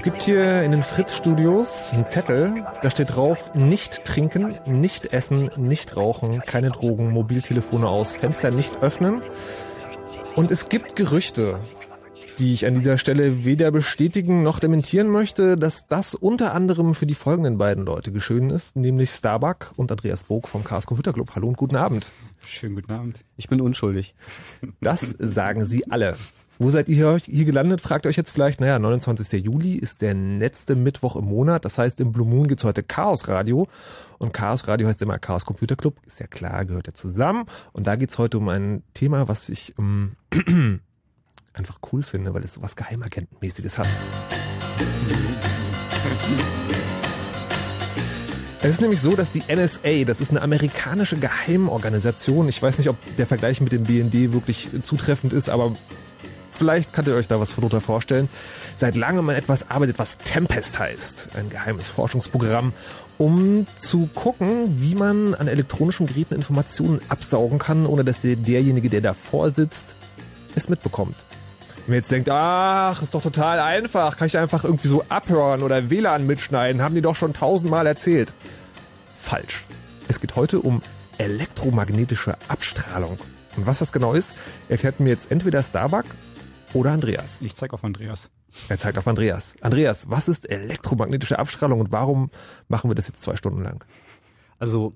Es gibt hier in den Fritz-Studios einen Zettel, da steht drauf, nicht trinken, nicht essen, nicht rauchen, keine Drogen, Mobiltelefone aus, Fenster nicht öffnen. Und es gibt Gerüchte, die ich an dieser Stelle weder bestätigen noch dementieren möchte, dass das unter anderem für die folgenden beiden Leute geschehen ist, nämlich Starbuck und Andreas Bog vom Chaos Computer Club. Hallo und guten Abend. Schönen guten Abend. Ich bin unschuldig. Das sagen sie alle. Wo seid ihr hier gelandet? Fragt euch jetzt vielleicht. Naja, 29. Juli ist der letzte Mittwoch im Monat. Das heißt, im Blue Moon gibt's heute Chaos Radio. Und Chaos Radio heißt immer Chaos Computer Club. Ist ja klar, gehört ja zusammen. Und da geht's heute um ein Thema, was ich ähm, einfach cool finde, weil es sowas Geheimagentenmäßiges hat. Es ist nämlich so, dass die NSA, das ist eine amerikanische Geheimorganisation, ich weiß nicht, ob der Vergleich mit dem BND wirklich zutreffend ist, aber Vielleicht könnt ihr euch da was drunter vorstellen. Seit langem an etwas arbeitet, was Tempest heißt. Ein geheimes Forschungsprogramm, um zu gucken, wie man an elektronischen Geräten Informationen absaugen kann, ohne dass derjenige, der davor sitzt, es mitbekommt. Wenn jetzt denkt, ach, ist doch total einfach, kann ich einfach irgendwie so abhören oder WLAN mitschneiden, haben die doch schon tausendmal erzählt. Falsch. Es geht heute um elektromagnetische Abstrahlung. Und was das genau ist, erklärt mir jetzt entweder Starbuck oder Andreas? Ich zeige auf Andreas. Er zeigt auf Andreas. Andreas, was ist elektromagnetische Abstrahlung und warum machen wir das jetzt zwei Stunden lang? Also,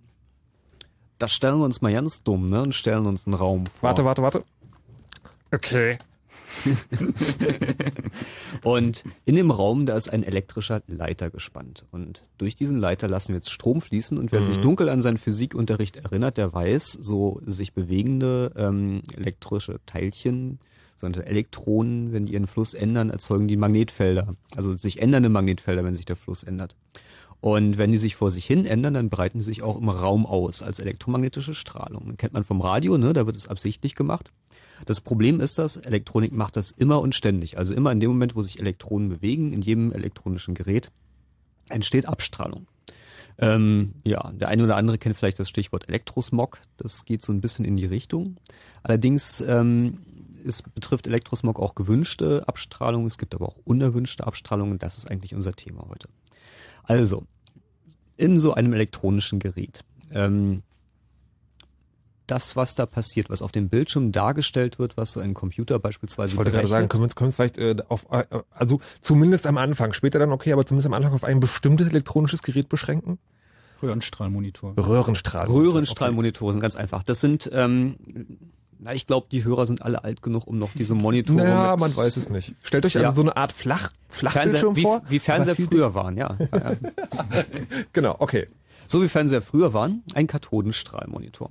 da stellen wir uns mal ganz dumm, ne? Und stellen uns einen Raum vor. Warte, warte, warte. Okay. und in dem Raum, da ist ein elektrischer Leiter gespannt. Und durch diesen Leiter lassen wir jetzt Strom fließen. Und wer mhm. sich dunkel an seinen Physikunterricht erinnert, der weiß, so sich bewegende ähm, elektrische Teilchen, Sogenannte Elektronen, wenn die ihren Fluss ändern, erzeugen die Magnetfelder. Also sich ändernde Magnetfelder, wenn sich der Fluss ändert. Und wenn die sich vor sich hin ändern, dann breiten sie sich auch im Raum aus als elektromagnetische Strahlung. Das kennt man vom Radio, ne? Da wird es absichtlich gemacht. Das Problem ist das, Elektronik macht das immer und ständig. Also immer in dem Moment, wo sich Elektronen bewegen, in jedem elektronischen Gerät, entsteht Abstrahlung. Ähm, ja, der eine oder andere kennt vielleicht das Stichwort Elektrosmog. Das geht so ein bisschen in die Richtung. Allerdings ähm, es betrifft Elektrosmog auch gewünschte Abstrahlung. Es gibt aber auch unerwünschte Abstrahlung. das ist eigentlich unser Thema heute. Also, in so einem elektronischen Gerät. Ähm, das, was da passiert, was auf dem Bildschirm dargestellt wird, was so ein Computer beispielsweise Ich wollte gerade sagen, können wir, können wir vielleicht äh, auf, äh, also zumindest am Anfang, später dann okay, aber zumindest am Anfang auf ein bestimmtes elektronisches Gerät beschränken? Röhrenstrahlmonitor. Röhrenstrahlmonitor. Röhrenstrahlmonitore sind ganz einfach. Das sind, ähm, na, ich glaube, die Hörer sind alle alt genug, um noch diese Monitore Naja, mit man weiß es nicht. Stellt euch Ja. also so eine Art Flach, Flachbildschirm wie, vor. wie Fernseher früher waren, ja. ja, ja. Genau, okay. So wie Fernseher früher waren, ein Kathodenstrahlmonitor.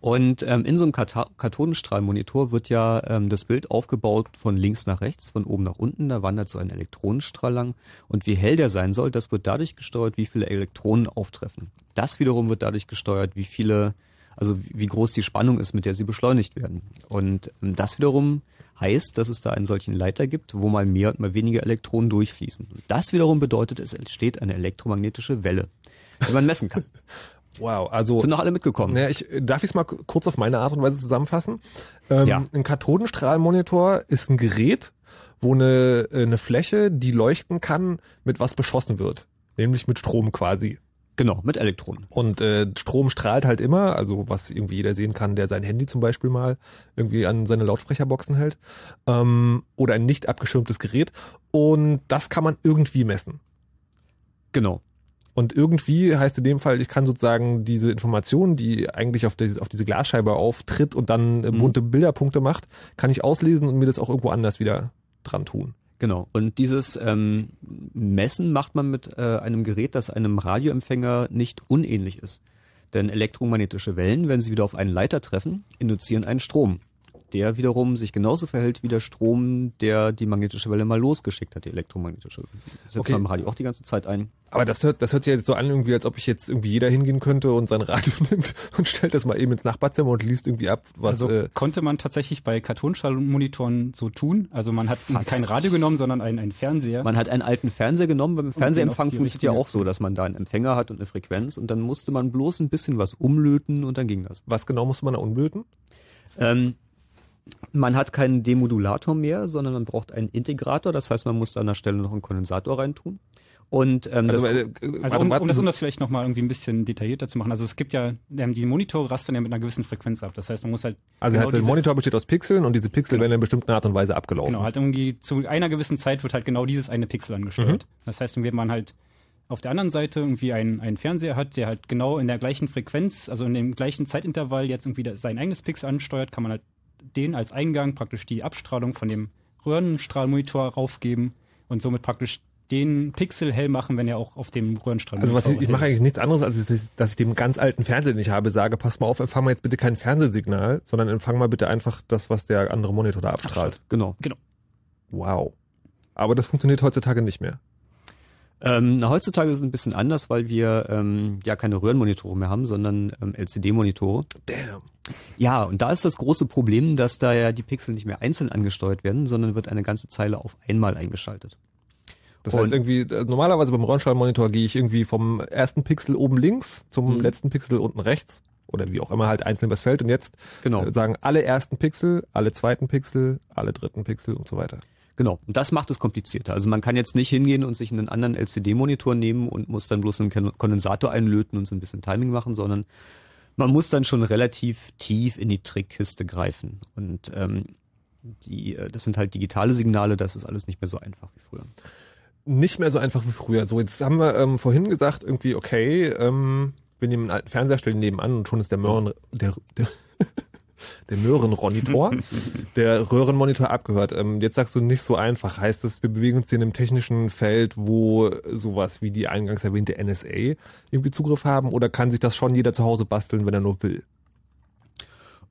Und ähm, in so einem Kata Kathodenstrahlmonitor wird ja ähm, das Bild aufgebaut von links nach rechts, von oben nach unten. Da wandert so ein Elektronenstrahl lang. Und wie hell der sein soll, das wird dadurch gesteuert, wie viele Elektronen auftreffen. Das wiederum wird dadurch gesteuert, wie viele, also wie groß die Spannung ist, mit der sie beschleunigt werden. Und ähm, das wiederum heißt, dass es da einen solchen Leiter gibt, wo mal mehr und mal weniger Elektronen durchfließen. Und das wiederum bedeutet, es entsteht eine elektromagnetische Welle, die man messen kann. Wow, also Sind noch alle mitgekommen? Naja, ich, darf ich es mal kurz auf meine Art und Weise zusammenfassen? Ähm, Ja. Ein Kathodenstrahlmonitor ist ein Gerät, wo eine, eine Fläche, die leuchten kann, mit was beschossen wird. Nämlich mit Strom quasi. Genau, mit Elektronen. Und äh, Strom strahlt halt immer, also was irgendwie jeder sehen kann, der sein Handy zum Beispiel mal irgendwie an seine Lautsprecherboxen hält. Ähm, oder ein nicht abgeschirmtes Gerät. Und das kann man irgendwie messen. Genau. Und irgendwie heißt in dem Fall, ich kann sozusagen diese Information, die eigentlich auf, dieses, auf diese Glasscheibe auftritt und dann äh, Mhm. bunte Bilderpunkte macht, kann ich auslesen und mir das auch irgendwo anders wieder dran tun. Genau. Und dieses ähm, Messen macht man mit äh, einem Gerät, das einem Radioempfänger nicht unähnlich ist. Denn elektromagnetische Wellen, wenn sie wieder auf einen Leiter treffen, induzieren einen Strom, der wiederum sich genauso verhält wie der Strom, der die magnetische Welle mal losgeschickt hat, die elektromagnetische. Das setzt Okay. man im Radio auch die ganze Zeit ein. Aber das hört, das hört sich jetzt so an, irgendwie, als ob ich jetzt irgendwie jeder hingehen könnte und sein Radio nimmt und stellt das mal eben ins Nachbarzimmer und liest irgendwie ab, was Also äh, konnte man tatsächlich bei Kathodenstrahlmonitoren so tun. Also man hat Fast. kein Radio genommen, sondern einen, einen Fernseher. Man hat einen alten Fernseher genommen, beim Fernsehempfang funktioniert ja auch so, dass man da einen Empfänger hat und eine Frequenz und dann musste man bloß ein bisschen was umlöten und dann ging das. was genau muss man da unlöten? Ähm, man hat keinen Demodulator mehr, sondern man braucht einen Integrator. Das heißt, man muss da an der Stelle noch einen Kondensator reintun. Und ähm, Also, das, äh, Also warte, um, warte, um, das, um das vielleicht nochmal irgendwie ein bisschen detaillierter zu machen. Also es gibt ja, ähm, die Monitore rastern ja mit einer gewissen Frequenz ab. Das heißt, man muss halt also genau heißt, der Monitor besteht aus Pixeln und diese Pixel Genau. werden in einer bestimmten Art und Weise abgelaufen. Genau, halt irgendwie zu einer gewissen Zeit wird halt genau dieses eine Pixel angesteuert. Mhm. Das heißt, wenn man halt auf der anderen Seite irgendwie einen, einen Fernseher hat, der halt genau in der gleichen Frequenz, also in dem gleichen Zeitintervall jetzt irgendwie da- sein eigenes Pixel ansteuert, kann man halt den als Eingang praktisch die Abstrahlung von dem Röhrenstrahlmonitor raufgeben und somit praktisch den Pixel hell machen, wenn er auch auf dem Also Röhrenstrahlmonitor was ich, ich mache eigentlich nichts anderes, als dass ich- dass ich dem ganz alten Fernseher, den ich habe, sage, pass mal auf, empfang mal jetzt bitte kein Fernsehsignal, sondern empfang mal bitte einfach das, was der andere Monitor da abstrahlt. genau. Wow. Aber das funktioniert heutzutage nicht mehr. Ähm, na, heutzutage ist es ein bisschen anders, weil wir ähm, ja keine Röhrenmonitore mehr haben, sondern ähm, LCD-Monitore. Damn. Ja, und da ist das große Problem, dass da ja die Pixel nicht mehr einzeln angesteuert werden, sondern wird eine ganze Zeile auf einmal eingeschaltet. Das Und- heißt irgendwie, äh, normalerweise beim Röhrenstrahlmonitor gehe ich irgendwie vom ersten Pixel oben links zum Mhm. letzten Pixel unten rechts oder wie auch immer halt einzeln was fällt und jetzt Genau. äh, sagen alle ersten Pixel, alle zweiten Pixel, alle dritten Pixel und so weiter. Genau. Und das macht es komplizierter. Also man kann jetzt nicht hingehen und sich einen anderen LCD-Monitor nehmen und muss dann bloß einen Kon- Kondensator einlöten und so ein bisschen Timing machen, sondern man muss dann schon relativ tief in die Trickkiste greifen. Und ähm, die, äh, das sind halt digitale Signale, das ist alles nicht mehr so einfach wie früher. Nicht mehr so einfach wie früher. So, jetzt haben wir ähm, vorhin gesagt, irgendwie, okay, ähm, wir nehmen einen alten Fernseher, stellen nebenan und schon ist der Möhren, der, der, der Möhrenmonitor, der Röhrenmonitor abgehört. Ähm, jetzt sagst du nicht so einfach. Heißt das, wir bewegen uns hier in einem technischen Feld, wo sowas wie die eingangs erwähnte NSA irgendwie Zugriff haben oder kann sich das schon jeder zu Hause basteln, wenn er nur will?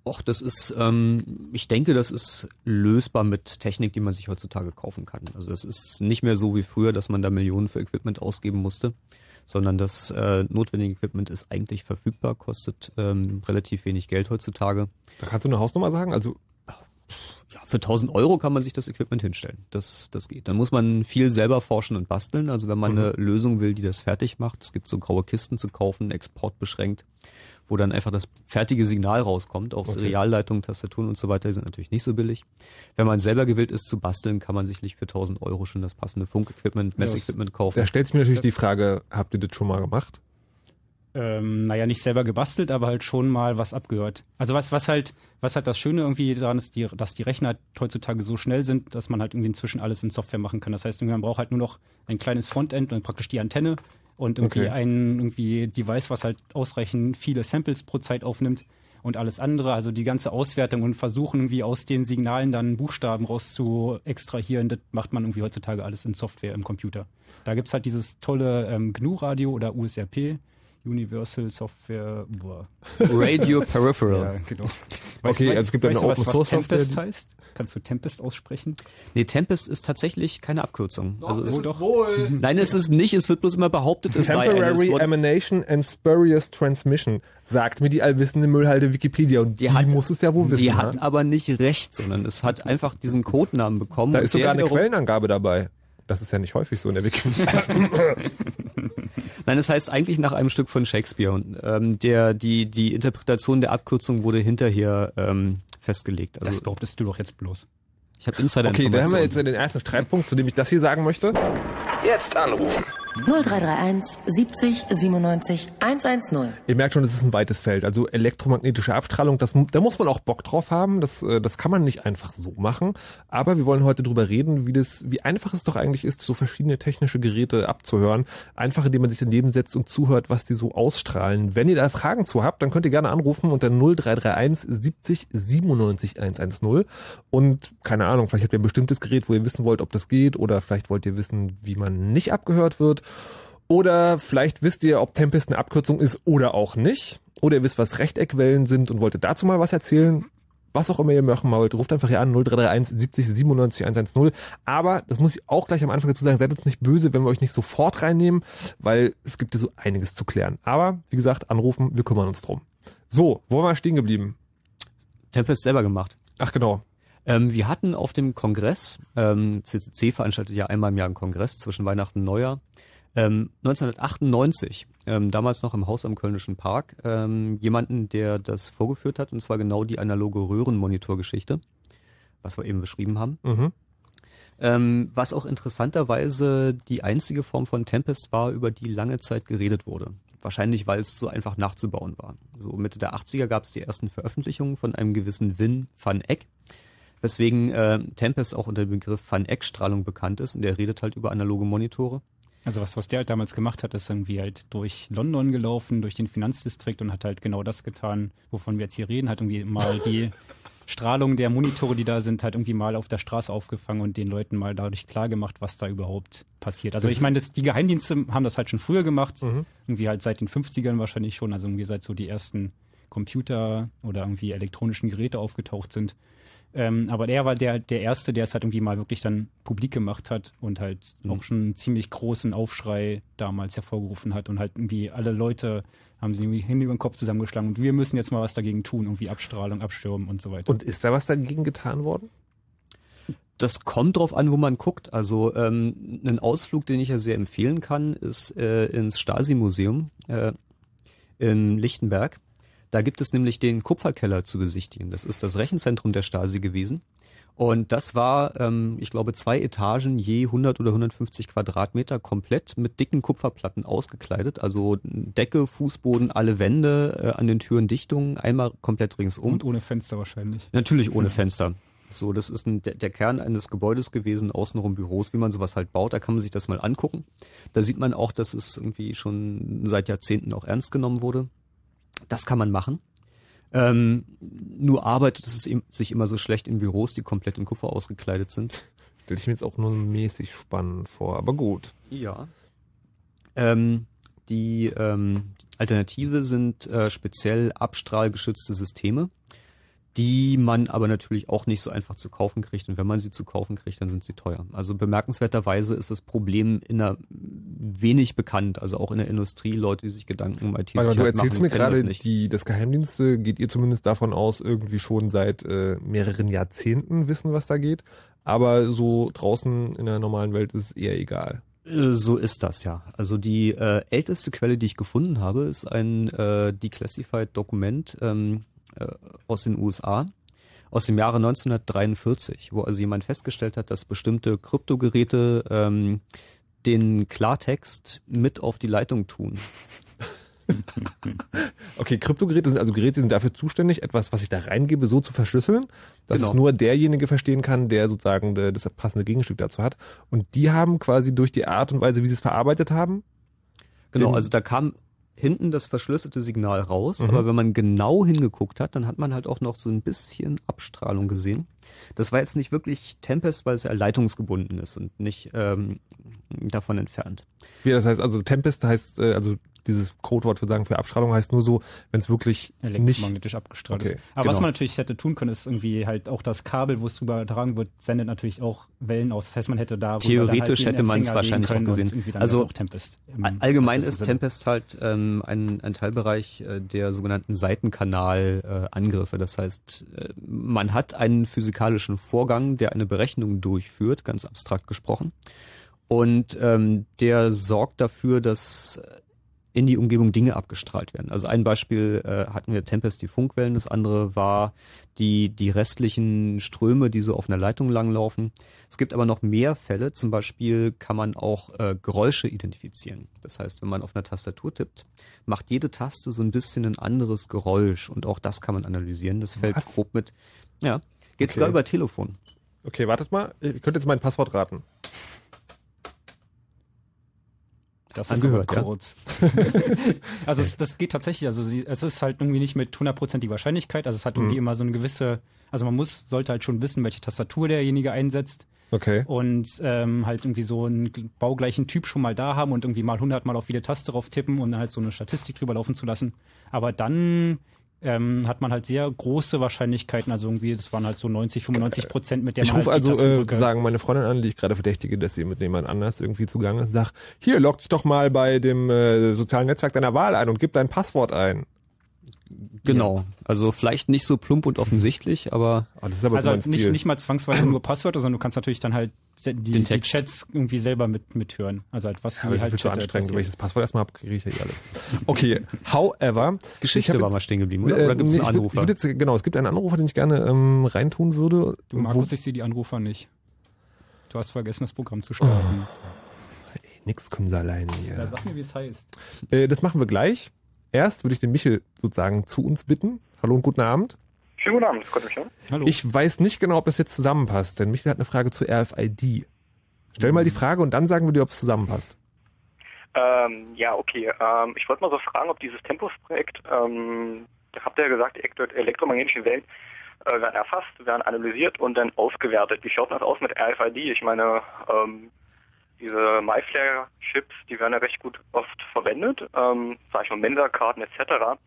Och, das ist, ähm, ich denke, das ist lösbar mit Technik, die man sich heutzutage kaufen kann. Also es ist nicht mehr so wie früher, dass man da Millionen für Equipment ausgeben musste, sondern das äh, notwendige Equipment ist eigentlich verfügbar, kostet ähm, relativ wenig Geld heutzutage. Da kannst du eine Hausnummer sagen? Also ja, für 1000 Euro kann man sich das Equipment hinstellen. Das, das geht. Dann muss man viel selber forschen und basteln. Also wenn man mhm. eine Lösung will, die das fertig macht, es gibt so graue Kisten zu kaufen, exportbeschränkt wo dann einfach das fertige Signal rauskommt. Auch okay. Serialleitungen, Tastaturen und so weiter sind natürlich nicht so billig. Wenn man selber gewillt ist zu basteln, kann man sicherlich für 1000 Euro schon das passende Funkequipment, Messequipment kaufen. Da stellt sich mir natürlich die Frage, habt ihr das schon mal gemacht? ähm, naja, nicht selber gebastelt, aber halt schon mal was abgehört. Also was, was halt, was halt das Schöne irgendwie daran ist, die, dass die Rechner heutzutage so schnell sind, dass man halt irgendwie inzwischen alles in Software machen kann. Das heißt, man braucht halt nur noch ein kleines Frontend und praktisch die Antenne und irgendwie okay. ein irgendwie Device, was halt ausreichend viele Samples pro Zeit aufnimmt und alles andere, also die ganze Auswertung und versuchen irgendwie aus den Signalen dann Buchstaben raus zu extrahieren, das macht man irgendwie heutzutage alles in Software im Computer. Da gibt's halt dieses tolle ähm, GNU-Radio oder USRP, Universal Software boah. Radio Peripheral. ja, genau. Weißt okay, also es gibt eine Open Source was Tempest Software. heißt? Kannst du Tempest aussprechen? Nee, Tempest ist tatsächlich keine Abkürzung. Doch, also ist doch. Wohl. Nein, es ist nicht, es wird bloß immer behauptet, es Temporary sei eine. Emanation and Spurious Transmission, sagt mir die allwissende Müllhalde Wikipedia und die, die hat, muss es ja wohl wissen. Die hat aber nicht recht, sondern es hat einfach diesen Codenamen bekommen. Da ist sogar eine Quellenangabe dabei. Das ist ja nicht häufig so in der Wikipedia. Nein, das heißt eigentlich nach einem Stück von Shakespeare. Und ähm, der, die, die Interpretation der Abkürzung wurde hinterher ähm, festgelegt. Also, das behauptest du doch jetzt bloß. Ich habe Insider Okay, da haben wir jetzt den ersten Streitpunkt, zu dem ich das hier sagen möchte. Jetzt anrufen. 0331 70 97 110. Ihr merkt schon, es ist ein weites Feld. Also elektromagnetische Abstrahlung, das, da muss man auch Bock drauf haben. Das, äh, das kann man nicht einfach so machen. Aber wir wollen heute drüber reden, wie das, wie einfach es doch eigentlich ist, so verschiedene technische Geräte abzuhören. Einfach, indem man sich daneben setzt und zuhört, was die so ausstrahlen. Wenn ihr da Fragen zu habt, dann könnt ihr gerne anrufen unter 0331 70 97 110. Und keine Ahnung, vielleicht habt ihr ein bestimmtes Gerät, wo ihr wissen wollt, ob das geht, oder vielleicht wollt ihr wissen, wie man nicht abgehört wird. Oder vielleicht wisst ihr, ob Tempest eine Abkürzung ist oder auch nicht. Oder ihr wisst, was Rechteckwellen sind und wolltet dazu mal was erzählen. Was auch immer ihr machen wollt, ruft einfach hier an 0331 70 97 110. Aber, das muss ich auch gleich am Anfang dazu sagen, seid jetzt nicht böse, wenn wir euch nicht sofort reinnehmen, weil es gibt ja so einiges zu klären. Aber, wie gesagt, anrufen, wir kümmern uns drum. So, wo waren wir stehen geblieben? Tempest selber gemacht. Ach genau. Ähm, wir hatten auf dem Kongress, ähm, CCC veranstaltet ja einmal im Jahr einen Kongress zwischen Weihnachten und Neujahr, ähm, 1998, ähm, damals noch im Haus am Kölnischen Park, ähm, jemanden, der das vorgeführt hat, und zwar genau die analoge Röhrenmonitorgeschichte, was wir eben beschrieben haben. Mhm. Ähm, was auch interessanterweise die einzige Form von Tempest war, über die lange Zeit geredet wurde. Wahrscheinlich, weil es so einfach nachzubauen war. So Mitte der 80er gab es die ersten Veröffentlichungen von einem gewissen Win van Eck, weswegen äh, Tempest auch unter dem Begriff Van Eck-Strahlung bekannt ist und der redet halt über analoge Monitore. Also was, was der halt damals gemacht hat, ist irgendwie halt durch London gelaufen, durch den Finanzdistrikt und hat halt genau das getan, wovon wir jetzt hier reden, hat irgendwie mal die Strahlung der Monitore, die da sind, halt irgendwie mal auf der Straße aufgefangen und den Leuten mal dadurch klar gemacht, was da überhaupt passiert. Also das ich meine, die Geheimdienste haben das halt schon früher gemacht, mhm. irgendwie halt seit den 50ern wahrscheinlich schon, also irgendwie seit so die ersten Computer oder irgendwie elektronischen Geräte aufgetaucht sind. Ähm, aber der war der, der Erste, der es halt irgendwie mal wirklich dann publik gemacht hat und halt mhm. auch schon einen ziemlich großen Aufschrei damals hervorgerufen hat und halt irgendwie alle Leute haben sie irgendwie Hände über den Kopf zusammengeschlagen und wir müssen jetzt mal was dagegen tun, irgendwie Abstrahlung, Abschirmen und so weiter. Und ist da was dagegen getan worden? Das kommt drauf an, wo man guckt. Also ähm, ein Ausflug, den ich ja sehr empfehlen kann, ist äh, ins Stasi-Museum äh, in Lichtenberg. Da gibt es nämlich den Kupferkeller zu besichtigen. Das ist das Rechenzentrum der Stasi gewesen. Und das war, ähm, ich glaube, zwei Etagen je 100 oder 150 Quadratmeter komplett mit dicken Kupferplatten ausgekleidet. Also Decke, Fußboden, alle Wände, äh, an den Türen Dichtungen, einmal komplett ringsum. Und ohne Fenster wahrscheinlich. Natürlich ohne Fenster. So, das ist ein, der, der Kern eines Gebäudes gewesen, außenrum Büros, wie man sowas halt baut. Da kann man sich das mal angucken. Da sieht man auch, dass es irgendwie schon seit Jahrzehnten auch ernst genommen wurde. Das kann man machen. Ähm, nur arbeitet es sich immer so schlecht in Büros, die komplett in Kupfer ausgekleidet sind. Stelle ich mir jetzt auch nur mäßig spannend vor, aber gut. Ja. Ähm, die ähm, Alternative sind äh, speziell abstrahlgeschützte Systeme. Die man aber natürlich auch nicht so einfach zu kaufen kriegt. Und wenn man sie zu kaufen kriegt, dann sind sie teuer. Also bemerkenswerterweise ist das Problem in der wenig bekannt, also auch in der Industrie, Leute, die sich Gedanken um IT-Sicherheit du erzählst machen, mir das gerade, nicht. die, das Geheimdienste geht ihr zumindest davon aus, irgendwie schon seit äh, mehreren Jahrzehnten wissen, was da geht. Aber so draußen in der normalen Welt ist es eher egal. Äh, So ist das ja. Also die äh, älteste Quelle, die ich gefunden habe, ist ein äh, declassified Dokument ähm, äh, aus den USA aus dem Jahre 1943, wo also jemand festgestellt hat, dass bestimmte Kryptogeräte ähm, den Klartext mit auf die Leitung tun. Okay, Kryptogeräte sind also Geräte, die sind dafür zuständig, etwas, was ich da reingebe, so zu verschlüsseln, dass Genau. es nur derjenige verstehen kann, der sozusagen das passende Gegenstück dazu hat. Und die haben quasi durch die Art und Weise, wie sie es verarbeitet haben, Genau, also da kam hinten das verschlüsselte Signal raus, Mhm. aber wenn man genau hingeguckt hat, dann hat man halt auch noch so ein bisschen Abstrahlung gesehen. Das war jetzt nicht wirklich Tempest, weil es ja leitungsgebunden ist und nicht ähm, davon entfernt. wie das heißt, also Tempest heißt, äh, also dieses Codewort für sagen für Abstrahlung heißt nur so, wenn es wirklich nicht elektromagnetisch abgestrahlt Okay, ist. Aber was genau. man natürlich hätte tun können, ist irgendwie halt auch das Kabel, wo es übertragen wird, sendet natürlich auch Wellen aus. Das heißt, man hätte da Theoretisch hätte man es wahrscheinlich auch gesehen. Also Also, auch Tempest. Allgemein ist. Tempest halt ähm, ein, ein Teilbereich äh, der sogenannten Seitenkanal-Angriffe. das heißt, äh, man hat einen physikalischen Vorgang, der eine Berechnung durchführt, ganz abstrakt gesprochen. Und ähm, der sorgt dafür, dass in die Umgebung Dinge abgestrahlt werden. Also ein Beispiel äh, hatten wir Tempest die Funkwellen, das andere war die, die restlichen Ströme, die so auf einer Leitung langlaufen. Es gibt aber noch mehr Fälle, zum Beispiel kann man auch äh, Geräusche identifizieren. Das heißt, wenn man auf einer Tastatur tippt, macht jede Taste so ein bisschen ein anderes Geräusch und auch das kann man analysieren. Das fällt Was? grob mit. Ja, geht Okay. sogar über Telefon. Okay, wartet mal, ihr könnt jetzt mein Passwort raten. Das Angehört, ist ja. kurz. also es, das geht tatsächlich, also sie, es ist halt irgendwie nicht mit hundertprozentiger Wahrscheinlichkeit, also es hat irgendwie Mhm. immer so eine gewisse, also man muss, sollte halt schon wissen, welche Tastatur derjenige einsetzt Okay. und ähm, halt irgendwie so einen gl- baugleichen Typ schon mal da haben und irgendwie mal hundertmal auf jede Taste drauf tippen und dann halt so eine Statistik drüber laufen zu lassen. Aber dann ähm, hat man halt sehr große Wahrscheinlichkeiten, also irgendwie, das waren halt so 90, 95 Prozent, mit der Ich man rufe halt also äh, sagen meine Freundin an, die ich gerade verdächtige, dass sie mit jemand anders irgendwie zugange ist, sag, hier, log dich doch mal bei dem äh, sozialen Netzwerk deiner Wahl ein und gib dein Passwort ein. Genau. Also vielleicht nicht so plump und offensichtlich, aber Oh, das ist aber Also so halt nicht, nicht mal zwangsweise nur Passwörter, sondern du kannst natürlich dann halt die, Den die. Chats irgendwie selber mit mithören. Also halt was aber das halt wird zu chattet, anstrengend, wenn ich das Passwort erstmal habe, kriege ich ja eh alles. Okay, however. ich Geschichte war jetzt- mal stehen geblieben, oder? Äh, Oder gibt es nee, einen ich würd- Anrufer? Ich würd jetzt, genau, es gibt einen Anrufer, den ich gerne ähm, reintun würde. Du Markus, ich sehe die Anrufer nicht. Du hast vergessen, das Programm zu starten. Nix können sie alleine Ja, hier. sag mir, wie es heißt. Äh, das machen wir gleich. Erst würde ich den Michel sozusagen zu uns bitten. Hallo und guten Abend. Schönen guten Abend, Gott mich hören. Hallo. Ich weiß nicht genau, ob das jetzt zusammenpasst, denn Michael hat eine Frage zu RFID. Stell mal die Frage und dann sagen wir dir, ob es zusammenpasst. Ähm, ja, okay. Ähm, ich wollte mal so fragen, ob dieses Tempus-Projekt, ähm, da habt ihr ja gesagt, die elektro- elektromagnetischen Wellen äh, werden erfasst, werden analysiert und dann ausgewertet. Wie schaut das aus mit RFID? Ich meine, ähm, diese MyFlare-Chips, die werden ja recht gut oft verwendet, ähm, sag ich mal Mensa-Karten etc.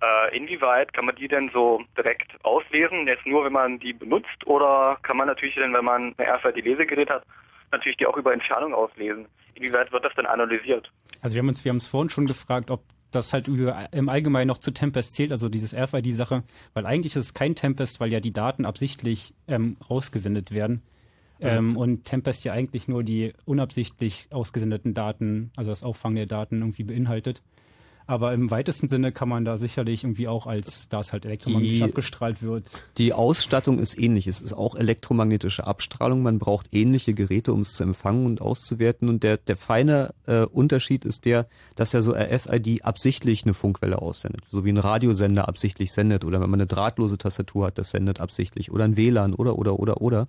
Äh, inwieweit kann man die denn so direkt auslesen? Jetzt nur, wenn man die benutzt oder kann man natürlich dann, wenn man ein RFID-Lesegerät hat, natürlich die auch über Entfernung auslesen? Inwieweit wird das dann analysiert? Also wir haben uns, wir haben uns vorhin schon gefragt, ob das halt im Allgemeinen noch zu Tempest zählt, also dieses RFID-Sache, weil eigentlich ist es kein Tempest, weil ja die Daten absichtlich ähm, rausgesendet werden. Ähm, und Tempest ja eigentlich nur die unabsichtlich ausgesendeten Daten, also das Auffangen der Daten irgendwie beinhaltet. Aber im weitesten Sinne kann man da sicherlich irgendwie auch als, da es halt elektromagnetisch Die- abgestrahlt wird, Die Ausstattung ist ähnlich. Es ist auch elektromagnetische Abstrahlung. Man braucht ähnliche Geräte, um es zu empfangen und auszuwerten. Und der, der feine äh, Unterschied ist der, dass ja so RFID absichtlich eine Funkwelle aussendet. So wie ein Radiosender absichtlich sendet. Oder wenn man eine drahtlose Tastatur hat, das sendet absichtlich. Oder ein WLAN oder, oder, oder, oder.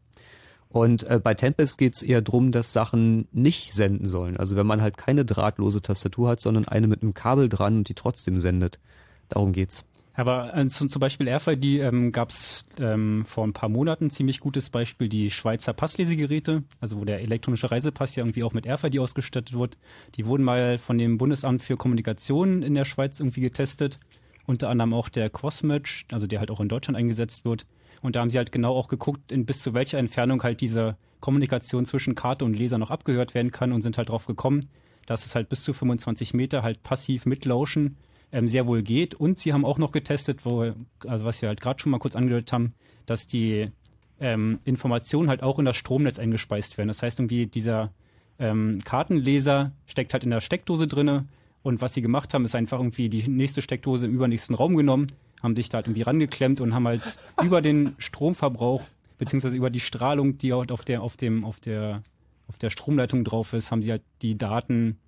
Und äh, bei Tempest geht es eher drum, dass Sachen nicht senden sollen. Also wenn man halt keine drahtlose Tastatur hat, sondern eine mit einem Kabel dran und die trotzdem sendet. Darum geht's. Aber äh, zum, zum Beispiel RFID ähm, gab es ähm, vor ein paar Monaten ein ziemlich gutes Beispiel, die Schweizer Passlesegeräte, also wo der elektronische Reisepass ja irgendwie auch mit RFID ausgestattet wird. Die wurden mal von dem Bundesamt für Kommunikation in der Schweiz irgendwie getestet. unter anderem auch der Crossmatch, also der halt auch in Deutschland eingesetzt wird. Und da haben sie halt genau auch geguckt, in bis zu welcher Entfernung halt diese Kommunikation zwischen Karte und Leser noch abgehört werden kann und sind halt drauf gekommen, dass es halt bis zu 25 Meter halt passiv mitlauschen ähm, sehr wohl geht. Und sie haben auch noch getestet, wo, also was wir halt gerade schon mal kurz angedeutet haben, dass die ähm, Informationen halt auch in das Stromnetz eingespeist werden. Das heißt irgendwie dieser ähm, Kartenleser steckt halt in der Steckdose drinne und was sie gemacht haben, ist einfach irgendwie die nächste Steckdose im übernächsten Raum genommen, haben sich da halt irgendwie rangeklemmt und haben halt über den Stromverbrauch beziehungsweise über die Strahlung, die halt auf der auf dem auf der auf der Stromleitung drauf ist, haben sie halt die Daten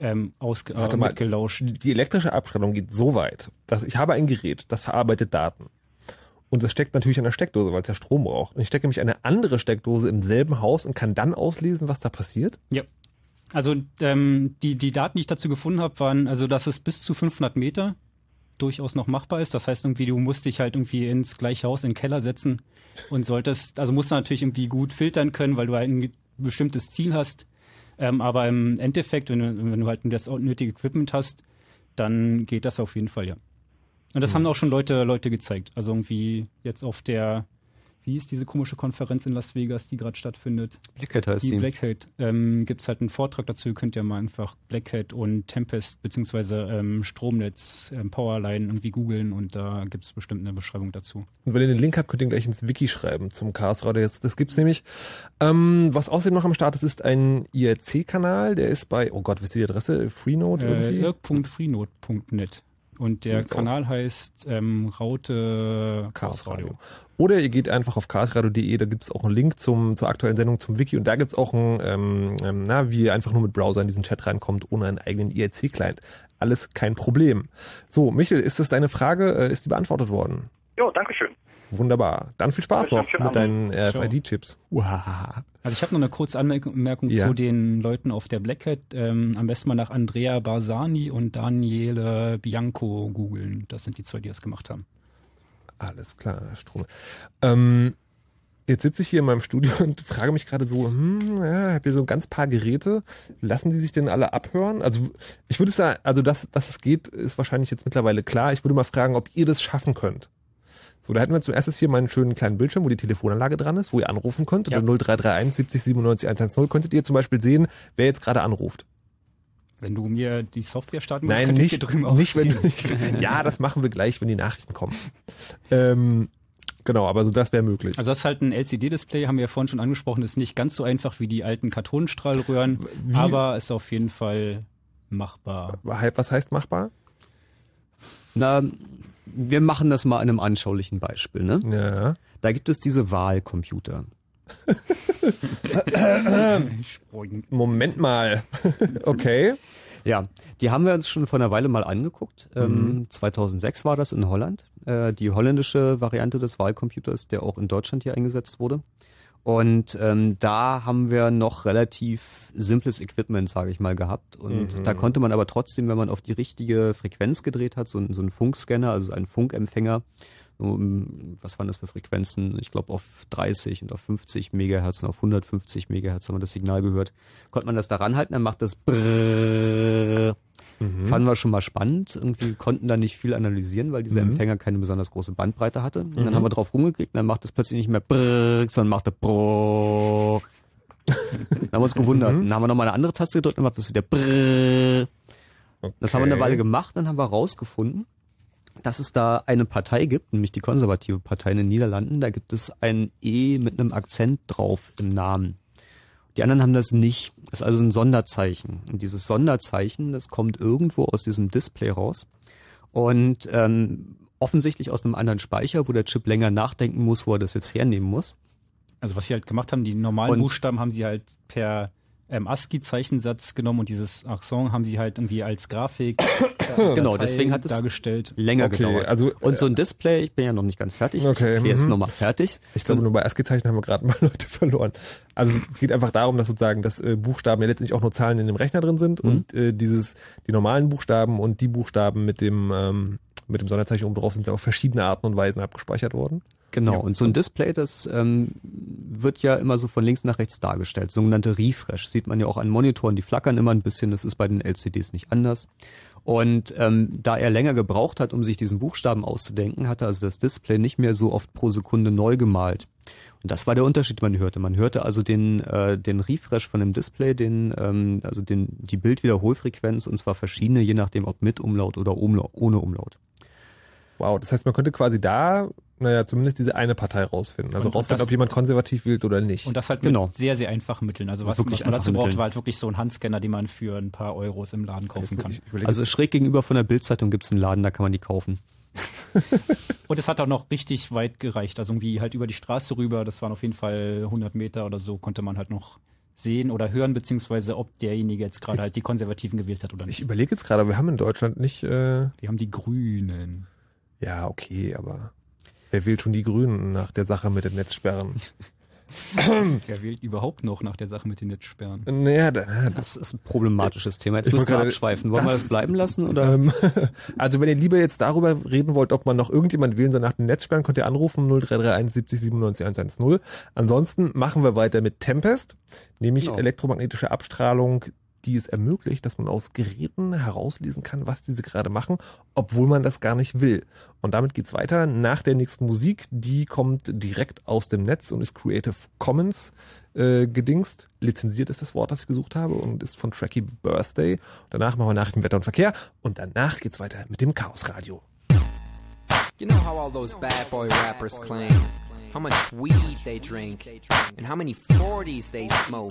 ähm, ausge Warte äh, mal. Die elektrische Abstrahlung geht so weit, dass ich habe ein Gerät, das verarbeitet Daten. Und das steckt natürlich in der Steckdose, weil es ja Strom braucht. Und ich stecke nämlich eine andere Steckdose im selben Haus und kann dann auslesen, was da passiert. Ja. Also ähm, die, die Daten, die ich dazu gefunden habe, waren, also dass es bis zu 500 Meter durchaus noch machbar ist. Das heißt irgendwie, du musst dich halt irgendwie ins gleiche Haus in den Keller setzen und solltest, also musst du natürlich irgendwie gut filtern können, weil du halt ein bestimmtes Ziel hast. Ähm, aber im Endeffekt, wenn du, wenn du halt das nötige Equipment hast, dann geht das auf jeden Fall, ja. Und das haben auch schon Leute, Leute gezeigt. Also irgendwie jetzt auf der, wie ist diese komische Konferenz in Las Vegas, die gerade stattfindet? Black Hat heißt Die die. Black Hat. Ähm, Gibt es halt einen Vortrag dazu, ihr könnt ja mal einfach Black Hat und Tempest beziehungsweise ähm, Stromnetz, ähm, Powerline irgendwie googeln und da gibt es bestimmt eine Beschreibung dazu. Und wenn ihr den Link habt, könnt ihr ihn gleich ins Wiki schreiben zum Chaos Radio. Jetzt, das gibt's nämlich. Ähm, was außerdem noch am Start ist, ist ein IRC-Kanal. Der ist bei, oh Gott, wisst ihr die Adresse? Freenode Äh, irgendwie? irk.freenode.net. Und der aus. Kanal heißt ähm, Raute Chaos Radio. Oder ihr geht einfach auf chaosradio.de, da gibt's auch einen Link zum, zur aktuellen Sendung zum Wiki und da gibt's auch ein, ähm, ähm, na, wie ihr einfach nur mit Browser in diesen Chat reinkommt, ohne einen eigenen IRC-Client. Alles kein Problem. So, Michel, ist das deine Frage? Äh, ist die beantwortet worden? Jo, Dankeschön. Wunderbar. Dann viel Spaß noch mit deinen Ciao. RFID-Chips. Wow. Also ich habe noch eine kurze Anmerkung Ja. zu den Leuten auf der Black Hat. Ähm, am besten mal nach Andrea Barsani und Daniele Bianco googeln. Das sind die zwei, die das gemacht haben. Alles klar, Strom. Ähm, jetzt sitze ich hier in meinem Studio und frage mich gerade so, hm, ja, ich habe hier so ein ganz paar Geräte. Lassen die sich denn alle abhören? Also ich würde sagen, also dass, dass es geht, ist wahrscheinlich jetzt mittlerweile klar. Ich würde mal fragen, ob ihr das schaffen könnt. So, da hätten wir zuerst hier meinen schönen kleinen Bildschirm, wo die Telefonanlage dran ist, wo ihr anrufen könnt. Ja. Unter 0331 70 97 110 könntet ihr zum Beispiel sehen, wer jetzt gerade anruft. Wenn du mir die Software starten willst, Nein, könnte ich nicht, hier drüben nicht, wenn nicht. Ja, das machen wir gleich, wenn die Nachrichten kommen. ähm, genau, aber so das wäre möglich. Also das ist halt ein LCD-Display, haben wir ja vorhin schon angesprochen, ist nicht ganz so einfach wie die alten Kartonstrahlröhren, Wie- aber ist auf jeden Fall machbar. Was heißt machbar? Na, wir machen das mal an einem anschaulichen Beispiel. Ne? Ja. Da gibt es diese Wahlcomputer. Moment mal. okay. Ja, die haben wir uns schon vor einer Weile mal angeguckt. Ähm, 2006 war das in Holland. Äh, die holländische Variante des Wahlcomputers, der auch in Deutschland hier eingesetzt wurde. Und ähm, da haben wir noch relativ simples Equipment, sage ich mal, gehabt. Und da konnte man aber trotzdem, wenn man auf die richtige Frequenz gedreht hat, so, so ein Funkscanner, also einen Funkempfänger, so, um, was waren das für Frequenzen? Ich glaube auf 30 und auf 50 Megahertz und auf 150 Megahertz haben wir das Signal gehört. Konnte man das da ranhalten, dann macht das Brrrr. Fanden wir schon mal spannend. Irgendwie konnten da nicht viel analysieren, weil dieser Empfänger keine besonders große Bandbreite hatte. Und dann haben wir drauf rumgeklickt und dann macht es plötzlich nicht mehr Brrrr, sondern macht er Brrrr. Dann haben wir uns gewundert. Dann haben wir nochmal eine andere Taste gedrückt und dann macht es wieder Brrrr. Das haben wir eine Weile gemacht, dann haben wir rausgefunden, dass es da eine Partei gibt, nämlich die konservative Partei in den Niederlanden. Da gibt es ein E mit einem Akzent drauf im Namen. Die anderen haben das nicht. Das ist also ein Sonderzeichen. Und dieses Sonderzeichen, das kommt irgendwo aus diesem Display raus. Und ähm, offensichtlich aus einem anderen Speicher, wo der Chip länger nachdenken muss, wo er das jetzt hernehmen muss. Also was sie halt gemacht haben, die normalen Und- Buchstaben haben sie halt per ähm, ASCII-Zeichensatz genommen und dieses Accent haben sie halt irgendwie als Grafik äh, Genau, deswegen hat es dargestellt. Länger Okay, gedauert. also, und so ein Display, ich bin ja noch nicht ganz fertig. Okay, Ich erkläre es mhm. nochmal fertig. Ich glaube, nur bei ASCII-Zeichen haben wir gerade mal Leute verloren. Also es geht einfach darum, dass sozusagen, dass äh, Buchstaben ja letztendlich auch nur Zahlen in dem Rechner drin sind und äh, dieses, die normalen Buchstaben und die Buchstaben mit dem, ähm, mit dem Sonderzeichen oben drauf sind ja auf verschiedene Arten und Weisen abgespeichert worden. Genau, und so ein Display, das ähm, wird ja immer so von links nach rechts dargestellt, sogenannte Refresh. Sieht man ja auch an Monitoren, die flackern immer ein bisschen, das ist bei den LCDs nicht anders. Und ähm, da er länger gebraucht hat, um sich diesen Buchstaben auszudenken, hat er also das Display nicht mehr so oft pro Sekunde neu gemalt. Und das war der Unterschied, den man hörte. Man hörte also den, äh, den Refresh von dem Display, den, ähm, also den, die Bildwiederholfrequenz, und zwar verschiedene, je nachdem, ob mit Umlaut oder ohne Umlaut. Wow, das heißt, man könnte quasi da, naja, zumindest diese eine Partei rausfinden. Also Und rausfinden, das- ob jemand konservativ wählt oder nicht. Und das halt Genau. mit sehr, sehr einfachen Mitteln. Also was, man dazu braucht, Mitteln. war halt wirklich so ein Handscanner, den man für ein paar Euros im Laden kaufen kann. ich Also schräg gegenüber von der Bildzeitung gibt's einen Laden, da kann man die kaufen. Und es hat auch noch richtig weit gereicht. Also irgendwie halt über die Straße rüber, das waren auf jeden Fall 100 Meter oder so, konnte man halt noch sehen oder hören, beziehungsweise ob derjenige jetzt gerade halt die Konservativen gewählt hat oder ich nicht. überlege jetzt gerade, wir haben in Deutschland nicht, äh, Wir haben die Grünen. Ja, okay, aber wer wählt schon die Grünen nach der Sache mit den Netzsperren? Wer wählt überhaupt noch nach der Sache mit den Netzsperren? naja, da, Das ist ein problematisches Thema. Jetzt Ich müssen wir gerade- abschweifen. Wollen wir das- das bleiben lassen oder? Ähm, also wenn ihr lieber jetzt darüber reden wollt, ob man noch irgendjemand wählen soll nach den Netzsperren, könnt ihr anrufen 0331 70 97 110. Ansonsten machen wir weiter mit Tempest, nämlich Genau. elektromagnetische Abstrahlung, die es ermöglicht, dass man aus Geräten herauslesen kann, was diese gerade machen, obwohl man das gar nicht will. Und damit geht's weiter nach der nächsten Musik, die kommt direkt aus dem Netz und ist Creative Commons äh, gedingst. Lizenziert ist das Wort, das ich gesucht habe und ist von Tracky Birthday. Danach machen wir Nachrichten, Wetter und Verkehr und danach geht's weiter mit dem Chaos Radio. You know how all those bad boy rappers claim how much weed they drink, and how many 40s they smoke,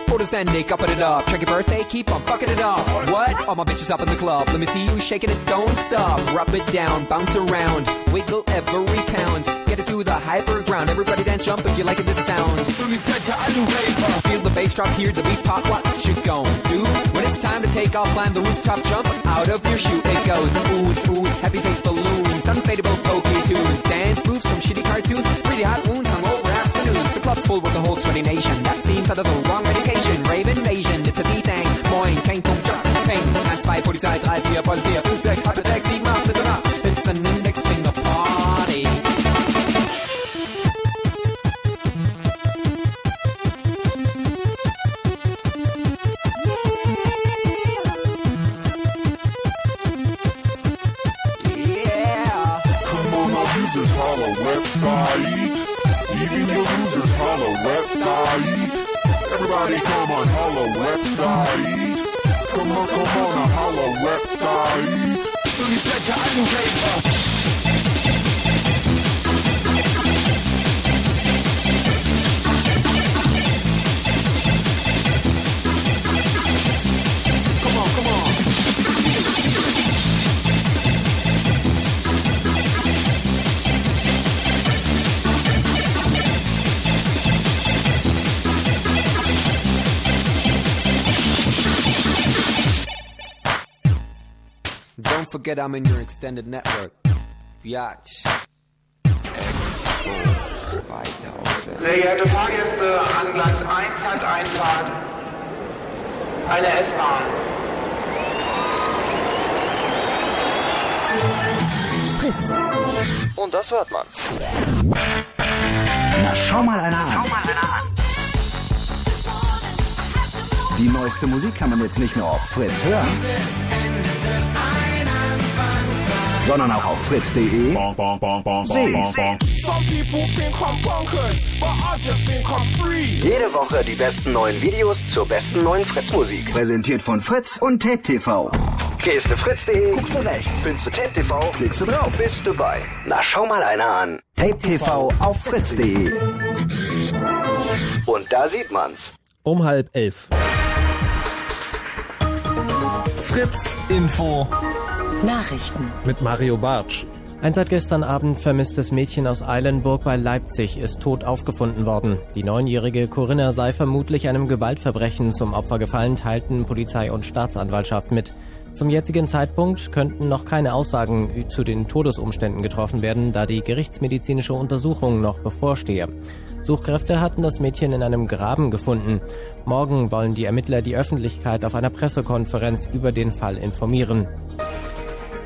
photos ending, upping it up. Check your birthday, keep on fucking it up. What? All my bitches up in the club. Let me see you shaking it, don't stop. Rub it down, bounce around, wiggle every pound. Get it to the hyper ground. Everybody dance, jump if you like it this sound. Feel the bass drop, hear the beat pop. What you gon' do? When it's time to take off, climb the rooftop, jump out of your shoe. It goes oohs, oohs, happy face balloons, unfadable pokey tunes, dance moves from shitty cartoons, pretty hot wounds, hungover afternoons. The club's full with the whole sweaty nation. That seems out of the wrong medication. Rave invasion, it's a D-Thing. Moin, kein Punkt, jump, ping. 1, 2, Polizei, 3, 4, Polizei, 5, 6, 8, 6, 7, 8, bitte nach. It's an index finger party. Yeah. Come on, our users holla website. Website. Everybody come on, holla website. Come on, come on, a holla website. forget I'm in your extended network. Biatch. Sehr geehrte Fahrgäste, an Gleis 1 hat Einfahrt eine S-Bahn. Und das hört man. Na, schau mal einer an. Die neueste Musik kann man jetzt nicht nur auf Fritz hören sondern auch auf fritz.de. Jede Woche die besten neuen Videos zur besten neuen Fritz-Musik. Präsentiert von Fritz und Tape TV. Gehst du fritz.de, guckst du rechts, findest du Tape TV, klickst du drauf, bist du bei. Na, schau mal einer an. Tape TV auf fritz.de. Und da sieht man's. Um halb elf. Fritz Info. Nachrichten. Mit Mario Bartsch. Ein seit gestern Abend vermisstes Mädchen aus Eilenburg bei Leipzig ist tot aufgefunden worden. Die neunjährige Corinna sei vermutlich einem Gewaltverbrechen zum Opfer gefallen, teilten Polizei und Staatsanwaltschaft mit. Zum jetzigen Zeitpunkt könnten noch keine Aussagen zu den Todesumständen getroffen werden, da die gerichtsmedizinische Untersuchung noch bevorstehe. Suchkräfte hatten das Mädchen in einem Graben gefunden. Morgen wollen die Ermittler die Öffentlichkeit auf einer Pressekonferenz über den Fall informieren.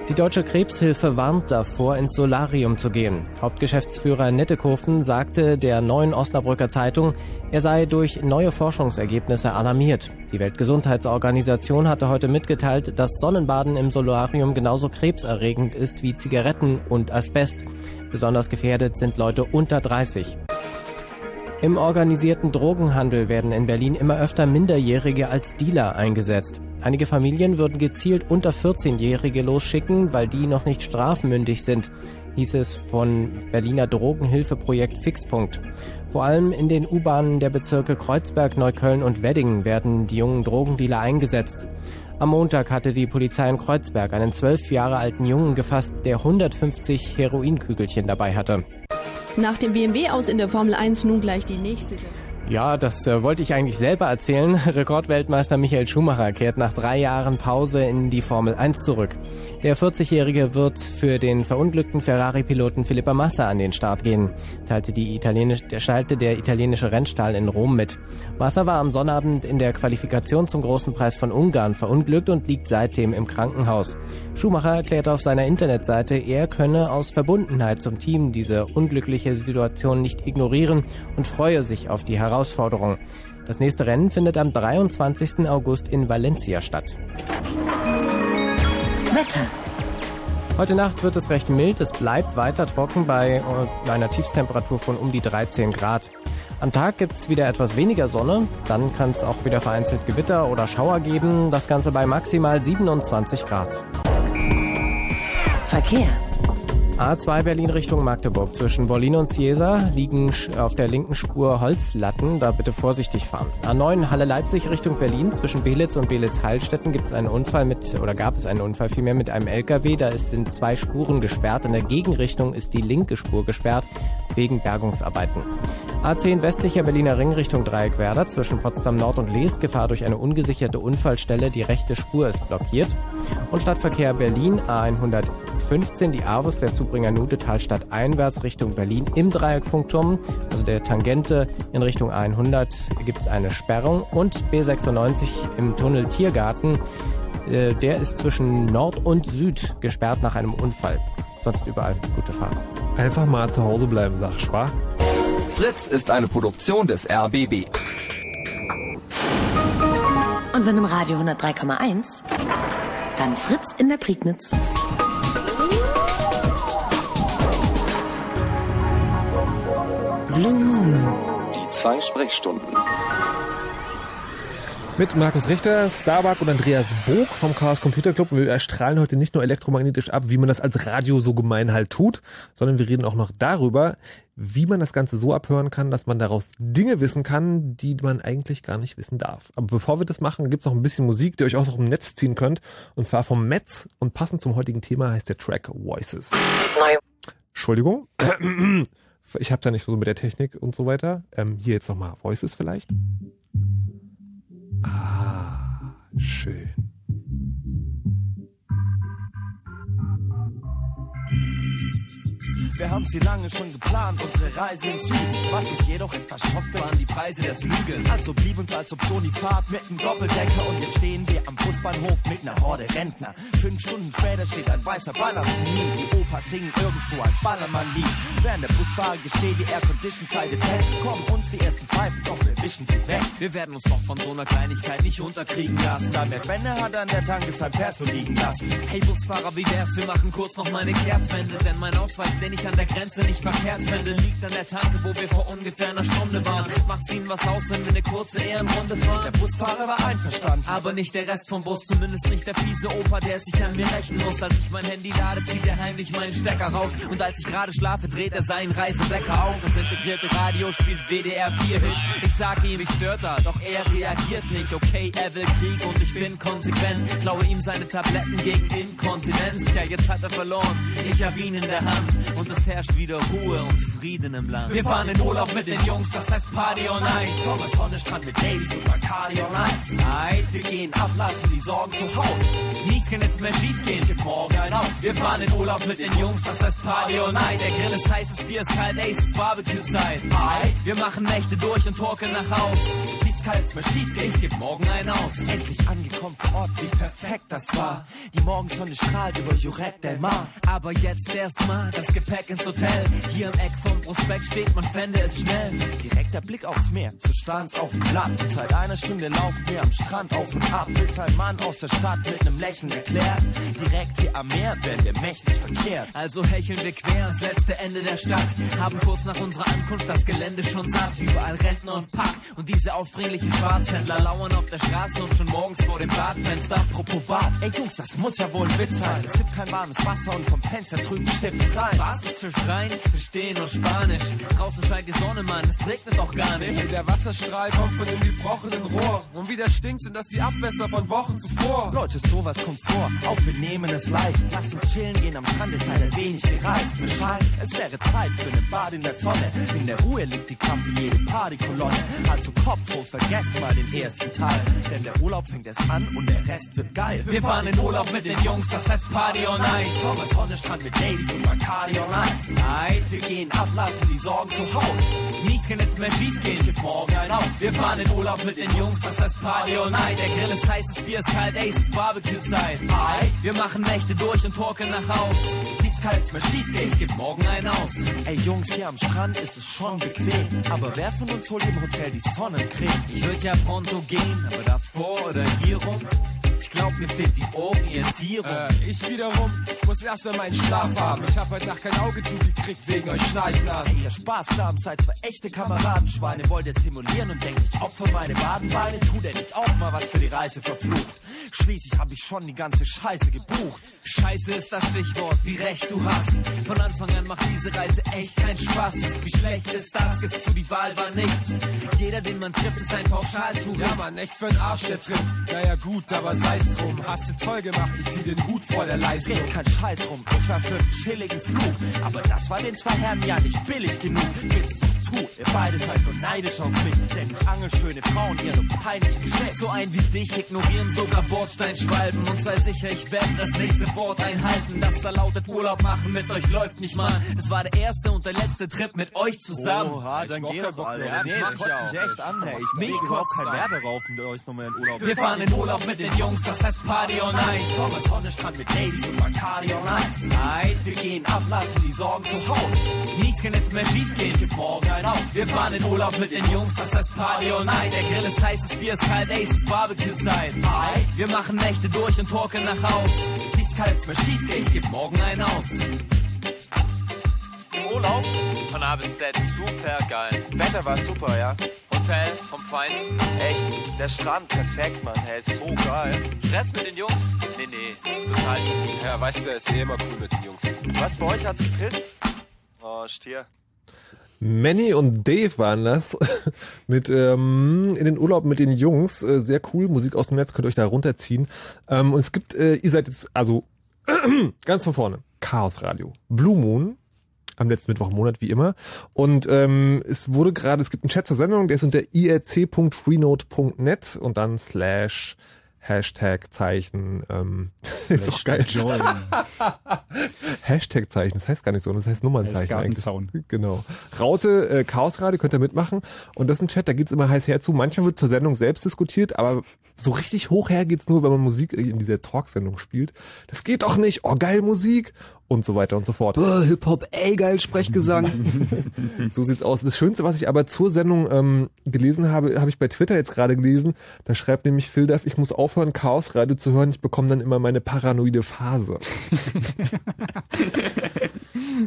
Die Deutsche Krebshilfe warnt davor, ins Solarium zu gehen. Hauptgeschäftsführer Nettekofen sagte der neuen Osnabrücker Zeitung, er sei durch neue Forschungsergebnisse alarmiert. Die Weltgesundheitsorganisation hatte heute mitgeteilt, dass Sonnenbaden im Solarium genauso krebserregend ist wie Zigaretten und Asbest. Besonders gefährdet sind Leute unter 30. Im organisierten Drogenhandel werden in Berlin immer öfter Minderjährige als Dealer eingesetzt. Einige Familien würden gezielt unter 14-Jährige losschicken, weil die noch nicht strafmündig sind, hieß es von Berliner Drogenhilfeprojekt Fixpunkt. Vor allem in den U-Bahnen der Bezirke Kreuzberg, Neukölln und Wedding werden die jungen Drogendealer eingesetzt. Am Montag hatte die Polizei in Kreuzberg einen zwölf Jahre alten Jungen gefasst, der 150 Heroinkügelchen dabei hatte. Nach dem BMW aus in der Formel 1 nun gleich die nächste. Ja, das äh, wollte ich eigentlich selber erzählen. Rekordweltmeister Michael Schumacher kehrt nach drei Jahren Pause in die Formel 1 zurück. Der 40-Jährige wird für den verunglückten Ferrari-Piloten Philippa Massa an den Start gehen, teilte, die italienische, teilte der italienische Rennstall in Rom mit. Massa war am Sonnabend in der Qualifikation zum Großen Preis von Ungarn verunglückt und liegt seitdem im Krankenhaus. Schumacher erklärte auf seiner Internetseite, er könne aus Verbundenheit zum Team diese unglückliche Situation nicht ignorieren und freue sich auf die Herausforderung. Das nächste Rennen findet am 23. August in Valencia statt. Wetter. Heute Nacht wird es recht mild, es bleibt weiter trocken bei äh, einer Tiefstemperatur von um die 13 Grad. Am Tag gibt's wieder etwas weniger Sonne, dann kann es auch wieder vereinzelt Gewitter oder Schauer geben, das Ganze bei maximal 27 Grad. Verkehr. A2 Berlin Richtung Magdeburg. Zwischen Wollin und Ciesa liegen auf der linken Spur Holzlatten, da bitte vorsichtig fahren. A9 Halle Leipzig Richtung Berlin. Zwischen Belitz und Belitz-Heilstätten gibt es einen Unfall mit, oder gab es einen Unfall vielmehr mit einem LKW. Da sind zwei Spuren gesperrt. In der Gegenrichtung ist die linke Spur gesperrt, wegen Bergungsarbeiten. A10 westlicher Berliner Ring Richtung Dreieckwerder. Zwischen Potsdam Nord und Leest Gefahr durch eine ungesicherte Unfallstelle. Die rechte Spur ist blockiert. Und Stadtverkehr Berlin A115, die Avus der Zubringer Nute Talstadt einwärts Richtung Berlin im Dreieckfunkturm, also der Tangente in Richtung A100 gibt es eine Sperrung und B96 im Tunnel Tiergarten, äh, der ist zwischen Nord und Süd gesperrt nach einem Unfall. Sonst überall gute Fahrt. Einfach mal zu Hause bleiben, sag ich, wa? Fritz ist eine Produktion des RBB. Und wenn im Radio 103,1, dann Fritz in der Prignitz. Blue Moon. Die zwei Sprechstunden. Mit Markus Richter, Starbuck und Andreas Bog vom Chaos Computer Club. Wir erstrahlen heute nicht nur elektromagnetisch ab, wie man das als Radio so gemein halt tut, sondern wir reden auch noch darüber, wie man das Ganze so abhören kann, dass man daraus Dinge wissen kann, die man eigentlich gar nicht wissen darf. Aber bevor wir das machen, gibt's noch ein bisschen Musik, die ihr euch auch noch im Netz ziehen könnt. Und zwar vom Metz. Und passend zum heutigen Thema heißt der Track Voices. Entschuldigung. Ich habe da nicht so mit der Technik und so weiter. Ähm, hier jetzt nochmal Voices vielleicht. Ah, schön. Wir haben sie lange schon geplant, unsere Reise im Süden. Was uns jedoch etwas schockte, waren die Preise der Flüge. Also blieb uns als Option die Fahrt mit einem Doppeldecker und jetzt stehen wir am Busbahnhof mit einer Horde Rentner. Fünf Stunden später steht ein weißer Ball am Knie. Die Opas singen irgendwo ein Ballermann-Lied. Während der Busfahrer gesteht, die Air-Condition-Seite fällt, kommen uns die ersten Zweifel, doch wir wischen sie weg. Wir werden uns doch von so einer Kleinigkeit nicht unterkriegen lassen. Da der Benne hat an der Tanke sein Perso liegen lassen. Hey Busfahrer, wie wär's, wir machen kurz noch meine Kehrtwende, denn mein Ausweis, den ich an der Grenze nicht verkehrt finde, liegt an der Tanke, wo wir vor ungefähr einer Stunde waren. Macht's ihnen was aus, wenn wir eine kurze Ehrenrunde fahren? Der Busfahrer war einverstanden. Aber nicht der Rest vom Bus, zumindest nicht der fiese Opa, der sich an mir rächen muss. Als ich mein Handy lade, zieht er heimlich meinen Stecker raus. Und als ich gerade schlafe, dreht er seinen Reisewecker auf. Das integrierte Radio spielt WDR 4 Hits. Ich sag ihm, ich stört da, doch er reagiert nicht. Okay, er will Krieg und ich bin konsequent. Klaue ihm seine Tabletten gegen Inkontinenz. Tja, jetzt hat er verloren. Ich hab ihn in der Hand. Und es herrscht wieder Ruhe und Frieden im Land. Wir fahren in Urlaub mit den Jungs, das heißt Party all night. Thomas Sonnenstrand mit Ladies und Bacardi all night. Wir gehen ablassen die Sorgen zu Haus. Nichts kann jetzt mehr schief gehen. Ich geb morgen ein auf. Wir fahren in Urlaub mit den Jungs, das heißt Party all night. Der Grill ist heiß, das Bier ist kalt, ey, es ist Barbecue-Zeit. Wir machen Nächte durch und torkeln nach Haus. Nichts kann jetzt mehr schief gehen. Ich geb morgen einen aus. Endlich angekommen vor Ort, wie perfekt das war. Die Morgensonne strahlt über Jurek del Mar. Aber jetzt erstmal das Gepäck ins Hotel. Hier im Eck vom Prospekt steht, man fände es schnell. Direkter Blick aufs Meer, so stand's auf dem Blatt. Seit einer Stunde laufen wir am Strand auf und ab, bis ein Mann aus der Stadt mit nem Lächeln erklärt. Direkt hier am Meer werden wir mächtig verkehrt. Also hecheln wir quer ans letzte Ende der Stadt. Haben kurz nach unserer Ankunft das Gelände schon satt. Überall Rentner und Pack. Und diese aufdringlichen Schwarzhändler lauern auf der Straße und schon morgens vor dem Badfenster. Apropos Bad, ey Jungs, das muss ja wohl ein Witz sein. Es gibt kein warmes Wasser und vom Fenster drüben stimmt's rein. Was ist für Schreien? Ich verstehe nur Spanisch. Draußen scheint die Sonne, Mann. Es regnet doch gar nicht. Hey, der Wasserstrahl kommt von dem gebrochenen Rohr. Und wie der stinkt, sind das die Abwässer von Wochen zuvor. Leute, sowas kommt vor. Auch wir nehmen es leicht. Lass uns chillen gehen am Strand, ist ein wenig gereist. Mir scheint, es wäre Zeit für einen Bad in der Sonne. In der Ruhe liegt die Kraft wie jede Partykolonne. Also Kopf hoch, vergesst mal den ersten Teil. Denn der Urlaub fängt erst an und der Rest wird geil. Wir fahren in Urlaub mit den Jungs, das heißt Party all night. Thomas Sonnenstrand mit Ladies und Bacardi all night. Night. Wir gehen ablassen die Sorgen zu Haus. Nichts kann jetzt mehr schief gehen. Ich geb morgen ein auf. Wir fahren in Urlaub mit den Jungs, das heißt Party all night. Der Grill ist heiß, das Bier ist kalt, ey, es ist Barbecue-Zeit. Wir machen Nächte durch und torkeln nach Haus. Nichts kann jetzt mehr schief gehen. Ich geb morgen einen aus. Ey Jungs, hier am Strand ist es schon bequem. Aber wer von uns holt im Hotel die Sonnencreme? Ich würde ja pronto gehen, aber davor oder hier rum. Ich glaub, mir fehlt die Orientierung. Äh, ich wiederum muss erstmal meinen Schlaf haben. Ich hab heute Nacht kein Auge zugekriegt wegen euch Schnarchnasen. Ihr Spaßknaben seid zwei echte Kameradenschweine. Wollt ihr simulieren und denkt, ich opfer meine Badenbeine? Tut er nicht auch mal was für die Reise verflucht? Schließlich hab ich schon die ganze Scheiße gebucht. Scheiße ist das Stichwort, wie recht du hast. Von Anfang an macht diese Reise echt keinen Spaß. Wie schlecht ist das? Gibst du die Wahl war nichts. Jeder, den man trifft, ist ein Pauschaltourist. Ja, man, echt für'n Arsch der Trip. Naja, gut, aber sei's drum. Hast du toll gemacht, ich zieh den Hut vor der Leistung. Red kein Scheiß rum, ich war für einen chilligen Flug. Aber das war den zwei Herren ja nicht billig genug. Gibt's zu, ihr beide seid nur neidisch auf mich. Denn ich angel schöne Frauen, ihr nur peinlich Geschlecht. So ein wie dich ignorieren sogar Bordsteinschwalben. Und sei sicher, ich werde das nächste Wort einhalten. Das da lautet Urlaub machen mit euch läuft nicht mal. Es war der erste und der letzte Trip mit euch zusammen. Oha, dann geh doch, Alter. Ja, nee, das das macht kotzt mich echt an, hey. Ich Mich überhaupt an. Wert darauf, euch nochmal in Urlaub Wir fahren in Urlaub mit den Jungs, das heißt Party all night. Thomas Sonnenstrand mit Ladies und Bacardi all night. Night. Wir gehen ablassen die Sorgen zu Haus. Nichts kann jetzt mehr schief Ich gehen. geb morgen ein auf. Wir fahren in Urlaub mit den Jungs, das heißt Party all night. Der Grill ist heiß, das Bier ist kalt, ey, es ist Barbecue-Zeit. Wir machen Nächte durch und torkeln nach Haus. Nichts kann jetzt mehr schief. Ich geb morgen einen aus. Urlaub. Von A bis Z, super geil. Wetter war super, ja. Hotel vom Feinsten. Echt. Der Strand, perfekt, Mann. Hey, ist so geil. Stress mit den Jungs? Nee, nee, total easy. Ja, weißt du, ist eh immer cool mit den Jungs. Was, bei euch hat's gepisst? Oh, Stier. Manny und Dave waren das mit ähm, in den Urlaub mit den Jungs. Äh, sehr cool, Musik aus dem März könnt ihr euch da runterziehen. Ähm, und es gibt, äh, ihr seid jetzt, also ganz von vorne, Chaos Radio, Blue Moon, am letzten Mittwoch im Monat wie immer. Und ähm, es wurde gerade, es gibt einen Chat zur Sendung, der ist unter irc.freenode.net und dann slash Hashtag-Zeichen. Ähm, ist doch geil. Join. Hashtag-Zeichen, das heißt gar nicht so, das heißt Nummernzeichen eigentlich. Genau. Raute, äh, Chaosradio, könnt ihr mitmachen. Und das ist ein Chat, da geht's immer heiß her zu. Manchmal wird zur Sendung selbst diskutiert, aber so richtig hoch her geht's nur, wenn man Musik in dieser Talksendung spielt. Das geht doch nicht. Oh, geil Musik. Und so weiter und so fort. Oh, Hip-Hop, ey, geil, Sprechgesang. so sieht's aus. Das Schönste, was ich aber zur Sendung ähm, gelesen habe, habe ich bei Twitter jetzt gerade gelesen. Da schreibt nämlich Phil Duff, ich muss aufhören, Chaosradio zu hören. Ich bekomme dann immer meine paranoide Phase.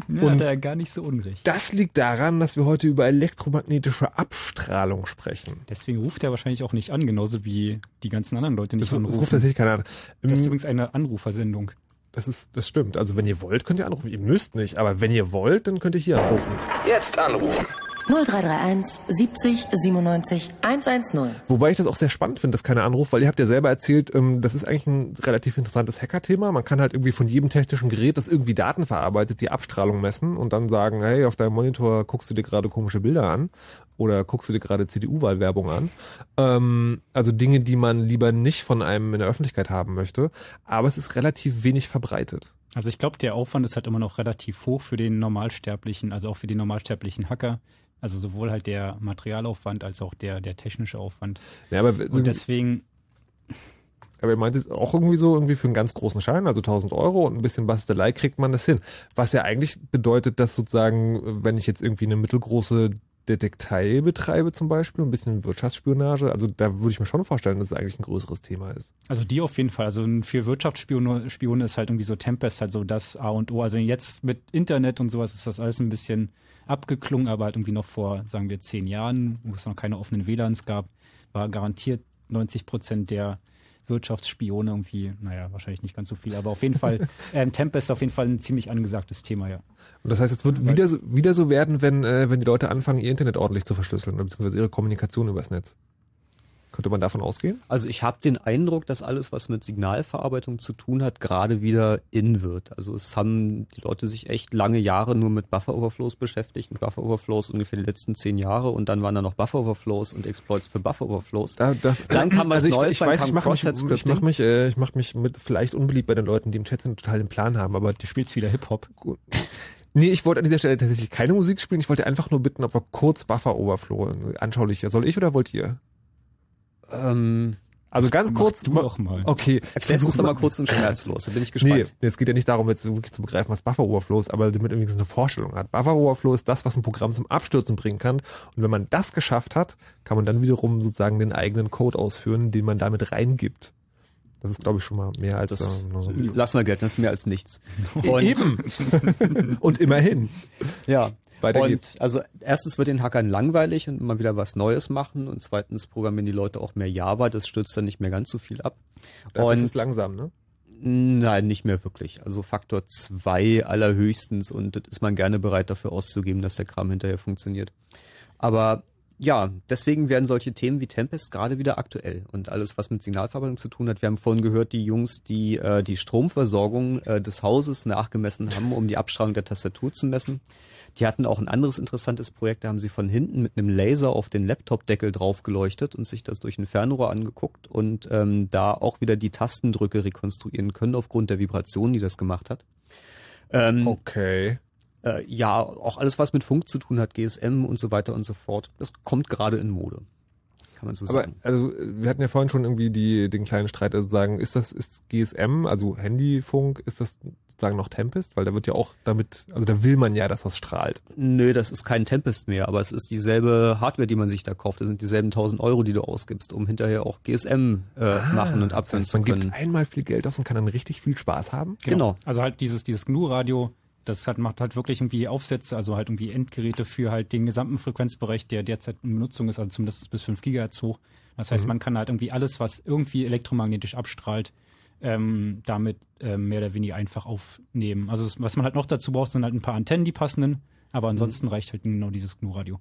Ja, Und hat er gar nicht so unrecht. Das liegt daran, dass wir heute über elektromagnetische Abstrahlung sprechen. Deswegen ruft er wahrscheinlich auch nicht an, genauso wie die ganzen anderen Leute nicht Das, das anrufen. ruft tatsächlich keiner an. das ist Ähm, übrigens eine Anrufersendung. Das ist, das stimmt. Also wenn ihr wollt, könnt ihr anrufen. Ihr müsst nicht, aber wenn ihr wollt, dann könnt ihr hier anrufen. Jetzt anrufen. 0331 70 97 110. Wobei ich das auch sehr spannend finde, dass keiner anruft, weil ihr habt ja selber erzählt, ähm, das ist eigentlich ein relativ interessantes Hacker-Thema. Man kann halt irgendwie von jedem technischen Gerät, das irgendwie Daten verarbeitet, die Abstrahlung messen und dann sagen, hey, auf deinem Monitor guckst du dir gerade komische Bilder an oder guckst du dir gerade CDU-Wahlwerbung an. Ähm, also Dinge, die man lieber nicht von einem in der Öffentlichkeit haben möchte. Aber es ist relativ wenig verbreitet. Also ich glaube, der Aufwand ist halt immer noch relativ hoch für den normalsterblichen, also auch für die normalsterblichen Hacker. Also sowohl halt der Materialaufwand als auch der, der technische Aufwand. Ja, aber Und deswegen, Aber er meinte es auch irgendwie so, irgendwie für einen ganz großen Schein, also 1000 Euro und ein bisschen Bastelei kriegt man das hin. Was ja eigentlich bedeutet, dass sozusagen, wenn ich jetzt irgendwie eine mittelgroße Detektei betreibe zum Beispiel, ein bisschen Wirtschaftsspionage, also da würde ich mir schon vorstellen, dass es eigentlich ein größeres Thema ist. also die auf jeden Fall. Also für Wirtschaftsspione Spione ist halt irgendwie so Tempest halt so das A und O. Also jetzt mit Internet und sowas ist das alles ein bisschen abgeklungen, aber halt irgendwie noch vor, sagen wir, zehn Jahren, wo es noch keine offenen WLANs gab, war garantiert 90 Prozent der Wirtschaftsspione irgendwie, naja, wahrscheinlich nicht ganz so viel, aber auf jeden Fall, ähm, Tempest ist auf jeden Fall ein ziemlich angesagtes Thema, ja. Und das heißt, es wird wieder so, wieder so werden, wenn, äh, wenn die Leute anfangen, ihr Internet ordentlich zu verschlüsseln, oder beziehungsweise ihre Kommunikation übers Netz. Könnte man davon ausgehen? Also ich habe den Eindruck, dass alles, was mit Signalverarbeitung zu tun hat, gerade wieder in wird. Also es haben die Leute sich echt lange Jahre nur mit Buffer Overflows beschäftigt. Mit Buffer Overflows ungefähr die letzten zehn Jahre und dann waren da noch Buffer Overflows und Exploits für Buffer Overflows. Da, da, dann kam was also ich, Neues, ich weiß, ich mache mich, ich mach mich, äh, ich mach mich mit vielleicht unbeliebt bei den Leuten, die im Chat sind, total den Plan haben, aber Du spielst wieder Hip-Hop. Nee, ich wollte an dieser Stelle tatsächlich keine Musik spielen. Ich wollte einfach nur bitten, ob wir kurz Buffer Overflow anschaulicher. Soll ich oder wollt ihr? Ähm, Also ganz Mach kurz. du doch mal. Okay. Erklär's uns mal kurz und schmerzlos, da bin ich Nee, gespannt. es geht ja nicht darum, jetzt wirklich zu begreifen, was Buffer Overflow ist, aber damit irgendwie so eine Vorstellung hat. Buffer Overflow ist das, was ein Programm zum Abstürzen bringen kann. Und wenn man das geschafft hat, kann man dann wiederum sozusagen den eigenen Code ausführen, den man damit reingibt. Das ist, glaube ich, schon mal mehr als Das äh, so. lass mal gelten, das ist mehr als nichts. Eben. Und immerhin. Ja. Weiter und geht's. also erstens wird den Hackern langweilig und immer wieder was Neues machen und zweitens programmieren die Leute auch mehr Java, das stürzt dann nicht mehr ganz so viel ab. Dafür ist und es langsam, ne? Nein, nicht mehr wirklich. Also Faktor zwei allerhöchstens und das ist man gerne bereit dafür auszugeben, dass der Kram hinterher funktioniert. Aber ja, deswegen werden solche Themen wie Tempest gerade wieder aktuell und alles, was mit Signalverarbeitung zu tun hat. Wir haben vorhin gehört, die Jungs, die äh, die Stromversorgung äh, des Hauses nachgemessen haben, um die Abstrahlung der Tastatur zu messen. Die hatten auch ein anderes interessantes Projekt, da haben sie von hinten mit einem Laser auf den Laptop-Deckel drauf geleuchtet und sich das durch ein Fernrohr angeguckt und ähm, da auch wieder die Tastendrücke rekonstruieren können aufgrund der Vibration, die das gemacht hat. Ähm, Okay. äh, ja, auch alles, was mit Funk zu tun hat, GSM und so weiter und so fort, das kommt gerade in Mode. Kann man so Aber sagen. also wir hatten ja vorhin schon irgendwie die den kleinen Streit, also sagen, ist das ist GSM, also Handyfunk, ist das sozusagen noch Tempest, weil da wird ja auch damit, also da will man ja, dass das strahlt. Nö, das ist kein Tempest mehr, aber es ist dieselbe Hardware, die man sich da kauft. Das sind dieselben 1000 Euro, die du ausgibst, um hinterher auch GSM äh, machen und das abwenden heißt, zu man können. gibt einmal viel Geld aus und kann dann richtig viel Spaß haben. Genau. Also halt dieses, dieses GNU-Radio, das hat, macht halt wirklich irgendwie Aufsätze, also halt irgendwie Endgeräte für halt den gesamten Frequenzbereich, der derzeit in Benutzung ist, also zumindest bis 5 Gigahertz hoch. Das heißt, Mhm. man kann halt irgendwie alles, was irgendwie elektromagnetisch abstrahlt, ähm, damit ähm, mehr oder weniger einfach aufnehmen. Also was man halt noch dazu braucht, sind halt ein paar Antennen, die passenden. Aber ansonsten reicht halt genau dieses GNU-Radio.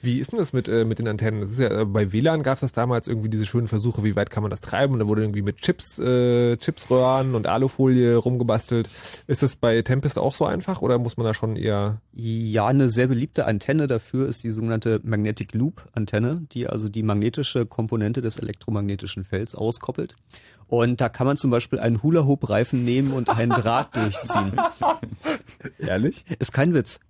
Wie ist denn das mit, äh, mit den Antennen? Das ist ja, äh, bei WLAN gab es das damals irgendwie diese schönen Versuche, wie weit kann man das treiben? Und da wurde irgendwie mit Chips, äh, Chipsröhren und Alufolie rumgebastelt. Ist das bei Tempest auch so einfach oder muss man da schon eher Ja, eine sehr beliebte Antenne dafür ist die sogenannte Magnetic Loop Antenne, die also die magnetische Komponente des elektromagnetischen Felds auskoppelt. Und da kann man zum Beispiel einen Hula-Hoop-Reifen nehmen und einen Draht durchziehen. Ehrlich? Ist kein Witz.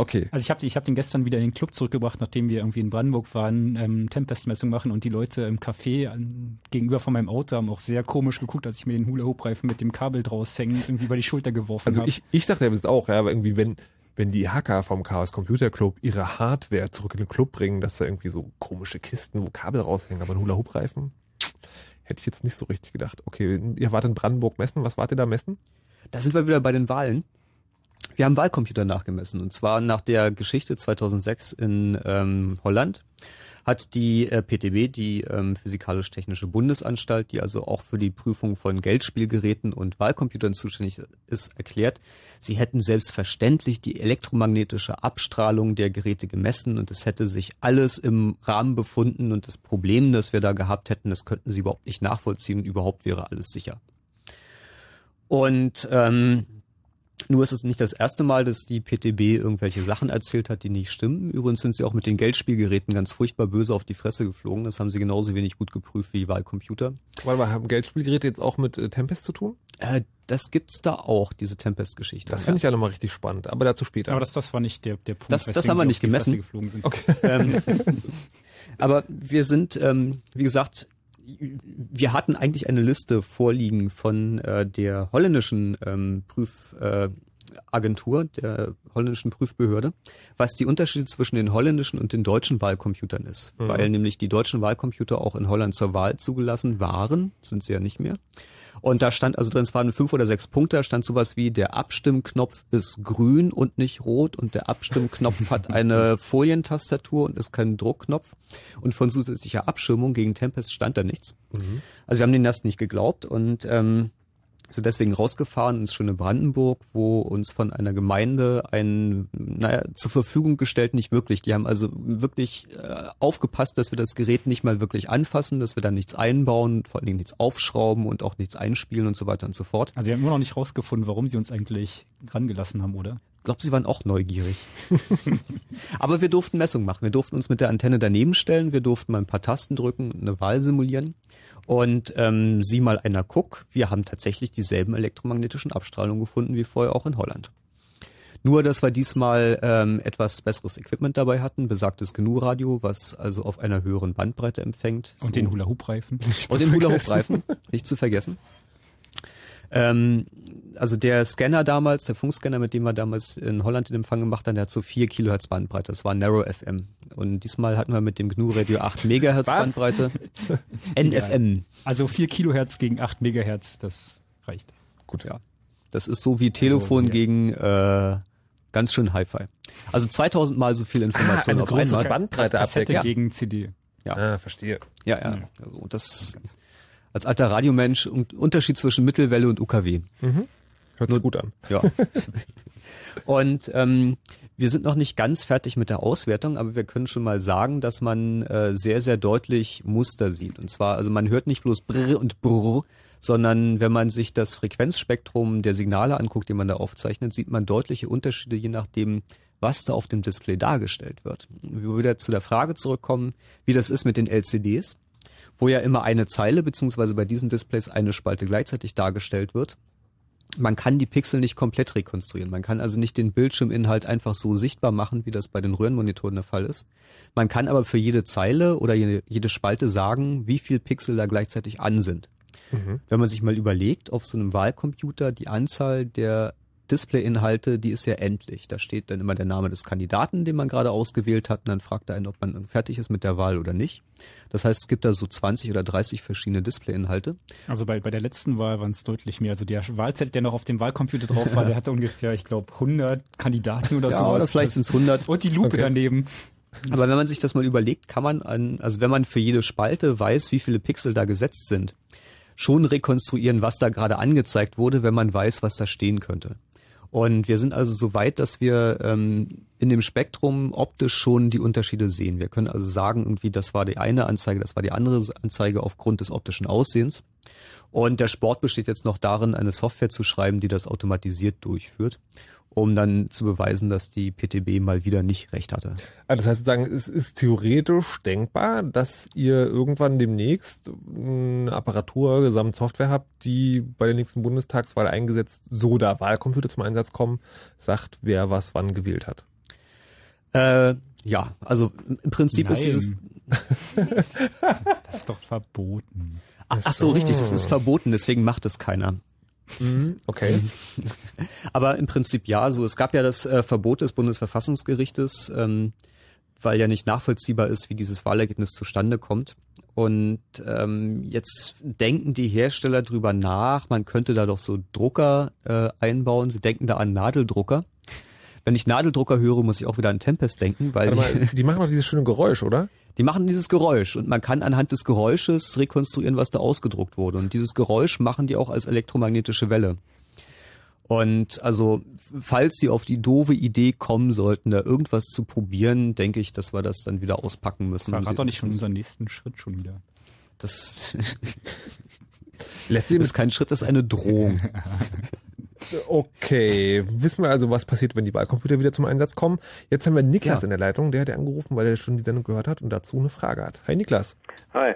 Okay. Also ich habe ich hab den gestern wieder in den Club zurückgebracht, nachdem wir irgendwie in Brandenburg waren, ähm, Tempestmessung machen und die Leute im Café an, gegenüber von meinem Auto haben auch sehr komisch geguckt, als ich mir den Hula-Hoop-Reifen mit dem Kabel draus hängend irgendwie über die Schulter geworfen Also habe. ich, ich dachte ja das auch, ja, aber irgendwie, wenn, wenn die Hacker vom Chaos Computer Club ihre Hardware zurück in den Club bringen, dass da irgendwie so komische Kisten, wo Kabel raushängen, aber ein Hula-Hoop-Reifen, hätte ich jetzt nicht so richtig gedacht. Okay, ihr wart in Brandenburg messen, was wart ihr da messen? Da sind wir wieder bei den Wahlen. Wir haben Wahlcomputer nachgemessen und zwar nach der Geschichte 2006 in ähm, Holland hat die äh, PTB, die ähm, Physikalisch-Technische Bundesanstalt, die also auch für die Prüfung von Geldspielgeräten und Wahlcomputern zuständig ist, erklärt, sie hätten selbstverständlich die elektromagnetische Abstrahlung der Geräte gemessen und es hätte sich alles im Rahmen befunden und das Problem, das wir da gehabt hätten, das könnten sie überhaupt nicht nachvollziehen und überhaupt wäre alles sicher. Und ähm, nur ist es nicht das erste Mal, dass die PTB irgendwelche Sachen erzählt hat, die nicht stimmen. Übrigens sind sie auch mit den Geldspielgeräten ganz furchtbar böse auf die Fresse geflogen. Das haben sie genauso wenig gut geprüft wie Wahlcomputer. Warte mal, haben Geldspielgeräte jetzt auch mit äh, Tempest zu tun? Äh, das gibt's da auch, diese Tempest-Geschichte. Das finde ich ja nochmal richtig spannend, aber dazu später. Aber das, das war nicht der, der Punkt. Das, das haben wir sie nicht auf die Fresse gemessen. geflogen sind. Okay. Ähm, aber wir sind, ähm, wie gesagt, wir hatten eigentlich eine Liste vorliegen von äh, der holländischen ähm, Prüfagentur, äh, Agentur, der holländischen Prüfbehörde, was die Unterschiede zwischen den holländischen und den deutschen Wahlcomputern ist. Mhm. Weil nämlich die deutschen Wahlcomputer auch in Holland zur Wahl zugelassen waren, sind sie ja nicht mehr. Und da stand also drin, es waren fünf oder sechs Punkte, da stand sowas wie, der Abstimmknopf ist grün und nicht rot und der Abstimmknopf hat eine Folientastatur und ist kein Druckknopf. Und von zusätzlicher Abschirmung gegen Tempest stand da nichts. Mhm. Also wir haben den erst nicht geglaubt und ähm, sind deswegen rausgefahren ins schöne Brandenburg, wo uns von einer Gemeinde ein, naja, zur Verfügung gestellt, nicht wirklich. Die haben also wirklich äh, aufgepasst, dass wir das Gerät nicht mal wirklich anfassen, dass wir da nichts einbauen, vor allen Dingen nichts aufschrauben und auch nichts einspielen und so weiter und so fort. Also sie haben immer noch nicht rausgefunden, warum sie uns eigentlich rangelassen haben, oder? Ich glaube, sie waren auch neugierig. Aber wir durften Messungen machen. Wir durften uns mit der Antenne daneben stellen, wir durften mal ein paar Tasten drücken, eine Wahl simulieren. Und ähm, sieh mal einer guck, wir haben tatsächlich dieselben elektromagnetischen Abstrahlungen gefunden wie vorher auch in Holland. Nur, dass wir diesmal ähm, etwas besseres Equipment dabei hatten, besagtes GNU-Radio, was also auf einer höheren Bandbreite empfängt. Und den Hula-Hoop-Reifen. Und den Hula-Hoop-Reifen, nicht zu vergessen. Ähm, also der Scanner damals, der Funkscanner, mit dem wir damals in Holland den Empfang gemacht haben, der hat so 4 Kilohertz Bandbreite. Das war Narrow FM. Und diesmal hatten wir mit dem GNU Radio 8 Megahertz Was? Bandbreite. NFM. Also 4 Kilohertz gegen 8 Megahertz, das reicht. Gut, ja. Das ist so wie Telefon ja. gegen äh, ganz schön Hi-Fi. Also 2000 mal so viel Information eine auf einmal. Bandbreite Kassette abdecken. gegen CD. Ja. Ah, verstehe. Ja, ja. Also das als alter Radiomensch und Unterschied zwischen Mittelwelle und UKW. Mhm. Hört sich gut an. Ja. Und ähm, wir sind noch nicht ganz fertig mit der Auswertung, aber wir können schon mal sagen, dass man äh, sehr, sehr deutlich Muster sieht. Und zwar, also man hört nicht bloß Brr und Brr, sondern wenn man sich das Frequenzspektrum der Signale anguckt, die man da aufzeichnet, sieht man deutliche Unterschiede, je nachdem, was da auf dem Display dargestellt wird. Wir wieder zu der Frage zurückkommen, wie das ist mit den LCDs, wo ja immer eine Zeile, beziehungsweise bei diesen Displays eine Spalte gleichzeitig dargestellt wird. Man kann die Pixel nicht komplett rekonstruieren. Man kann also nicht den Bildschirminhalt einfach so sichtbar machen, wie das bei den Röhrenmonitoren der Fall ist. Man kann aber für jede Zeile oder jede, jede Spalte sagen, wie viel Pixel da gleichzeitig an sind. Mhm. Wenn man sich mal überlegt, auf so einem Wahlcomputer die Anzahl der Displayinhalte, die ist ja endlich. Da steht dann immer der Name des Kandidaten, den man gerade ausgewählt hat, und dann fragt er einen, ob man fertig ist mit der Wahl oder nicht. Das heißt, es gibt da so 20 oder 30 verschiedene Displayinhalte. Also bei, bei der letzten Wahl waren es deutlich mehr. Also der Wahlzettel, der noch auf dem Wahlcomputer drauf war, der hatte ungefähr, ich glaube, 100 Kandidaten oder Ja, sowas. oder vielleicht sind es 100. Und die Lupe Okay. daneben. Aber wenn man sich das mal überlegt, kann man an, also wenn man für jede Spalte weiß, wie viele Pixel da gesetzt sind, schon rekonstruieren, was da gerade angezeigt wurde, wenn man weiß, was da stehen könnte. Und wir sind also so weit, dass wir ähm, in dem Spektrum optisch schon die Unterschiede sehen. Wir können also sagen, irgendwie, das war die eine Anzeige, das war die andere Anzeige aufgrund des optischen Aussehens. Und der Sport besteht jetzt noch darin, eine Software zu schreiben, die das automatisiert durchführt, um dann zu beweisen, dass die PTB mal wieder nicht recht hatte. Ah, Das heißt sozusagen, es ist theoretisch denkbar, dass ihr irgendwann demnächst eine Apparatur, Gesamtsoftware habt, die bei der nächsten Bundestagswahl eingesetzt, so da Wahlcomputer zum Einsatz kommen, sagt, wer was wann gewählt hat. Äh, ja, also im Prinzip ist Nein. dieses. Das ist doch verboten. Ach, ach so, richtig, das ist verboten, deswegen macht es keiner. Mhm, okay. Aber im Prinzip ja, so es gab ja das äh, Verbot des Bundesverfassungsgerichtes, ähm, weil ja nicht nachvollziehbar ist, wie dieses Wahlergebnis zustande kommt. Und ähm, jetzt denken die Hersteller drüber nach, man könnte da doch so Drucker äh, einbauen. Sie denken da an Nadeldrucker. Wenn ich Nadeldrucker höre, muss ich auch wieder an Tempest denken, weil Warte mal, die machen doch dieses schöne Geräusch, oder? die machen dieses Geräusch und man kann anhand des Geräusches rekonstruieren, was da ausgedruckt wurde. Und dieses Geräusch machen die auch als elektromagnetische Welle. Und also, falls sie auf die doofe Idee kommen sollten, da irgendwas zu probieren, denke ich, dass wir das dann wieder auspacken müssen. Verrat doch nicht schon unseren nächsten Schritt schon wieder. Das Lässt ist kein Schritt, das ist eine Drohung. Okay, wissen wir also, was passiert, wenn die Wahlcomputer wieder zum Einsatz kommen. Jetzt haben wir Niklas Ja. in der Leitung, der hat ja angerufen, weil er schon die Sendung gehört hat und dazu eine Frage hat. Hi Niklas. Hi.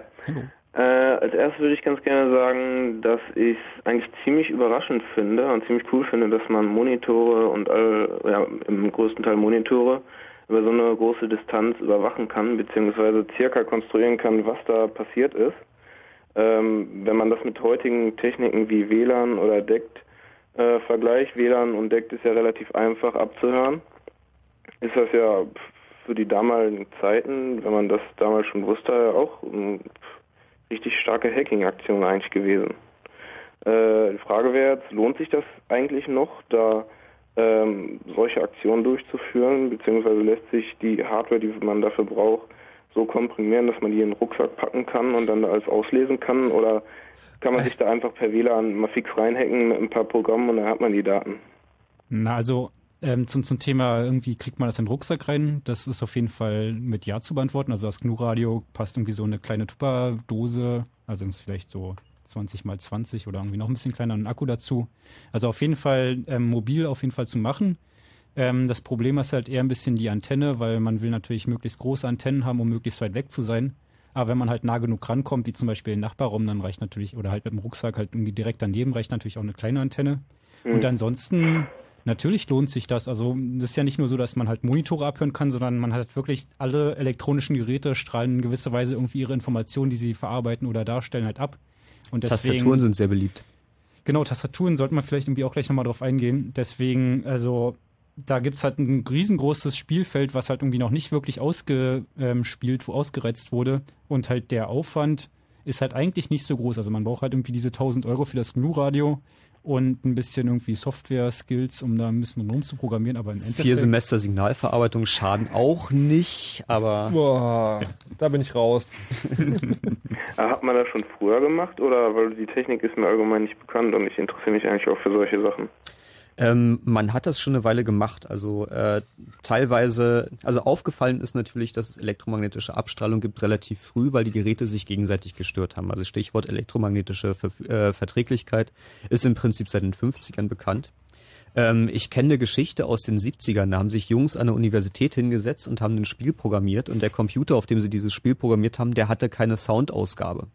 Äh, als erstes würde ich ganz gerne sagen, dass ich es eigentlich ziemlich überraschend finde und ziemlich cool finde, dass man Monitore und all, ja, im größten Teil Monitore über so eine große Distanz überwachen kann, beziehungsweise circa konstruieren kann, was da passiert ist. Ähm, wenn man das mit heutigen Techniken wie WLAN oder DECT äh, vergleicht, WLAN und DECT ist ja relativ einfach abzuhören, ist das ja für die damaligen Zeiten, wenn man das damals schon wusste, auch eine richtig starke Hacking-Aktion eigentlich gewesen. Äh, die Frage wäre jetzt, lohnt sich das eigentlich noch, da ähm, solche Aktionen durchzuführen, beziehungsweise lässt sich die Hardware, die man dafür braucht, so komprimieren, dass man die in den Rucksack packen kann und dann da alles auslesen kann? Oder kann man sich da einfach per WLAN mal fix reinhacken mit ein paar Programmen und dann hat man die Daten? Na, also ähm, zum, zum Thema, irgendwie kriegt man das in den Rucksack rein. Das ist auf jeden Fall mit Ja zu beantworten. Also das GNU-Radio passt irgendwie so eine kleine Tupperdose, also ist vielleicht so 20 mal 20 oder irgendwie noch ein bisschen kleiner und ein Akku dazu. Also auf jeden Fall ähm, mobil auf jeden Fall zu machen. Ähm, das Problem ist halt eher ein bisschen die Antenne, weil man will natürlich möglichst große Antennen haben, um möglichst weit weg zu sein. Aber wenn man halt nah genug rankommt, wie zum Beispiel im Nachbarraum, dann reicht natürlich, oder halt mit dem Rucksack halt irgendwie direkt daneben, reicht natürlich auch eine kleine Antenne. Mhm. Und ansonsten, natürlich lohnt sich das. Also das ist ja nicht nur so, dass man halt Monitore abhören kann, sondern man hat wirklich alle elektronischen Geräte strahlen in gewisser Weise irgendwie ihre Informationen, die sie verarbeiten oder darstellen, halt ab. Und deswegen, Tastaturen sind sehr beliebt. Genau, Tastaturen sollte man vielleicht irgendwie auch gleich nochmal drauf eingehen. Deswegen, also da gibt's halt ein riesengroßes Spielfeld, was halt irgendwie noch nicht wirklich ausgespielt, wo ausgereizt wurde. Und halt der Aufwand ist halt eigentlich nicht so groß. Also man braucht halt irgendwie diese 1000 Euro für das GNU-Radio und ein bisschen irgendwie Software-Skills, um da ein bisschen rumzuprogrammieren. Aber im Endeffekt... Vier Semester Signalverarbeitung schaden auch nicht, aber Boah, da bin ich raus. Hat man das schon früher gemacht oder weil die Technik ist mir allgemein nicht bekannt und ich interessiere mich eigentlich auch für solche Sachen? Ähm, man hat das schon eine Weile gemacht. Also äh, teilweise, also aufgefallen ist natürlich, dass es elektromagnetische Abstrahlung gibt relativ früh, weil die Geräte sich gegenseitig gestört haben. Also Stichwort elektromagnetische Ver äh, Verträglichkeit ist im Prinzip seit den 50ern bekannt. Ähm, ich kenne eine Geschichte aus den 70ern. Da haben sich Jungs an der Universität hingesetzt und haben ein Spiel programmiert und der Computer, auf dem sie dieses Spiel programmiert haben, der hatte keine Soundausgabe.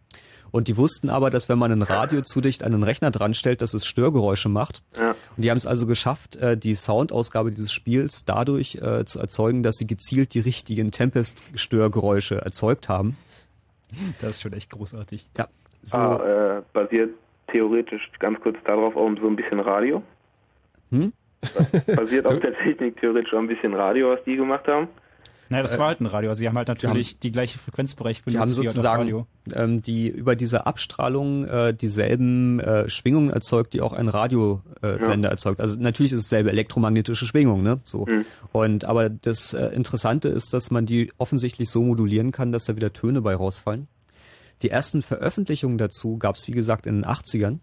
Und die wussten aber, dass wenn man ein Radio zu dicht an einen Rechner dran stellt, dass es Störgeräusche macht. Ja. Und die haben es also geschafft, äh, die Soundausgabe dieses Spiels dadurch äh, zu erzeugen, dass sie gezielt die richtigen Tempest-Störgeräusche erzeugt haben. Das ist schon echt großartig. Ja. So, Ah, äh, basiert theoretisch ganz kurz darauf auch so ein bisschen Radio? Hm? Basiert auf der Technik theoretisch auch ein bisschen Radio, was die gemacht haben? Naja, das Äh, war halt ein Radio. Also sie haben halt die natürlich die gleiche Frequenzbereich Die haben benutzt wie halt das sozusagen Radio. ähm, die über diese Abstrahlung äh, dieselben äh, Schwingungen erzeugt, die auch ein Radiosender Sender erzeugt. Also natürlich ist es selbe elektromagnetische Schwingung, ne? So. Und aber das äh, Interessante ist, dass man die offensichtlich so modulieren kann, dass da wieder Töne bei rausfallen. Die ersten Veröffentlichungen dazu gab es, wie gesagt, in den 80ern.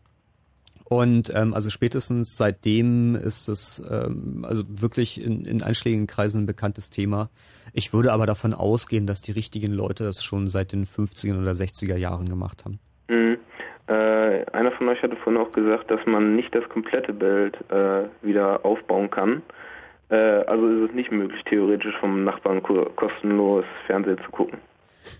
Und ähm, also spätestens seitdem ist es ähm, also wirklich in, in einschlägigen Kreisen ein bekanntes Thema. Ich würde aber davon ausgehen, dass die richtigen Leute das schon seit den 50er oder 60er Jahren gemacht haben. Mhm. Äh, einer von euch hatte vorhin auch gesagt, dass man nicht das komplette Bild äh, wieder aufbauen kann. Äh, also ist es nicht möglich, theoretisch vom Nachbarn ko kostenlos Fernsehen zu gucken.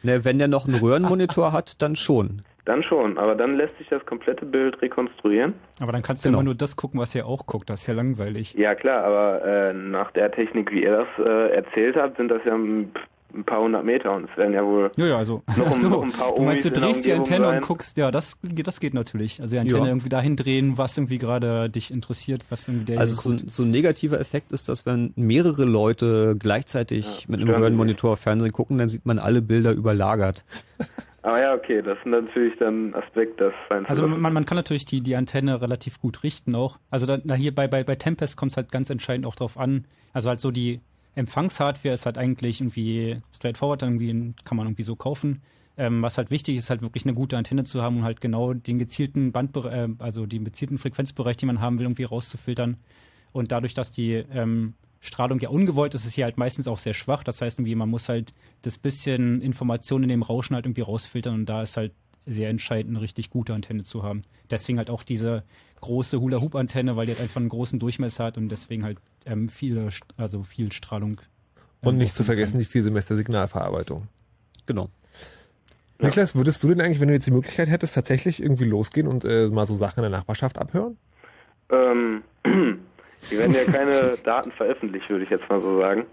Ne, wenn der noch einen Röhrenmonitor hat, dann schon. Dann schon, aber dann lässt sich das komplette Bild rekonstruieren. Aber dann kannst Genau. du immer nur das gucken, was er auch guckt. Das ist ja langweilig. Ja klar, aber äh, nach der Technik, wie ihr das äh, erzählt habt, sind das ja ein, ein paar hundert Meter und es werden ja wohl Ja, ja, also. noch, so. noch ein paar du meinst, du drehst die Antenne sein. und guckst, ja, das, das geht natürlich. Also die Antenne Ja. irgendwie dahin drehen, was irgendwie gerade dich interessiert, was irgendwie der Also so, ein- so ein negativer Effekt ist, dass wenn mehrere Leute gleichzeitig mit einem Röhrenmonitor Fernsehen gucken, dann sieht man alle Bilder überlagert. Aber ja, okay, das ist natürlich dann ein Aspekt, das sein Also man, man kann natürlich die, die Antenne relativ gut richten auch. Also da, da hier bei, bei, bei Tempest kommt es halt ganz entscheidend auch drauf an. Also halt so die Empfangshardware ist halt eigentlich irgendwie straightforward, irgendwie kann man irgendwie so kaufen. Ähm, was halt wichtig ist, halt wirklich eine gute Antenne zu haben und halt genau den gezielten Bandbereich, äh, also den gezielten Frequenzbereich, den man haben will, irgendwie rauszufiltern. Und dadurch, dass die ähm, Strahlung ja ungewollt ist, ist sie halt meistens auch sehr schwach. Das heißt, irgendwie, man muss halt das bisschen Information in dem Rauschen halt irgendwie rausfiltern und da ist halt sehr entscheidend, eine richtig gute Antenne zu haben. Deswegen halt auch diese große Hula-Hoop-Antenne, weil die halt einfach einen großen Durchmesser hat und deswegen halt ähm, viele, also viel Strahlung. ähm, Und nicht zu vergessen kann. die vier Semester Signalverarbeitung. Genau. Niklas, würdest du denn eigentlich, wenn du jetzt die Möglichkeit hättest, tatsächlich irgendwie losgehen und äh, mal so Sachen in der Nachbarschaft abhören? Ähm, hier werden ja keine Daten veröffentlicht, würde ich jetzt mal so sagen.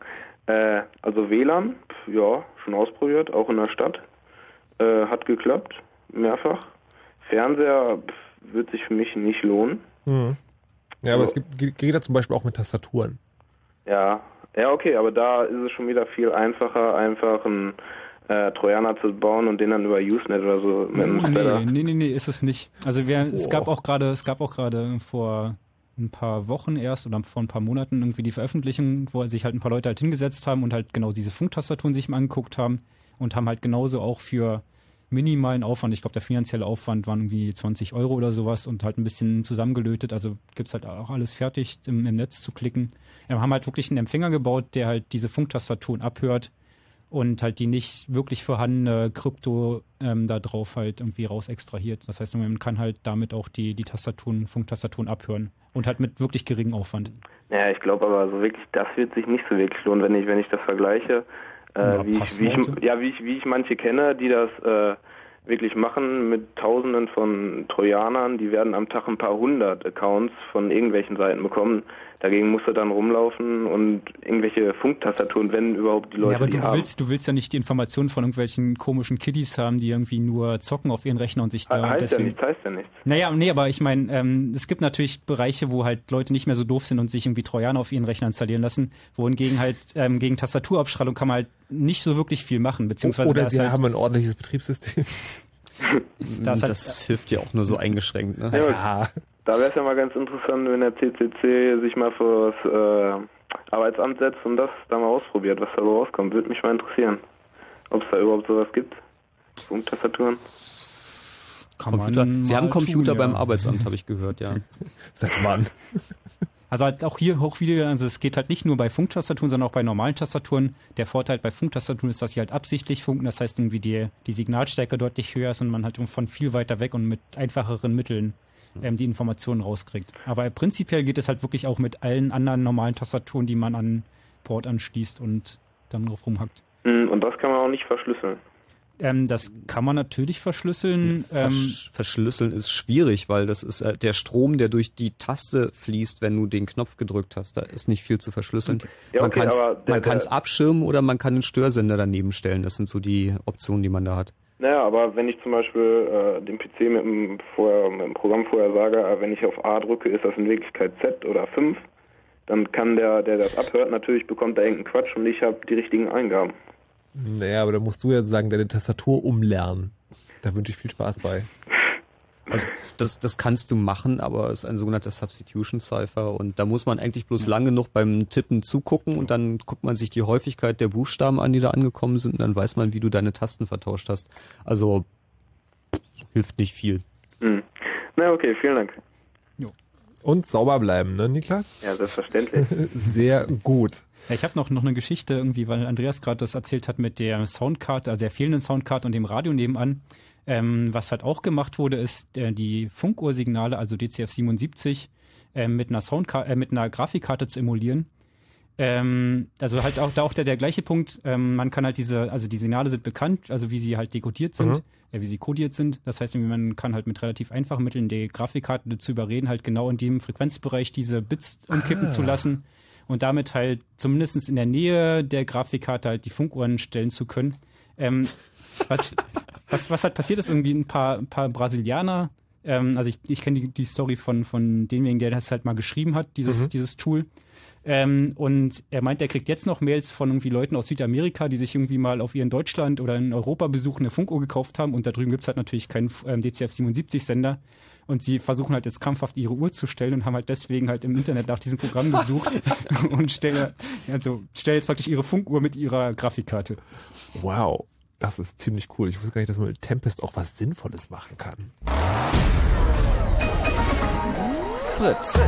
Äh, also WLAN, ja, schon ausprobiert, auch in der Stadt. Äh, hat geklappt, mehrfach. Fernseher pf, wird sich für mich nicht lohnen. Mhm. Ja, aber So. es gibt, geht, da zum Beispiel auch mit Tastaturen. Ja, ja, okay, aber da ist es schon wieder viel einfacher, einfach einen äh, Trojaner zu bauen und den dann über Usenet oder so mit einem Spreader. Nee, nee, nee, nee, ist es nicht. Also wir, es Boah. gab auch gerade, es gab auch gerade vor ein paar Wochen erst oder vor ein paar Monaten irgendwie die Veröffentlichung, wo sich halt ein paar Leute halt hingesetzt haben und halt genau diese Funktastaturen sich mal angeguckt haben und haben halt genauso auch für minimalen Aufwand, ich glaube der finanzielle Aufwand waren irgendwie 20 Euro oder sowas und halt ein bisschen zusammengelötet, also gibt's halt auch alles fertig im, im Netz zu klicken. Wir haben halt wirklich einen Empfänger gebaut, der halt diese Funktastaturen abhört und halt die nicht wirklich vorhandene Krypto ähm, da drauf halt irgendwie raus extrahiert. Das heißt, man kann halt damit auch die, die Tastaturen, Funktastaturen abhören und halt mit wirklich geringem Aufwand. Ja, ich glaube aber so wirklich, das wird sich nicht so wirklich lohnen, wenn ich, wenn ich das vergleiche. Äh, Ja, wie, ich, wie, ich, ja, wie, ich, wie ich manche kenne, die das äh, wirklich machen mit Tausenden von Trojanern, die werden am Tag ein paar hundert Accounts von irgendwelchen Seiten bekommen. Dagegen musst du dann rumlaufen und irgendwelche Funktastaturen, wenn überhaupt die Leute ja, aber die du haben. willst, du willst ja nicht die Informationen von irgendwelchen komischen Kiddies haben, die irgendwie nur zocken auf ihren Rechner und sich da heißt ja deswegen. nichts, heißt ja nichts. Naja, nee, aber ich meine, ähm, es gibt natürlich Bereiche, wo halt Leute nicht mehr so doof sind und sich irgendwie Trojaner auf ihren Rechner installieren lassen, wohingegen halt ähm, gegen Tastaturabstrahlung kann man halt nicht so wirklich viel machen, beziehungsweise Oder sie halt, haben ein ordentliches Betriebssystem. Das Das, hat- hilft ja auch nur so eingeschränkt. Ne? Ja, Da wäre es ja mal ganz interessant, wenn der CCC sich mal fürs äh, Arbeitsamt setzt und das da mal ausprobiert, was da so rauskommt. Würde mich mal interessieren, ob es da überhaupt sowas gibt. Funktastaturen. Computer. Sie haben Computer tun, ja. beim Arbeitsamt, habe ich gehört, ja. Seit wann? Also halt auch hier hoch viele, also es geht halt nicht nur bei Funktastaturen, sondern auch bei normalen Tastaturen. Der Vorteil bei Funktastaturen ist, dass sie halt absichtlich funken, das heißt irgendwie die, die Signalstärke deutlich höher ist und man halt von viel weiter weg und mit einfacheren Mitteln ähm, die Informationen rauskriegt. Aber prinzipiell geht es halt wirklich auch mit allen anderen normalen Tastaturen, die man an Port anschließt und dann drauf rumhackt. Hm, Und das kann man auch nicht verschlüsseln. Ähm, das kann man natürlich verschlüsseln. Ähm, Versch verschlüsseln ist schwierig, weil das ist äh, der Strom, der durch die Taste fließt, wenn du den Knopf gedrückt hast. Da ist nicht viel zu verschlüsseln. Ja, man okay, kann aber der- man kann es abschirmen oder man kann einen Störsender daneben stellen. Das sind so die Optionen, die man da hat. Naja, aber wenn ich zum Beispiel äh, dem PC mit dem, vorher, mit dem Programm vorher sage, äh, wenn ich auf A drücke, ist das in Wirklichkeit Z oder 5, dann kann der, der das abhört, natürlich bekommt er irgendeinen Quatsch und ich habe die richtigen Eingaben. Naja, aber da musst du jetzt sagen, deine Tastatur umlernen. Da wünsche ich viel Spaß bei. Also das, das kannst du machen, aber es ist ein sogenannter Substitution Cipher und da muss man eigentlich bloß lange genug beim Tippen zugucken und dann guckt man sich die Häufigkeit der Buchstaben an, die da angekommen sind und dann weiß man, wie du deine Tasten vertauscht hast. Also hilft nicht viel. Hm. Na okay, vielen Dank. Und sauber bleiben, ne, Niklas? Ja, selbstverständlich. Sehr gut. Ja, ich habe noch, noch eine Geschichte irgendwie, weil Andreas gerade das erzählt hat mit der Soundcard, also der fehlenden Soundcard und dem Radio nebenan. Ähm, was halt auch gemacht wurde, ist äh, die Funkuhrsignale, also DCF 77, äh, mit einer Soundcard, äh, mit einer Grafikkarte zu emulieren. Ähm, also halt auch da auch der, der gleiche Punkt, ähm, man kann halt diese, also die Signale sind bekannt, also wie sie halt dekodiert sind, Mhm. äh, wie sie kodiert sind. Das heißt, man kann halt mit relativ einfachen Mitteln die Grafikkarte dazu überreden, halt genau in dem Frequenzbereich diese Bits umkippen Ah. zu lassen und damit halt zumindest in der Nähe der Grafikkarte halt die Funkuhren stellen zu können. Ähm, was, was, was halt passiert ist, irgendwie ein paar, ein paar Brasilianer, ähm, also ich, ich kenne die, die Story von, von demjenigen, der das halt mal geschrieben hat, dieses, Mhm. dieses Tool. Ähm, und er meint, er kriegt jetzt noch Mails von irgendwie Leuten aus Südamerika, die sich irgendwie mal auf ihren Deutschland oder in Europa Besuch eine Funkuhr gekauft haben. Und da drüben gibt's halt natürlich keinen ähm, DCF-77-Sender. Und sie versuchen halt jetzt krampfhaft ihre Uhr zu stellen und haben halt deswegen halt im Internet nach diesem Programm gesucht und stellen, also stellen jetzt praktisch ihre Funkuhr mit ihrer Grafikkarte. Wow, das ist ziemlich cool. Ich wusste gar nicht, dass man mit Tempest auch was Sinnvolles machen kann. Fritz.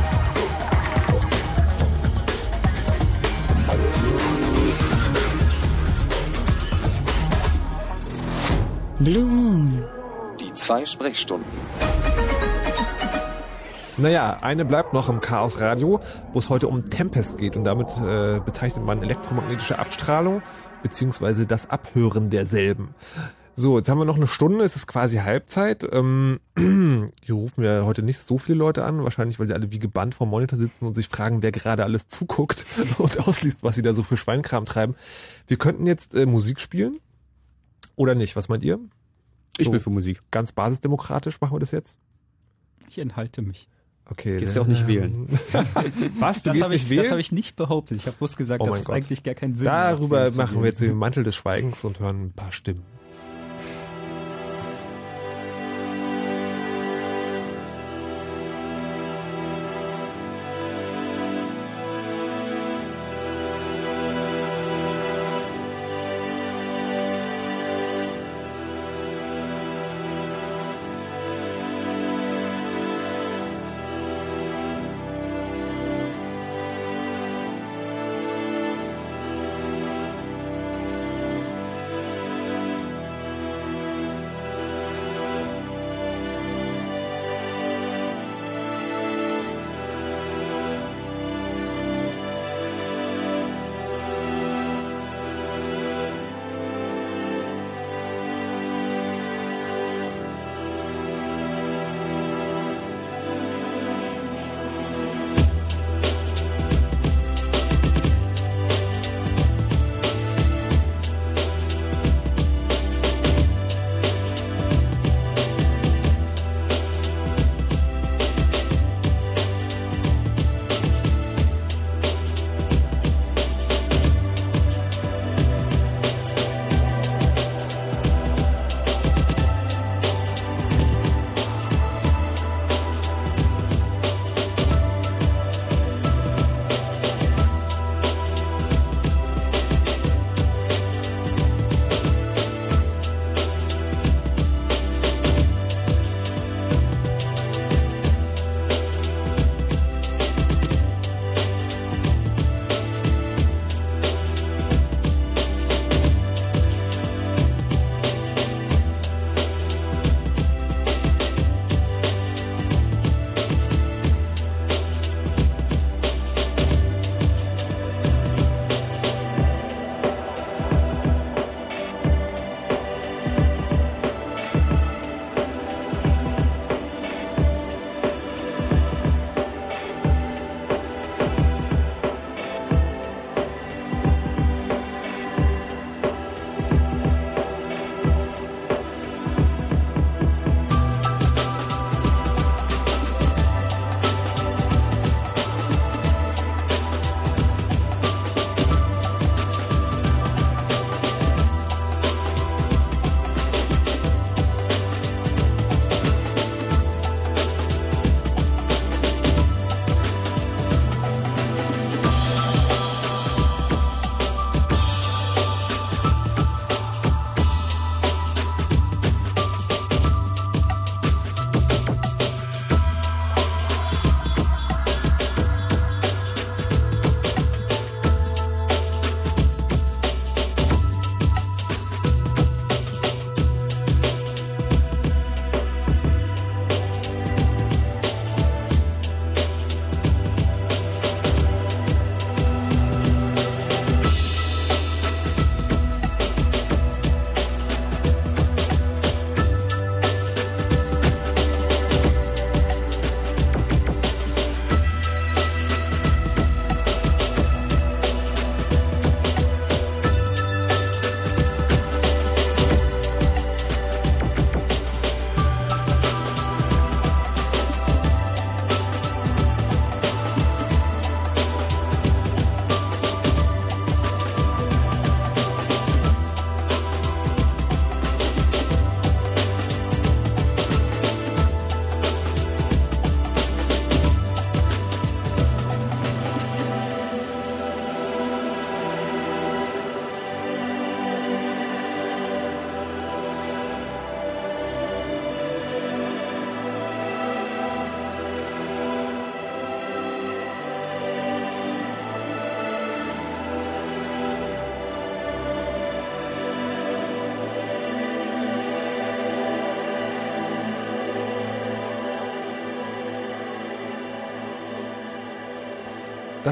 Blue Moon. Die zwei Sprechstunden. Naja, eine bleibt noch im Chaos Radio, wo es heute um Tempest geht und damit äh, bezeichnet man elektromagnetische Abstrahlung beziehungsweise das Abhören derselben. So, jetzt haben wir noch eine Stunde, es ist quasi Halbzeit. Ähm, hier rufen wir heute nicht so viele Leute an, wahrscheinlich weil sie alle wie gebannt vorm Monitor sitzen und sich fragen, wer gerade alles zuguckt und ausliest, was sie da so für Schweinkram treiben. Wir könnten jetzt äh, Musik spielen oder nicht, was meint ihr? Ich bin für Musik. Ganz basisdemokratisch machen wir das jetzt? Ich enthalte mich. Okay. Gehst du auch nicht wählen? Was? Du das gehst nicht ich, wählen? das habe ich nicht behauptet. Ich habe bloß gesagt, Oh dass es Gott. eigentlich gar keinen Sinn Darüber machen wir jetzt den Mantel des Schweigens und hören ein paar Stimmen.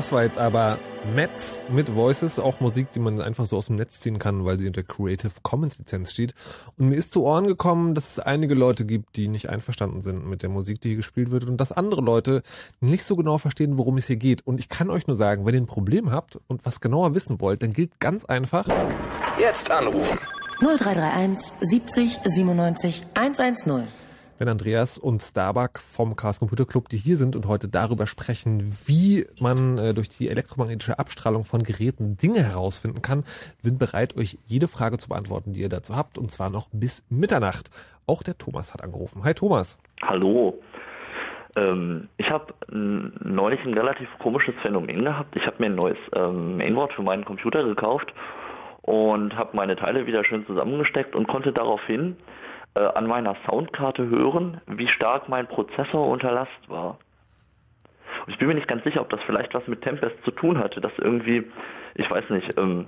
Das war jetzt aber Mets mit Voices, auch Musik, die man einfach so aus dem Netz ziehen kann, weil sie unter Creative Commons Lizenz steht. Und mir ist zu Ohren gekommen, dass es einige Leute gibt, die nicht einverstanden sind mit der Musik, die hier gespielt wird und dass andere Leute nicht so genau verstehen, worum es hier geht. Und ich kann euch nur sagen, wenn ihr ein Problem habt und was genauer wissen wollt, dann gilt ganz einfach. Jetzt anrufen. 0331 70 97 110. wenn Andreas und Starbuck vom Chaos Computer Club, die hier sind und heute darüber sprechen, wie man äh, durch die elektromagnetische Abstrahlung von Geräten Dinge herausfinden kann, sind bereit, euch jede Frage zu beantworten, die ihr dazu habt, und zwar noch bis Mitternacht. Auch der Thomas hat angerufen. Hi Thomas. Hallo. Ähm, ich habe neulich ein relativ komisches Phänomen gehabt. Ich habe mir ein neues ähm, Mainboard für meinen Computer gekauft und habe meine Teile wieder schön zusammengesteckt und konnte daraufhin äh, an meiner Soundkarte hören, wie stark mein Prozessor unter Last war. Und ich bin mir nicht ganz sicher, ob das vielleicht was mit Tempest zu tun hatte, dass irgendwie, ich weiß nicht, ähm,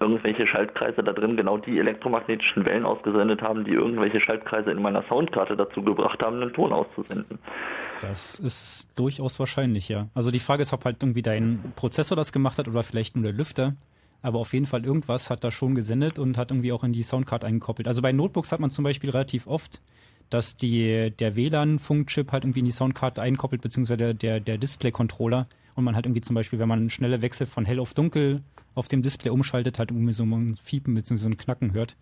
irgendwelche Schaltkreise da drin genau die elektromagnetischen Wellen ausgesendet haben, die irgendwelche Schaltkreise in meiner Soundkarte dazu gebracht haben, einen Ton auszusenden. Das ist durchaus wahrscheinlich, ja. Also die Frage ist, ob halt irgendwie dein Prozessor das gemacht hat oder vielleicht nur der Lüfter. Aber auf jeden Fall irgendwas hat da schon gesendet und hat irgendwie auch in die Soundcard eingekoppelt. Also bei Notebooks hat man zum Beispiel relativ oft, dass die, der WLAN-Funkchip halt irgendwie in die Soundcard einkoppelt, beziehungsweise der, der, der Display-Controller. Und man halt irgendwie zum Beispiel, wenn man einen schnellen Wechsel von hell auf dunkel auf dem Display umschaltet, halt irgendwie so ein Fiepen bzw. so ein Knacken hört.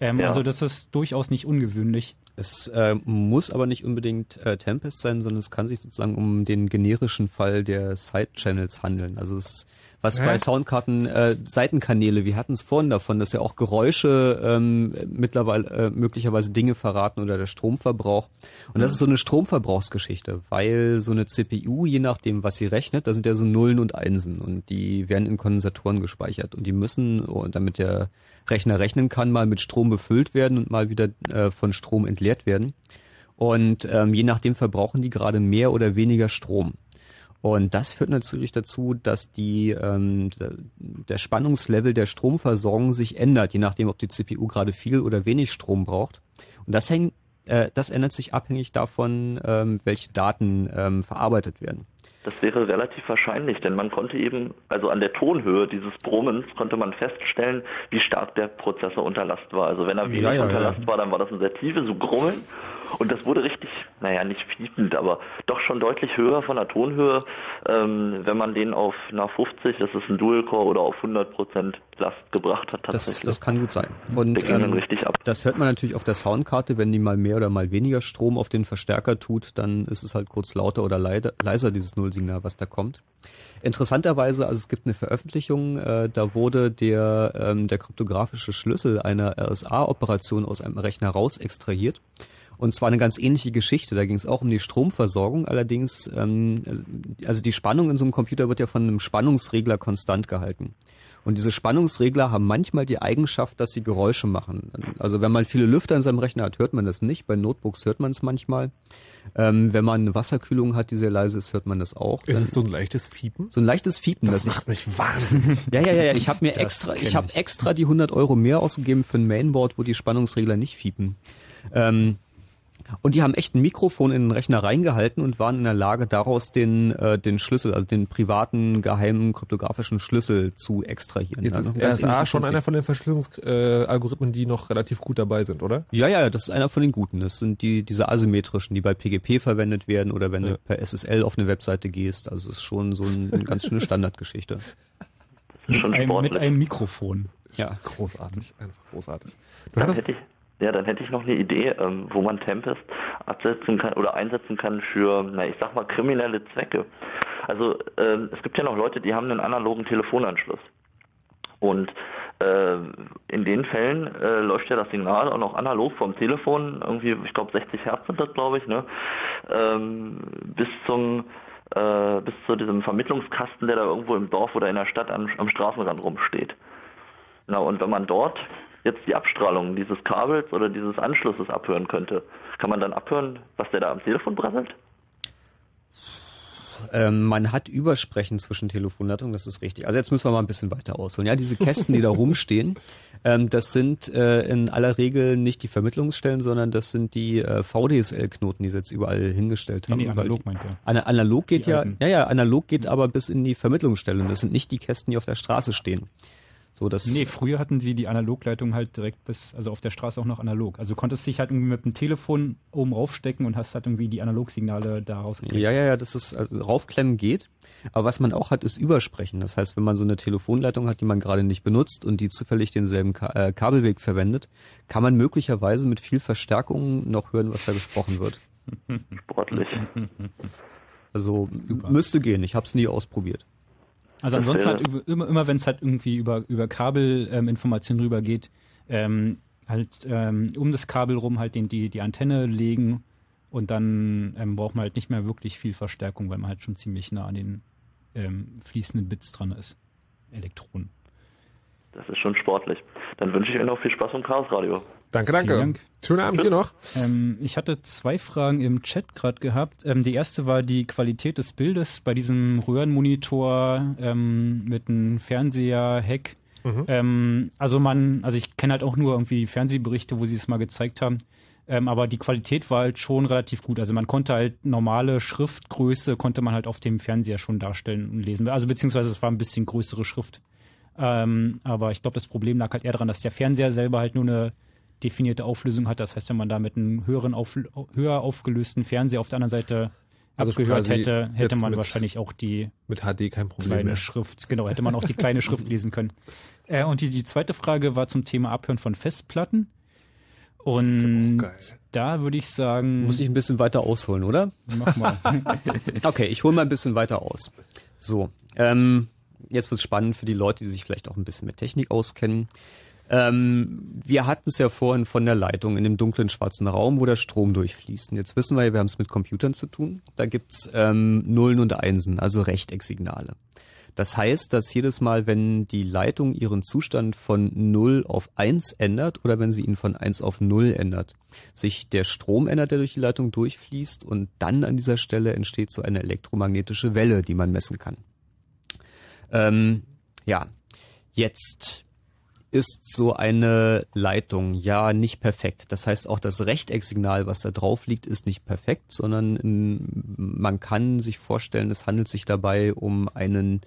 Ähm, Ja. Also das ist durchaus nicht ungewöhnlich. Es äh, muss aber nicht unbedingt äh, Tempest sein, sondern es kann sich sozusagen um den generischen Fall der Side-Channels handeln. Also es, was Hä? bei Soundkarten äh, Seitenkanäle, wir hatten es vorhin davon, dass ja auch Geräusche ähm, mittlerweile äh, möglicherweise Dinge verraten oder der Stromverbrauch. Und das ist so eine Stromverbrauchsgeschichte, weil so eine CPU, je nachdem, was sie rechnet, da sind ja so Nullen und Einsen und die werden in Kondensatoren gespeichert und die müssen, oh, damit der Rechner rechnen kann, mal mit Strom befüllt werden und mal wieder äh, von Strom entleert werden. Und ähm, je nachdem verbrauchen die gerade mehr oder weniger Strom. Und das führt natürlich dazu, dass die, ähm, der- Spannungslevel der Stromversorgung sich ändert, je nachdem, ob die CPU gerade viel oder wenig Strom braucht. Und das hängt, äh, das ändert sich abhängig davon, ähm, welche Daten ähm, verarbeitet werden. Das wäre relativ wahrscheinlich, denn man konnte eben, also an der Tonhöhe dieses Brummens konnte man feststellen, wie stark der Prozessor unter Last war. Also wenn er wenig Ja, ja, unter ja. Last war, dann war das ein sehr tiefes so Grummeln. Und das wurde richtig, naja, nicht fiepend, aber doch schon deutlich höher von der Tonhöhe, ähm, wenn man den auf nach 50, das ist ein Dual-Core, oder auf 100% Last gebracht hat Das, tatsächlich. das kann gut sein. Und ging dann ähm, richtig ab. das hört man natürlich auf der Soundkarte, wenn die mal mehr oder mal weniger Strom auf den Verstärker tut, dann ist es halt kurz lauter oder leider, leiser, dieses Nullsignal, was da kommt. Interessanterweise, also es gibt eine Veröffentlichung, äh, da wurde der, ähm, der kryptografische Schlüssel einer RSA-Operation aus einem Rechner raus extrahiert. Und zwar eine ganz ähnliche Geschichte. Da ging es auch um die Stromversorgung. Allerdings, ähm, also die Spannung in so einem Computer wird ja von einem Spannungsregler konstant gehalten. Und diese Spannungsregler haben manchmal die Eigenschaft, dass sie Geräusche machen. Also wenn man viele Lüfter in seinem Rechner hat, hört man das nicht. Bei Notebooks hört man es manchmal. Ähm, wenn man eine Wasserkühlung hat, die sehr leise ist, hört man das auch. Ist es so ein leichtes Fiepen? so ein leichtes Fiepen. Das macht mich wahnsinnig. Ja, ja, ja, ja. Ich habe mir Das extra, ich habe ich. extra die 100 Euro mehr ausgegeben für ein Mainboard, wo die Spannungsregler nicht fiepen. Ähm, und die haben echt ein Mikrofon in den Rechner reingehalten und waren in der Lage, daraus den, äh, den Schlüssel, also den privaten, geheimen, kryptografischen Schlüssel zu extrahieren. Jetzt Also ist ganz RSA schon einer von den Verschlüsselungsalgorithmen, äh, die noch relativ gut dabei sind, oder? Ja, ja, ja, das ist einer von den guten. Das sind die, diese asymmetrischen, die bei PGP verwendet werden oder wenn du per SSL auf eine Webseite gehst. Also es ist schon so ein, eine ganz schöne Standardgeschichte. Mit einem, mit einem Mikrofon. Ja. Großartig, einfach großartig. Du hattest, ja, dann hätte ich noch eine Idee, ähm, wo man Tempest absetzen kann oder einsetzen kann für, na, ich sag mal, kriminelle Zwecke. Also ähm, es gibt ja noch Leute, die haben einen analogen Telefonanschluss. Und äh, in den Fällen äh, läuft ja das Signal auch noch analog vom Telefon, irgendwie, ich glaube 60 Hertz sind das, glaube ich, ne? Ähm, bis zum äh, bis zu diesem Vermittlungskasten, der da irgendwo im Dorf oder in der Stadt am, am Straßenrand rumsteht. Na, und wenn man dort jetzt die Abstrahlung dieses Kabels oder dieses Anschlusses abhören könnte, kann man dann abhören, was der da am Telefon brasselt? ähm, man hat Übersprechen zwischen Telefonleitungen, das ist richtig. Also jetzt müssen wir mal ein bisschen weiter ausholen. Ja, diese Kästen, die da rumstehen, ähm, das sind äh, in aller Regel nicht die Vermittlungsstellen, sondern das sind die äh, VDSL-Knoten, die sie jetzt überall hingestellt haben. Nee, nee, analog die, meint er. Ana analog geht Die ja, alten. ja, ja, analog geht aber bis in die Vermittlungsstellen. Das sind nicht die Kästen, die auf der Straße stehen. So, das Nee, früher hatten sie die Analogleitung halt direkt bis, also auf der Straße auch noch analog. Also du konntest dich halt irgendwie mit dem Telefon oben raufstecken und hast halt irgendwie die Analogsignale da rausgekriegt. Ja, ja, ja, das ist, also raufklemmen geht. Aber was man auch hat, ist Übersprechen. Das heißt, wenn man so eine Telefonleitung hat, die man gerade nicht benutzt und die zufällig denselben Ka äh, Kabelweg verwendet, kann man möglicherweise mit viel Verstärkung noch hören, was da gesprochen wird. Sportlich. Also müsste gehen. Ich habe es nie ausprobiert. Also Das ansonsten wäre- halt immer, immer wenn es halt irgendwie über, über Kabelinformationen ähm, rübergeht, ähm, halt ähm, um das Kabel rum halt den, die, die Antenne legen und dann ähm, braucht man halt nicht mehr wirklich viel Verstärkung, weil man halt schon ziemlich nah an den ähm, fließenden Bits dran ist. Elektronen. Das ist schon sportlich. Dann wünsche ich euch noch viel Spaß im Chaos Radio. Danke, danke. Dank. Schönen Abend dir noch. Ähm, ich hatte zwei Fragen im Chat gerade gehabt. Ähm, die erste war die Qualität des Bildes bei diesem Röhrenmonitor ähm, mit einem Fernseher-Hack. Mhm. Ähm, also man, also ich kenne halt auch nur irgendwie Fernsehberichte, wo sie es mal gezeigt haben. Ähm, aber die Qualität war halt schon relativ gut. Also man konnte halt normale Schriftgröße konnte man halt auf dem Fernseher schon darstellen und lesen. Also beziehungsweise es war ein bisschen größere Schrift. Ähm, aber ich glaube, das Problem lag halt eher daran, dass der Fernseher selber halt nur eine definierte Auflösung hat. Das heißt, wenn man da mit einem höheren auf, höher aufgelösten Fernseher auf der anderen Seite Also abgehört hätte, hätte man mit- wahrscheinlich auch die Mit HD kein Problem kleine mehr. Schrift, genau, hätte man auch die kleine Schrift lesen können. Äh, und die, die zweite Frage war zum Thema Abhören von Festplatten. Und da würde ich sagen. Muss ich ein bisschen weiter ausholen, oder? Mach mal. okay, ich hole mal ein bisschen weiter aus. So, ähm, jetzt wird's spannend für die Leute, die sich vielleicht auch ein bisschen mit Technik auskennen. Ähm, wir hatten es ja vorhin von der Leitung in dem dunklen schwarzen Raum, wo der Strom durchfließt. Und jetzt wissen wir ja, wir haben es mit Computern zu tun. Da gibt's ähm, Nullen und Einsen, also Rechtecksignale. Das heißt, dass jedes Mal, wenn die Leitung ihren Zustand von 0 auf 1 ändert oder wenn sie ihn von 1 auf 0 ändert, sich der Strom ändert, der durch die Leitung durchfließt und dann an dieser Stelle entsteht so eine elektromagnetische Welle, die man messen kann. Ähm, ja, jetzt ist so eine Leitung ja nicht perfekt. Das heißt, auch das Rechtecksignal, was da drauf liegt, ist nicht perfekt, sondern ähm, man kann sich vorstellen, es handelt sich dabei um einen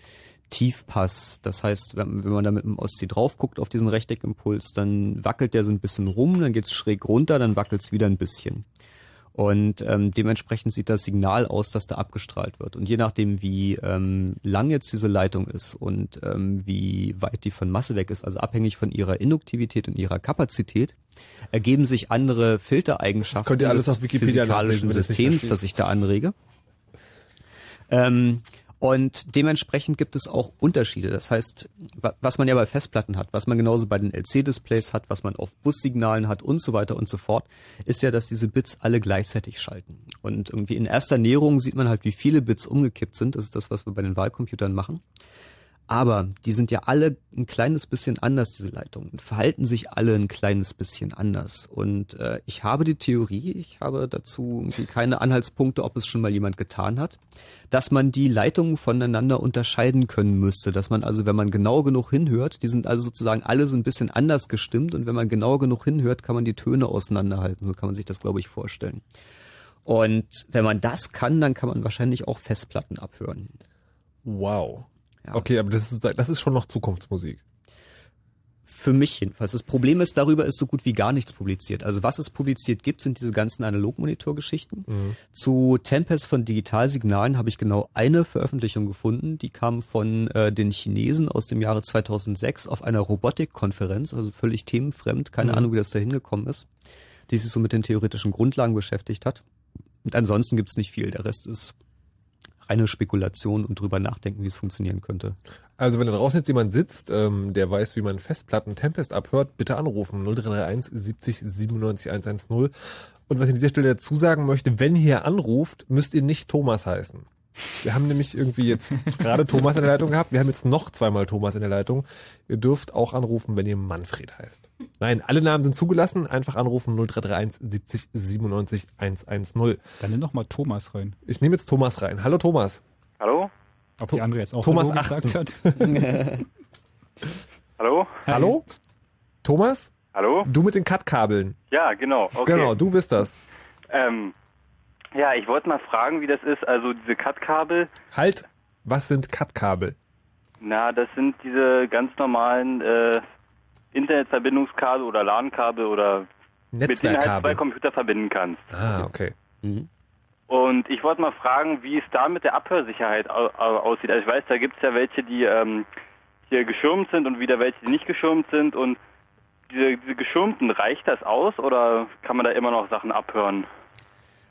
Tiefpass. Das heißt, wenn, man da mit dem Ostsee drauf guckt auf diesen Rechteckimpuls, dann wackelt der so ein bisschen rum, dann geht's schräg runter, dann wackelt's wieder ein bisschen. Und ähm, dementsprechend sieht das Signal aus, dass da abgestrahlt wird. Und je nachdem, wie ähm, lang jetzt diese Leitung ist und ähm, wie weit die von Masse weg ist, also abhängig von ihrer Induktivität und ihrer Kapazität, ergeben sich andere Filtereigenschaften Das könnt ihr alles des auf Wikipedia physikalischen Systems, das ich da anrege. Ähm, und dementsprechend gibt es auch Unterschiede. Das heißt, wa- was man ja bei Festplatten hat, was man genauso bei den LC-Displays hat, was man auf Bussignalen hat und so weiter und so fort, ist ja, dass diese Bits alle gleichzeitig schalten. Und irgendwie in erster Näherung sieht man halt, wie viele Bits umgekippt sind. Das ist das, was wir bei den Wahlcomputern machen. Aber die sind ja alle ein kleines bisschen anders, diese Leitungen, verhalten sich alle ein kleines bisschen anders. Und äh, ich habe die Theorie, ich habe dazu keine Anhaltspunkte, ob es schon mal jemand getan hat, dass man die Leitungen voneinander unterscheiden können müsste. Dass man also, wenn man genau genug hinhört, die sind also sozusagen alle so ein bisschen anders gestimmt und wenn man genau genug hinhört, kann man die Töne auseinanderhalten. So kann man sich das, glaube ich, vorstellen. Und wenn man das kann, dann kann man wahrscheinlich auch Festplatten abhören. Wow. Okay, aber das ist, das ist schon noch Zukunftsmusik. Für mich jedenfalls. Das Problem ist, darüber ist so gut wie gar nichts publiziert. Also was es publiziert gibt, sind diese ganzen Analogmonitorgeschichten. Zu Tempest von Digitalsignalen habe ich genau eine Veröffentlichung gefunden. Die kam von äh, den Chinesen aus dem Jahre 2006 auf einer Robotikkonferenz, also völlig themenfremd. Keine Mhm. Ahnung, wie das da hingekommen ist. Die sich so mit den theoretischen Grundlagen beschäftigt hat. Und ansonsten gibt's nicht viel. Der Rest ist reine Spekulation und drüber nachdenken, wie es funktionieren könnte. Also wenn da draußen jetzt jemand sitzt, ähm, der weiß, wie man Festplatten Tempest abhört, bitte anrufen 0331 70 97 110. Und was ich an dieser Stelle dazu sagen möchte, wenn ihr anruft, müsst ihr nicht Thomas heißen. Wir haben nämlich irgendwie jetzt gerade Thomas in der Leitung gehabt. Wir haben jetzt noch zweimal Thomas in der Leitung. Ihr dürft auch anrufen, wenn ihr Manfred heißt. Nein, alle Namen sind zugelassen. Einfach anrufen 0331 70 97 110. Dann nimm doch mal Thomas rein. Ich nehme jetzt Thomas rein. Hallo Thomas. Hallo? Ob die andere jetzt auch Thomas Hallo 18. gesagt hat? Hallo? Hallo? Thomas? Hallo? Du mit den Cut-Kabeln. Ja, genau. Okay. Genau, du bist das. Ähm, ja, ich wollte mal fragen, wie das ist. Also diese Cut-Kabel, Halt, was sind Cut-Kabel? na, das sind diese ganz normalen äh, Internetverbindungskabel oder LAN-Kabel oder mit denen halt zwei Computer verbinden kannst. Ah, okay. Und ich wollte mal fragen, wie es da mit der Abhörsicherheit au au aussieht. Also ich weiß, da gibt es ja welche, die ähm, hier geschirmt sind und wieder welche, die nicht geschirmt sind. Und diese, diese geschirmten, reicht das aus oder kann man da immer noch Sachen abhören?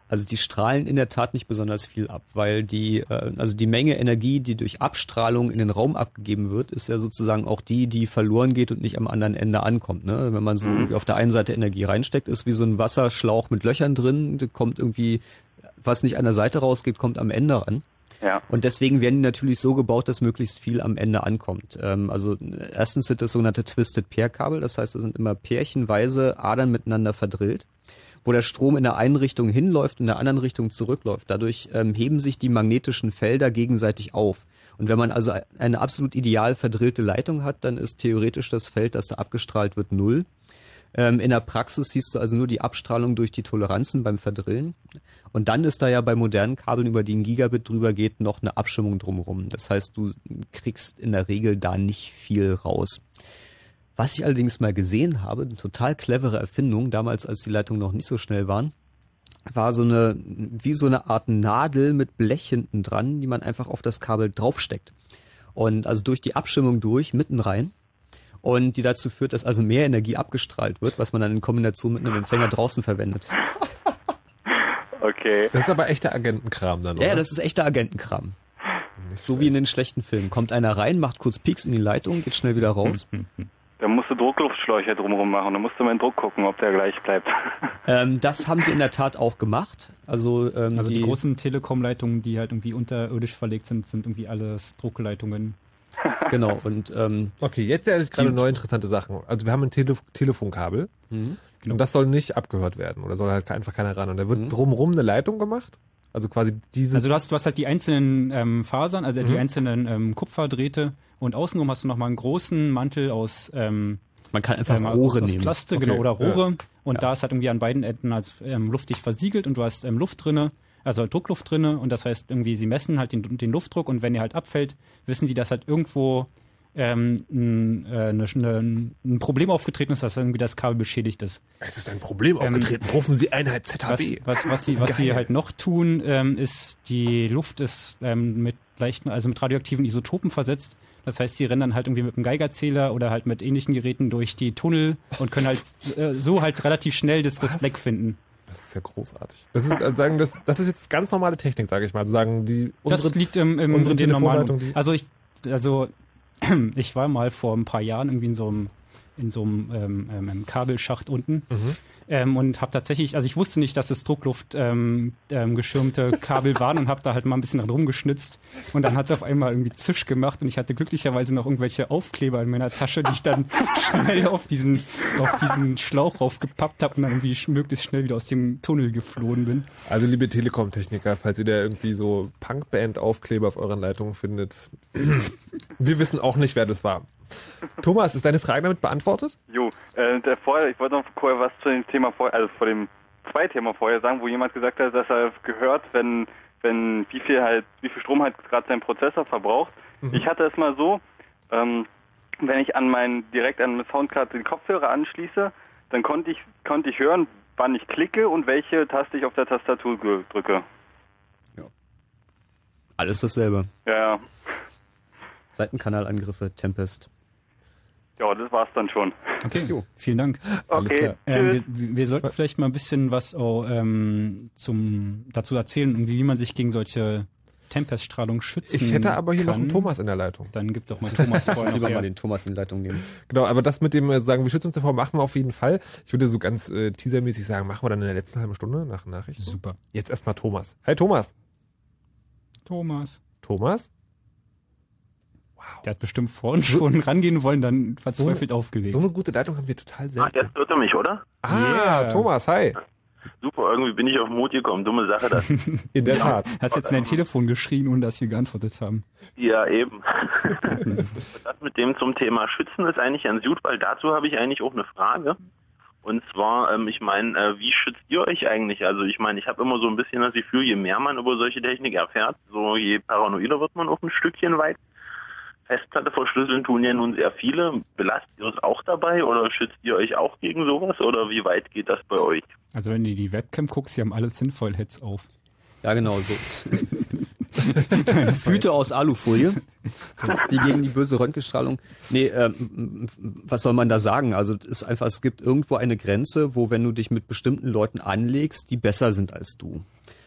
Also die strahlen in der Tat nicht besonders viel ab, weil die, äh, also die Menge Energie, die durch Abstrahlung in den Raum abgegeben wird, ist ja sozusagen auch die, die verloren geht und nicht am anderen Ende ankommt. Ne? Wenn man so Mhm. irgendwie auf der einen Seite Energie reinsteckt, ist wie so ein Wasserschlauch mit Löchern drin, da kommt irgendwie, was nicht an der Seite rausgeht, kommt am Ende ran. Ja. Und deswegen werden die natürlich so gebaut, dass möglichst viel am Ende ankommt. Ähm, also erstens sind das sogenannte Twisted Pair Kabel, das heißt, das sind immer pärchenweise Adern miteinander verdrillt, wo der Strom in der einen Richtung hinläuft und in der anderen Richtung zurückläuft. Dadurch ähm, heben sich die magnetischen Felder gegenseitig auf. Und wenn man also eine absolut ideal verdrillte Leitung hat, dann ist theoretisch das Feld, das da abgestrahlt wird, null. Ähm, in der Praxis siehst du also nur die Abstrahlung durch die Toleranzen beim Verdrillen. Und dann ist da ja bei modernen Kabeln, über die ein Gigabit drüber geht, noch eine Abstimmung drumherum. Das heißt, du kriegst in der Regel da nicht viel raus. Was ich allerdings mal gesehen habe, eine total clevere Erfindung, damals als die Leitungen noch nicht so schnell waren, war so eine, wie so eine Art Nadel mit Blech hinten dran, die man einfach auf das Kabel draufsteckt. Und also durch die Abstimmung durch, mitten rein. Und die dazu führt, dass also mehr Energie abgestrahlt wird, was man dann in Kombination mit einem Empfänger draußen verwendet. Okay. Das ist aber echter Agentenkram dann, oder? Ja, das ist echter Agentenkram. So wie in den schlechten Filmen. Kommt einer rein, macht kurz Pieks in die Leitung, geht schnell wieder raus. Da musst du Druckluftschläuche drumherum machen. Da musst du mal Druck gucken, ob der gleich bleibt. Ähm, das haben sie in der Tat auch gemacht. Also, ähm, Also die, die, großen Telekom-Leitungen, die halt irgendwie unterirdisch verlegt sind, sind irgendwie alles Druckleitungen. Genau, und ähm, Okay, jetzt ehrlich gerade neue interessante Sachen. Also wir haben ein Tele Telefonkabel Mhm. und das soll nicht abgehört werden oder soll halt einfach keiner ran. Und da wird drumrum eine Leitung gemacht. Also quasi dieses. Also du hast, du hast halt die einzelnen ähm, Fasern, also die Mhm. einzelnen ähm, Kupferdrähte und außenrum hast du nochmal einen großen Mantel aus ähm, man kann einfach ähm, Rohre aus, aus nehmen. Plastik, Okay, genau, oder Rohre. ja. Und Ja. da ist halt irgendwie an beiden Enden als ähm, luftdicht versiegelt und du hast ähm, Luft drinne, also halt Druckluft drinne und das heißt irgendwie, sie messen halt den, den Luftdruck und wenn der halt abfällt, wissen sie, dass halt irgendwo ähm, ein, äh, eine, eine, ein Problem aufgetreten ist, dass irgendwie das Kabel beschädigt ist. es ist ein Problem aufgetreten. Rufen Sie Einheit Was, ZHB. was, was sie, was sie halt noch tun, ähm, ist, die Luft ist ähm, mit leichten, also mit radioaktiven Isotopen versetzt. Das heißt, sie rennen dann halt irgendwie mit einem Geigerzähler oder halt mit ähnlichen Geräten durch die Tunnel und können halt äh, so halt relativ schnell das, das Leck finden. Das ist ja großartig. Das ist, also sagen, das, das ist jetzt ganz normale Technik, sage ich mal. Also sagen die Das unsere- liegt im, im unsere in den normalen. Also ich, also ich war mal vor ein paar Jahren irgendwie in so einem in so einem ähm, ähm, Kabelschacht unten Mhm. ähm, und habe tatsächlich, also ich wusste nicht, dass es Druckluft ähm, ähm, Kabel waren und habe da halt mal ein bisschen dran rumgeschnitzt und dann hat es auf einmal irgendwie Zisch gemacht und ich hatte glücklicherweise noch irgendwelche Aufkleber in meiner Tasche, die ich dann schnell auf diesen auf diesen Schlauch raufgepappt habe und dann irgendwie möglichst schnell wieder aus dem Tunnel geflohen bin. Also liebe Telekom-Techniker, falls ihr da irgendwie so Punkband-Aufkleber auf euren Leitungen findet, wir wissen auch nicht, wer das war. Thomas, ist deine Frage damit beantwortet? Jo, äh, der vorher, ich wollte noch vorher was zu dem Thema vorher, also vor dem zwei Thema vorher sagen, wo jemand gesagt hat, dass er gehört, wenn wenn wie viel halt, wie viel Strom halt gerade sein Prozessor verbraucht. Mhm. Ich hatte es mal so, ähm, wenn ich an meinen direkt an meine Soundkarte den Kopfhörer anschließe, dann konnte ich konnte ich hören, wann ich klicke und welche Taste ich auf der Tastatur drücke. Alles dasselbe. Ja, ja. Seitenkanalangriffe, Tempest. Ja, das war's dann schon. Okay, jo, vielen Dank. Okay. Ähm, tschüss. wir, wir sollten vielleicht mal ein bisschen was auch, ähm, zum, dazu erzählen, irgendwie, wie man sich gegen solche Tempeststrahlung schützen Ich hätte aber hier noch kann. einen Thomas in der Leitung. Dann gib doch mal Thomas vorher noch lieber mal den Thomas in die Leitung nehmen. Genau, aber das mit dem äh, sagen, wir schützen uns davor, machen wir auf jeden Fall. Ich würde so ganz äh, teasermäßig sagen, machen wir dann in der letzten halben Stunde nach Nachricht. Super. Jetzt erstmal Thomas. Hi Thomas. Thomas. Thomas? Der hat bestimmt vorhin schon rangehen wollen, dann verzweifelt aufgelegt. So eine gute Leitung haben wir total Ah, selten. jetzt hört er mich, oder? Ah, Yeah. Thomas, hi. Super, irgendwie bin ich auf Mut gekommen. Dumme Sache das. In der Tat. Hast jetzt in dein Telefon geschrien, ohne dass wir geantwortet haben. Ja, eben. das mit dem zum Thema Schützen ist eigentlich ganz gut, weil dazu habe ich eigentlich auch eine Frage. Und zwar, ähm, ich meine, äh, wie schützt ihr euch eigentlich? Also ich meine, ich habe immer so ein bisschen das Gefühl, je mehr man über solche Technik erfährt, so je paranoider wird man auch ein Stückchen weit. Festplatte verschlüsseln tun ja nun sehr viele. Belastet ihr es auch dabei oder schützt ihr euch auch gegen sowas oder wie weit geht das bei euch? Also wenn du die Webcam guckst, die haben alle Tinfoil-Heads auf. Ja, genau so. Hüte aus Alufolie, die gegen die böse Röntgenstrahlung. Nee, ähm, was soll man da sagen? Also es ist einfach, es gibt irgendwo eine Grenze, wo wenn du dich mit bestimmten Leuten anlegst, die besser sind als du.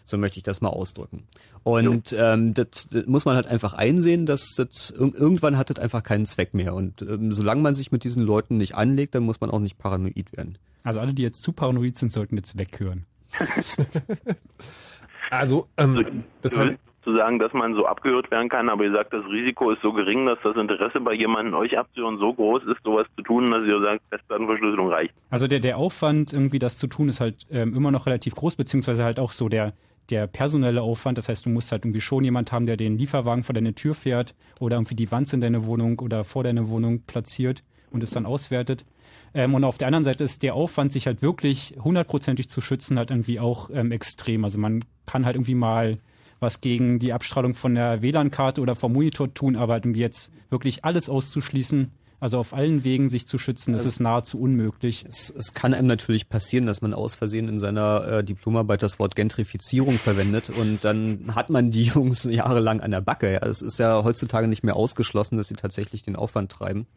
So möchte ich das mal ausdrücken. Und ähm, das, das muss man halt einfach einsehen, dass das irgendwann hat das einfach keinen Zweck mehr. Und ähm, solange man sich mit diesen Leuten nicht anlegt, dann muss man auch nicht paranoid werden. Also alle, die jetzt zu paranoid sind, sollten jetzt weghören. also, ähm, das heißt, zu sagen, dass man so abgehört werden kann, aber ihr sagt, das Risiko ist so gering, dass das Interesse bei jemandem euch abzuhören so groß ist, sowas zu tun, dass ihr sagt, Festplattenverschlüsselung reicht. Also der, der Aufwand, irgendwie das zu tun, ist halt ähm, immer noch relativ groß, beziehungsweise halt auch so der, der personelle Aufwand. Das heißt, du musst halt irgendwie schon jemand haben, der den Lieferwagen vor deine Tür fährt oder irgendwie die Wanze in deine Wohnung oder vor deine Wohnung platziert und es dann auswertet. Ähm, und auf der anderen Seite ist der Aufwand, sich halt wirklich hundertprozentig zu schützen, halt irgendwie auch ähm, extrem. Also man kann halt irgendwie mal was gegen die Abstrahlung von der WLAN-Karte oder vom Monitor tun, aber halt irgendwie jetzt wirklich alles auszuschließen, also auf allen Wegen sich zu schützen, das, das ist nahezu unmöglich. Es, es, kann einem natürlich passieren, dass man aus Versehen in seiner äh, Diplomarbeit das Wort Gentrifizierung verwendet und dann hat man die Jungs jahrelang an der Backe. Ja. Es ist ja heutzutage nicht mehr ausgeschlossen, dass sie tatsächlich den Aufwand treiben.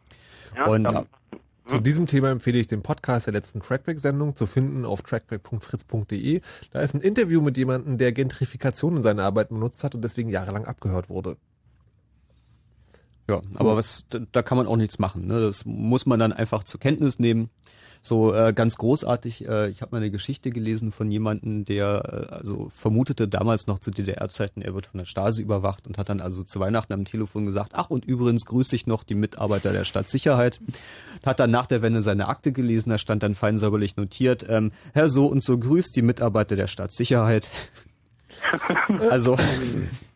Ja, und ja, zu diesem Thema empfehle ich den Podcast der letzten Trackback-Sendung zu finden auf trackback.fritz.de. Da ist ein Interview mit jemandem, der Gentrifikation in seiner Arbeit benutzt hat und deswegen jahrelang abgehört wurde. Ja, so. aber was da kann man auch nichts machen. Ne? Das muss man dann einfach zur Kenntnis nehmen. So äh, ganz großartig. Äh, ich habe mal eine Geschichte gelesen von jemandem, der äh, also vermutete damals noch zu DDR-Zeiten, er wird von der Stasi überwacht und hat dann also zu Weihnachten am Telefon gesagt, ach und übrigens grüße ich noch die Mitarbeiter der Stadtsicherheit. Hat dann nach der Wende seine Akte gelesen, da stand dann fein säuberlich notiert, ähm, Herr so und so grüßt die Mitarbeiter der Stadtsicherheit. also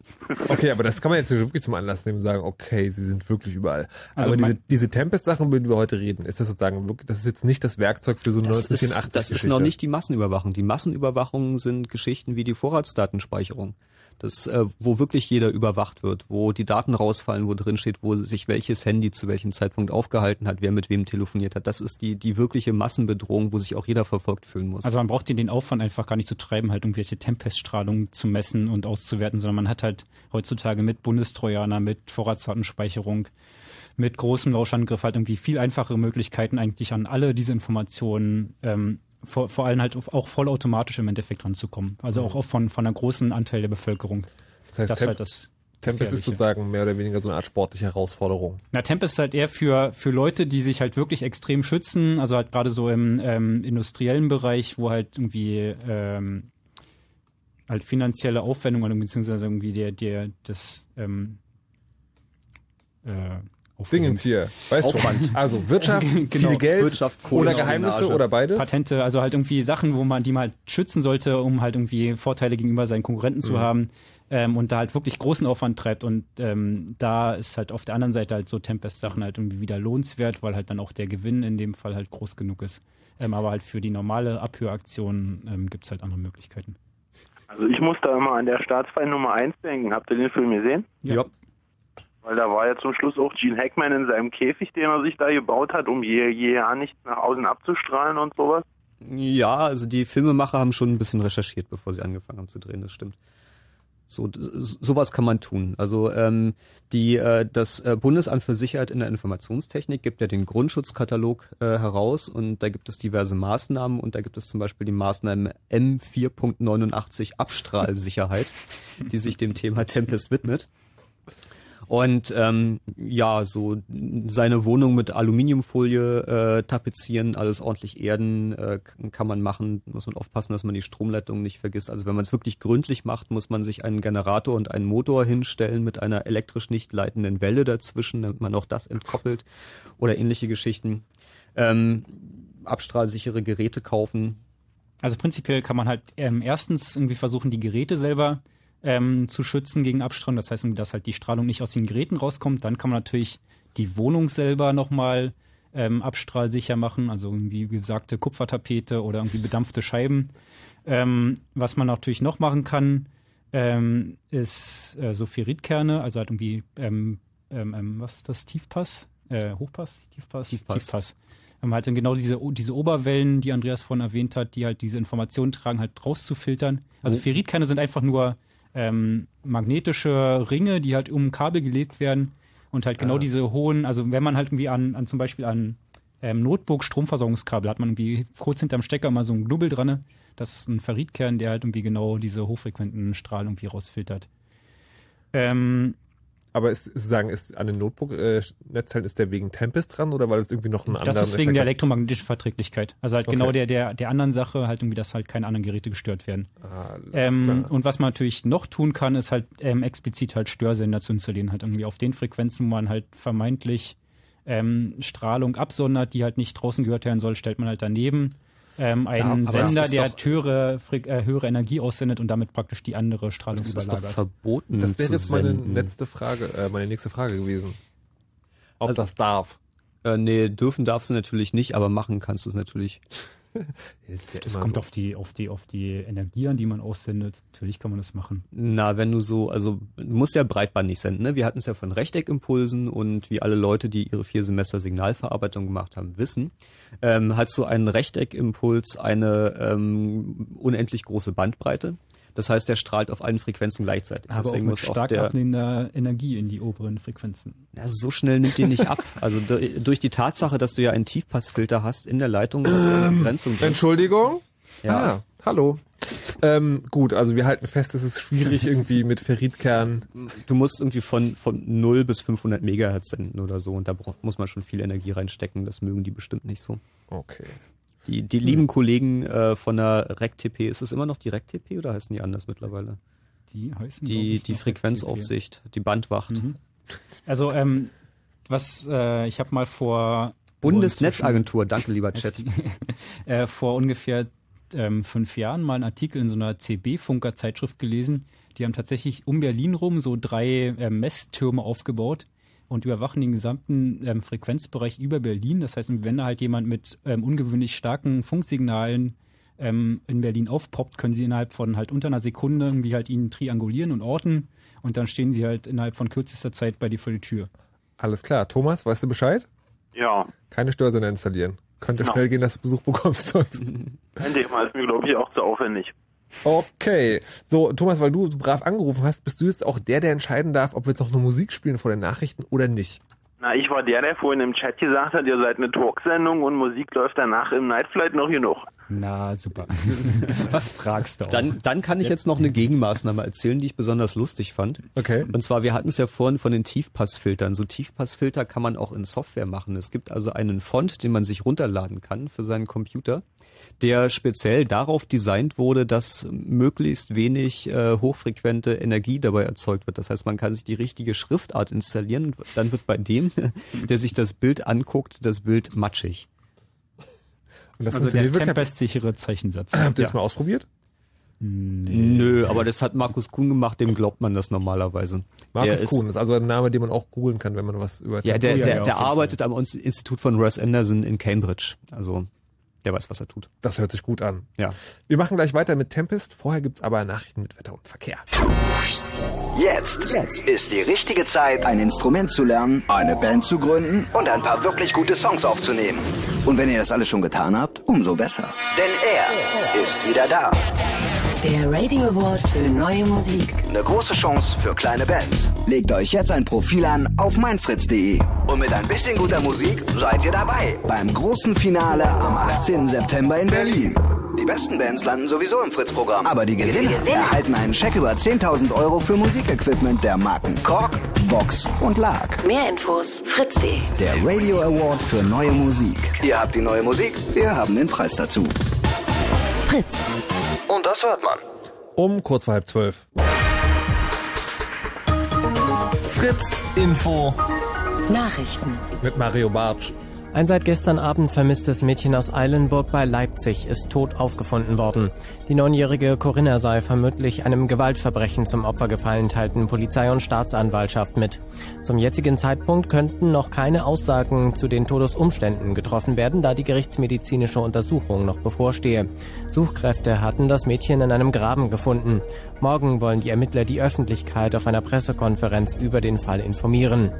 Okay, aber das kann man jetzt wirklich zum Anlass nehmen und sagen, okay, sie sind wirklich überall. Also aber diese, diese Tempest-Sachen, würden wir heute reden, ist das sozusagen wirklich, das ist jetzt nicht das Werkzeug für so eine 1980 Das ist noch nicht die Massenüberwachung. Die Massenüberwachung sind Geschichten wie die Vorratsdatenspeicherung das, äh, wo wirklich jeder überwacht wird, wo die Daten rausfallen, wo drin steht, wo sich welches Handy zu welchem Zeitpunkt aufgehalten hat, wer mit wem telefoniert hat. Das ist die, die wirkliche Massenbedrohung, wo sich auch jeder verfolgt fühlen muss. Also man braucht den Aufwand einfach gar nicht zu treiben, halt irgendwelche Tempeststrahlung zu messen und auszuwerten, sondern man hat halt heutzutage mit Bundestrojaner, mit Vorratsdatenspeicherung, mit großem Lauschangriff halt irgendwie viel einfachere Möglichkeiten eigentlich an alle diese Informationen ähm, vor, vor allem halt auch vollautomatisch im Endeffekt ranzukommen. Also auch, auch von, von einer großen Anteil der Bevölkerung. Das heißt, das Temp halt das Tempest ist sozusagen mehr oder weniger so eine Art sportliche Herausforderung. Na, Tempest ist halt eher für, für Leute, die sich halt wirklich extrem schützen, also halt gerade so im ähm, industriellen Bereich, wo halt irgendwie ähm, halt finanzielle Aufwendungen, beziehungsweise irgendwie der, der, das ähm, äh, Dingens hier, weißt Aufwand. du? Also Wirtschaft, genau. viel Geld Wirtschaft, oder Geheimnisse oder beides? Patente, also halt irgendwie Sachen, wo man die mal halt schützen sollte, um halt irgendwie Vorteile gegenüber seinen Konkurrenten zu mhm. haben ähm, und da halt wirklich großen Aufwand treibt und ähm, da ist halt auf der anderen Seite halt so Tempest-Sachen halt irgendwie wieder lohnenswert, weil halt dann auch der Gewinn in dem Fall halt groß genug ist. Ähm, aber halt für die normale Abhöraktion ähm, gibt es halt andere Möglichkeiten. Also ich muss da immer an der Staatsfeind Nummer 1 denken. Habt ihr den Film gesehen? Ja. ja. Weil da war ja zum Schluss auch Gene Hackman in seinem Käfig, den er sich da gebaut hat, um je, je ja nicht nach außen abzustrahlen und sowas. Ja, also die Filmemacher haben schon ein bisschen recherchiert, bevor sie angefangen haben zu drehen, das stimmt. So sowas kann man tun. Also ähm, die äh, das äh, Bundesamt für Sicherheit in der Informationstechnik gibt ja den Grundschutzkatalog äh, heraus und da gibt es diverse Maßnahmen und da gibt es zum Beispiel die Maßnahme M4.89 Abstrahlsicherheit, die sich dem Thema Tempest widmet. Und ähm, ja, so seine Wohnung mit Aluminiumfolie äh, tapezieren, alles ordentlich erden äh, kann man machen. Muss man aufpassen, dass man die Stromleitung nicht vergisst. Also wenn man es wirklich gründlich macht, muss man sich einen Generator und einen Motor hinstellen mit einer elektrisch nicht leitenden Welle dazwischen, damit man auch das entkoppelt oder ähnliche Geschichten. Ähm, abstrahlsichere Geräte kaufen, Also prinzipiell kann man halt ähm, erstens irgendwie versuchen, die Geräte selber ähm, zu schützen gegen Abstrahlung. Das heißt, dass halt die Strahlung nicht aus den Geräten rauskommt. Dann kann man natürlich die Wohnung selber nochmal ähm, abstrahlsicher machen. Also irgendwie, wie gesagte, Kupfertapete oder irgendwie bedampfte Scheiben. Ähm, was man natürlich noch machen kann, ähm, ist äh, so Ferritkerne, also halt irgendwie, ähm, ähm, ähm, was ist das, Tiefpass? Äh, Hochpass? Tiefpass? Tiefpass. Tiefpass. Ähm, halt dann genau diese, diese Oberwellen, die Andreas vorhin erwähnt hat, die halt diese Informationen tragen, halt rauszufiltern. Also Oh. Ferritkerne sind einfach nur ähm, magnetische Ringe, die halt um ein Kabel gelegt werden und halt genau Ah. diese hohen, also wenn man halt irgendwie an, an zum Beispiel an ähm, Notebook-Stromversorgungskabel hat man irgendwie kurz hinterm Stecker mal so einen Knubbel dran. ne? Das ist ein Ferritkern, der halt irgendwie genau diese hochfrequenten Strahlen irgendwie rausfiltert. Ähm, Aber ist, ist sagen, ist an den Notebook-Netzteilen ist der wegen Tempest dran oder weil es irgendwie noch einen anderen das ist wegen der Effekt hat? elektromagnetischen Verträglichkeit. Also halt Okay. genau der, der, der anderen Sache, halt irgendwie, dass halt keine anderen Geräte gestört werden. Alles Ähm, und was man natürlich noch tun kann, ist halt ähm, explizit halt Störsender zu installieren. Halt irgendwie auf den Frequenzen, wo man halt vermeintlich ähm, Strahlung absondert, die halt nicht draußen gehört werden soll, stellt man halt daneben ähm, einen das Sender, der doch- höhere, äh, höhere Energie aussendet und damit praktisch die andere Strahlung Das ist doch überlagert. verboten Das wäre jetzt meine senden. letzte Frage, äh, meine nächste Frage gewesen. Ob Also- das darf. Äh, nee, dürfen darfst du natürlich nicht, aber machen kannst du es natürlich. Ja das kommt so. auf die, auf die, auf die Energie an, die man aussendet. Natürlich kann man das machen. Na, wenn du so, also du musst ja breitbandig senden, ne? Wir hatten es ja von Rechteckimpulsen und wie alle Leute, die ihre vier Semester Signalverarbeitung gemacht haben, wissen, ähm, hat so ein Rechteckimpuls eine ähm, unendlich große Bandbreite. Das heißt, der strahlt auf allen Frequenzen gleichzeitig. Aber auch Deswegen mit muss auch stark der, abnehmender Energie in die oberen Frequenzen. also so schnell nimmt die nicht ab. Also du- durch die Tatsache, dass du ja einen Tiefpassfilter hast in der Leitung, dass du eine Begrenzung drin. Entschuldigung? Ja. Ah, hallo. Ähm, gut, also wir halten fest, es ist schwierig irgendwie mit Ferritkern. Du musst irgendwie von, von 0 bis 500 Megahertz senden oder so und da muss man schon viel Energie reinstecken. Das mögen die bestimmt nicht so. Okay. Die, die lieben Kollegen äh, von der RecTP, ist es immer noch die RecTP oder heißen die anders mittlerweile? Die heißen Die, die Frequenzaufsicht, die Bandwacht. Mhm. Also, ähm, was äh, ich habe mal vor Bundesnetzagentur, danke lieber Chat. äh, vor ungefähr ähm, fünf Jahren mal einen Artikel in so einer CB-Funker-Zeitschrift gelesen. Die haben tatsächlich um Berlin rum so drei ähm, Messtürme aufgebaut und überwachen den gesamten ähm, Frequenzbereich über Berlin. Das heißt, wenn da halt jemand mit ähm, ungewöhnlich starken Funksignalen ähm, in Berlin aufpoppt, können sie innerhalb von halt unter einer Sekunde irgendwie halt ihn triangulieren und orten und dann stehen sie halt innerhalb von kürzester Zeit bei dir vor die Tür. Alles klar. Thomas, weißt du Bescheid? Ja, Keine Störsender installieren. Könnte Genau. schnell gehen, dass du Besuch bekommst sonst. ein Thema ist mir, glaube ich, auch zu aufwendig. Okay. So, Thomas, weil du so brav angerufen hast, bist du jetzt auch der, der entscheiden darf, ob wir jetzt noch eine Musik spielen vor den Nachrichten oder nicht. Na, ich war der, der vorhin im Chat gesagt hat, ihr seid eine Talksendung und Musik läuft danach im Nightflight noch genug. Na, super. Was fragst du auch? Dann, dann kann ich jetzt noch eine Gegenmaßnahme erzählen, die ich besonders lustig fand. Okay. Und zwar, wir hatten es ja vorhin von den Tiefpassfiltern. So Tiefpassfilter kann man auch in Software machen. Es gibt also einen Font, den man sich runterladen kann für seinen Computer, der speziell darauf designt wurde, dass möglichst wenig äh, hochfrequente Energie dabei erzeugt wird. Das heißt, man kann sich die richtige Schriftart installieren und dann wird bei dem, der sich das Bild anguckt, das Bild matschig. Und das also der. Tempest-sichere Zeichensatz. Habt ihr das mal ausprobiert? Nö, aber das hat Markus Kuhn gemacht, dem glaubt man das normalerweise. Der Markus ist- Kuhn ist also ein Name, den man auch googeln kann, wenn man was über Ja, der, der, ja, der jeden arbeitet am Ins- Institut von Russ Anderson in Cambridge. Also der weiß, was er tut. Das hört sich gut an. Ja. Wir machen gleich weiter mit Tempest. Vorher gibt's aber Nachrichten mit Wetter und Verkehr. Jetzt, jetzt ist die richtige Zeit, ein Instrument zu lernen, eine Band zu gründen und ein paar wirklich gute Songs aufzunehmen. Und wenn ihr das alles schon getan habt, umso besser. Denn er ist wieder da. Der Rating Award für neue Musik. Eine große Chance für kleine Bands. Legt euch jetzt ein Profil an auf meinfritz.de. Und mit ein bisschen guter Musik seid ihr dabei. Beim großen Finale am 18. September in Berlin. Die besten Bands landen sowieso im Fritz-Programm. Aber die Gewinner, erhalten einen Scheck über 10.000 Euro für Musikequipment der Marken Korg, Vox und Lag. Mehr Infos fritz.de. Der Radio Award für neue Musik. Ihr habt die neue Musik, wir haben den Preis dazu. Fritz. Und das hört man. Um kurz vor halb zwölf. Fritz Info. Nachrichten. Mit Mario Bartsch. Ein seit gestern Abend vermisstes Mädchen aus Eilenburg bei Leipzig ist tot aufgefunden worden. Die neunjährige Corinna sei vermutlich einem Gewaltverbrechen zum Opfer gefallen, teilten Polizei und Staatsanwaltschaft mit. Zum jetzigen Zeitpunkt könnten noch keine Aussagen zu den Todesumständen getroffen werden, da die gerichtsmedizinische Untersuchung noch bevorstehe. Suchkräfte hatten das Mädchen in einem Graben gefunden. Morgen wollen die Ermittler die Öffentlichkeit auf einer Pressekonferenz über den Fall informieren.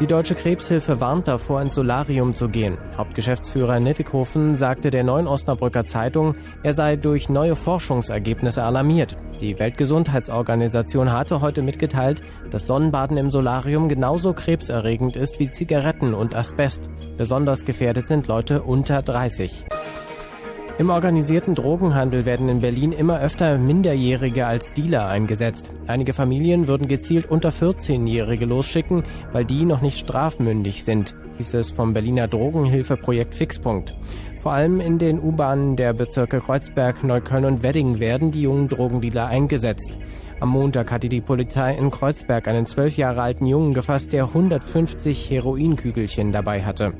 Die Deutsche Krebshilfe warnt davor, ins Solarium zu gehen. Hauptgeschäftsführer Nittighofen sagte der Neuen Osnabrücker Zeitung, er sei durch neue Forschungsergebnisse alarmiert. Die Weltgesundheitsorganisation hatte heute mitgeteilt, dass Sonnenbaden im Solarium genauso krebserregend ist wie Zigaretten und Asbest. Besonders gefährdet sind Leute unter 30. Im organisierten Drogenhandel werden in Berlin immer öfter Minderjährige als Dealer eingesetzt. Einige Familien würden gezielt unter 14-Jährige losschicken, weil die noch nicht strafmündig sind, hieß es vom Berliner Drogenhilfeprojekt Fixpunkt. Vor allem in den U-Bahnen der Bezirke Kreuzberg, Neukölln und Wedding werden die jungen Drogendealer eingesetzt. Am Montag hatte die Polizei in Kreuzberg einen zwölf Jahre alten Jungen gefasst, der 150 Heroinkügelchen dabei hatte.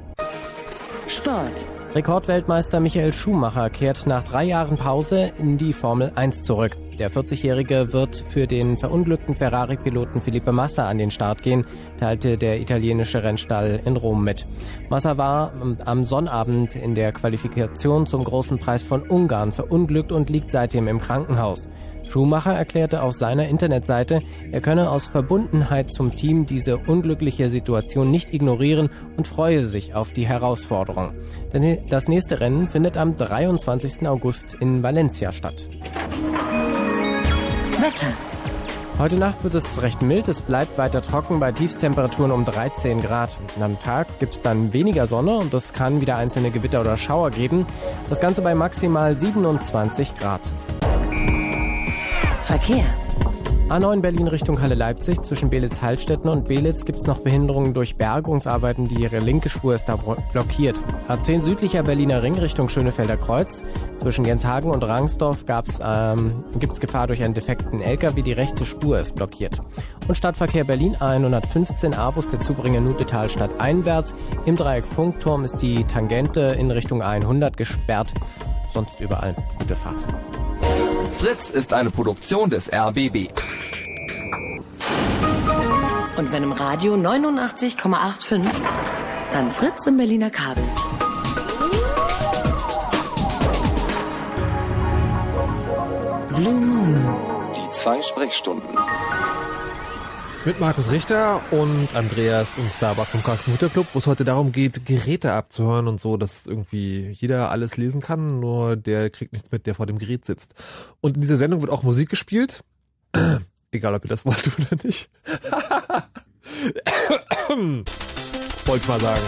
Sport. Rekordweltmeister Michael Schumacher kehrt nach drei Jahren Pause in die Formel 1 zurück. Der 40-Jährige wird für den verunglückten Ferrari-Piloten Felipe Massa an den Start gehen, teilte der italienische Rennstall in Rom mit. Massa war am Sonnabend in der Qualifikation zum Großen Preis von Ungarn verunglückt und liegt seitdem im Krankenhaus. Schumacher erklärte auf seiner Internetseite, er könne aus Verbundenheit zum Team diese unglückliche Situation nicht ignorieren und freue sich auf die Herausforderung. Denn das nächste Rennen findet am 23. August in Valencia statt. Wetter. Heute Nacht wird es recht mild, es bleibt weiter trocken bei Tiefstemperaturen um 13 Grad. Am Tag gibt es dann weniger Sonne und es kann wieder einzelne Gewitter oder Schauer geben. Das Ganze bei maximal 27 Grad. Verkehr. A9 Berlin Richtung Halle Leipzig. Zwischen Belitz-Hallstätten und Belitz gibt es noch Behinderungen durch Bergungsarbeiten. Die ihre linke Spur ist da blockiert. A10 südlicher Berliner Ring Richtung Schönefelder Kreuz. Zwischen Jenshagen und Rangsdorf ähm, gibt es Gefahr durch einen defekten LKW. Die rechte Spur ist blockiert. Und Stadtverkehr Berlin A115 Avus der Zubringer Nutetal Stadt einwärts. Im Dreieck Funkturm ist die Tangente in Richtung A100 gesperrt. Sonst überall gute Fahrt. Fritz ist eine Produktion des RBB. Und wenn im Radio 89,85, dann Fritz im Berliner Kabel. Blue Moon. Die zwei Sprechstunden. Mit Markus Richter und Andreas und Starbuck vom Carsten Hutter Club, wo es heute darum geht, Geräte abzuhören und so, dass irgendwie jeder alles lesen kann, nur der kriegt nichts mit, der vor dem Gerät sitzt. Und in dieser Sendung wird auch Musik gespielt. Egal, ob ihr das wollt oder nicht. Wollte ich mal sagen.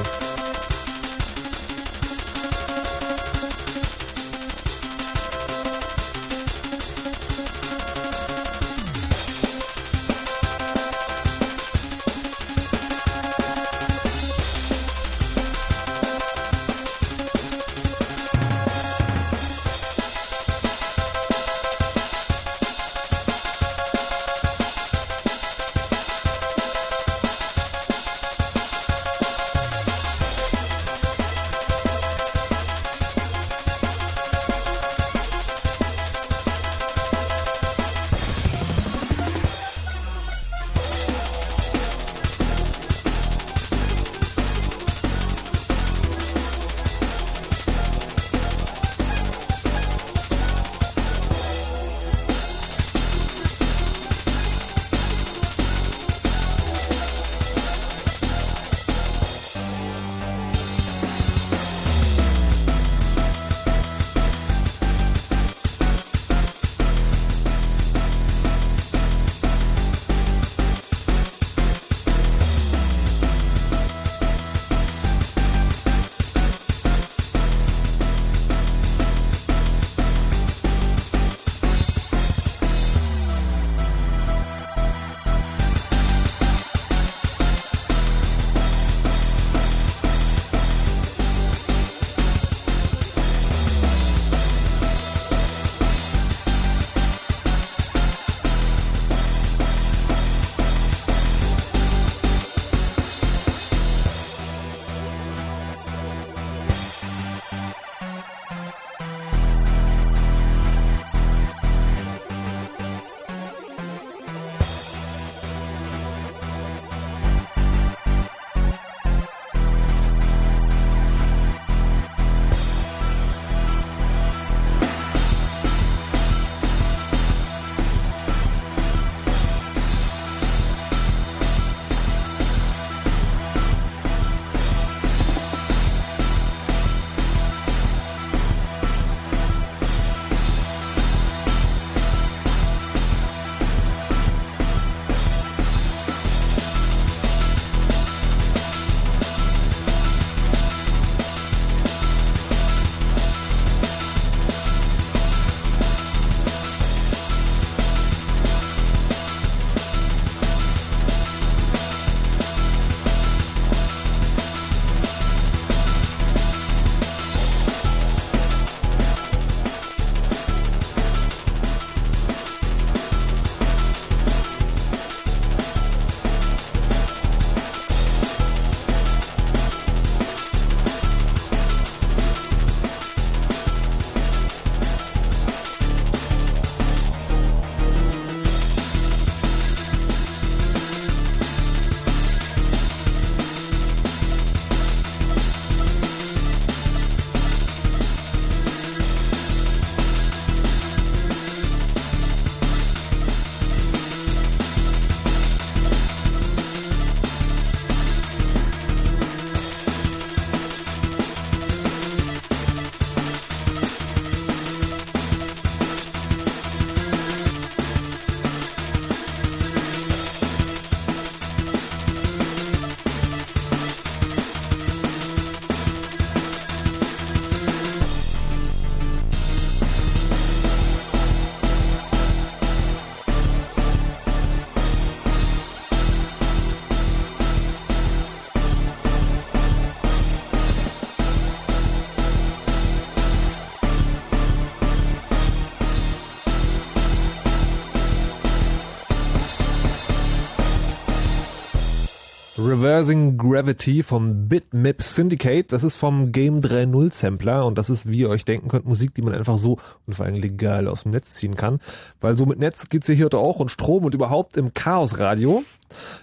Reversing Gravity vom Bitmap Syndicate. Das ist vom Game 3.0 Sampler und das ist, wie ihr euch denken könnt, Musik, die man einfach so und vor allem legal aus dem Netz ziehen kann. Weil so mit Netz geht's ja hier auch und Strom und überhaupt im Chaos-Radio.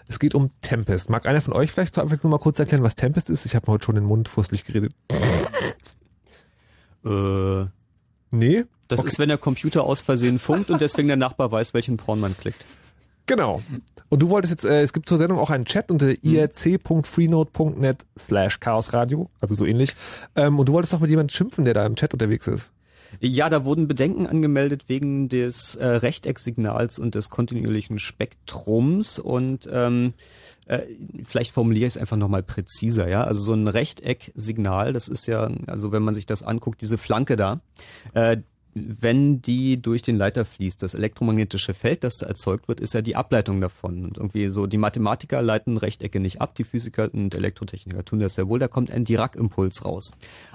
Es geht um Tempest. Mag einer von euch vielleicht zur Abwechslung mal kurz erklären, was Tempest ist? Ich habe heute schon den Mund fusselig geredet. Äh, nee? Das Okay. ist, wenn der Computer aus Versehen funkt und deswegen der Nachbar weiß, welchen Porn man klickt. Genau. Und du wolltest jetzt, äh, es gibt zur Sendung auch einen Chat unter irc.freenode.net slash chaosradio, also so ähnlich. Ähm, und du wolltest doch mit jemandem schimpfen, der da im Chat unterwegs ist. Ja, da wurden Bedenken angemeldet wegen des äh, Rechtecksignals und des kontinuierlichen Spektrums und ähm, äh, vielleicht formuliere ich es einfach nochmal präziser, ja. Also so ein Rechtecksignal, das ist ja, also wenn man sich das anguckt, diese Flanke da, äh, wenn die durch den Leiter fließt, das elektromagnetische Feld, das da erzeugt wird, ist ja die Ableitung davon. Und irgendwie so, die Mathematiker leiten Rechtecke nicht ab, die Physiker und Elektrotechniker tun das sehr wohl, da kommt ein Dirac-Impuls raus.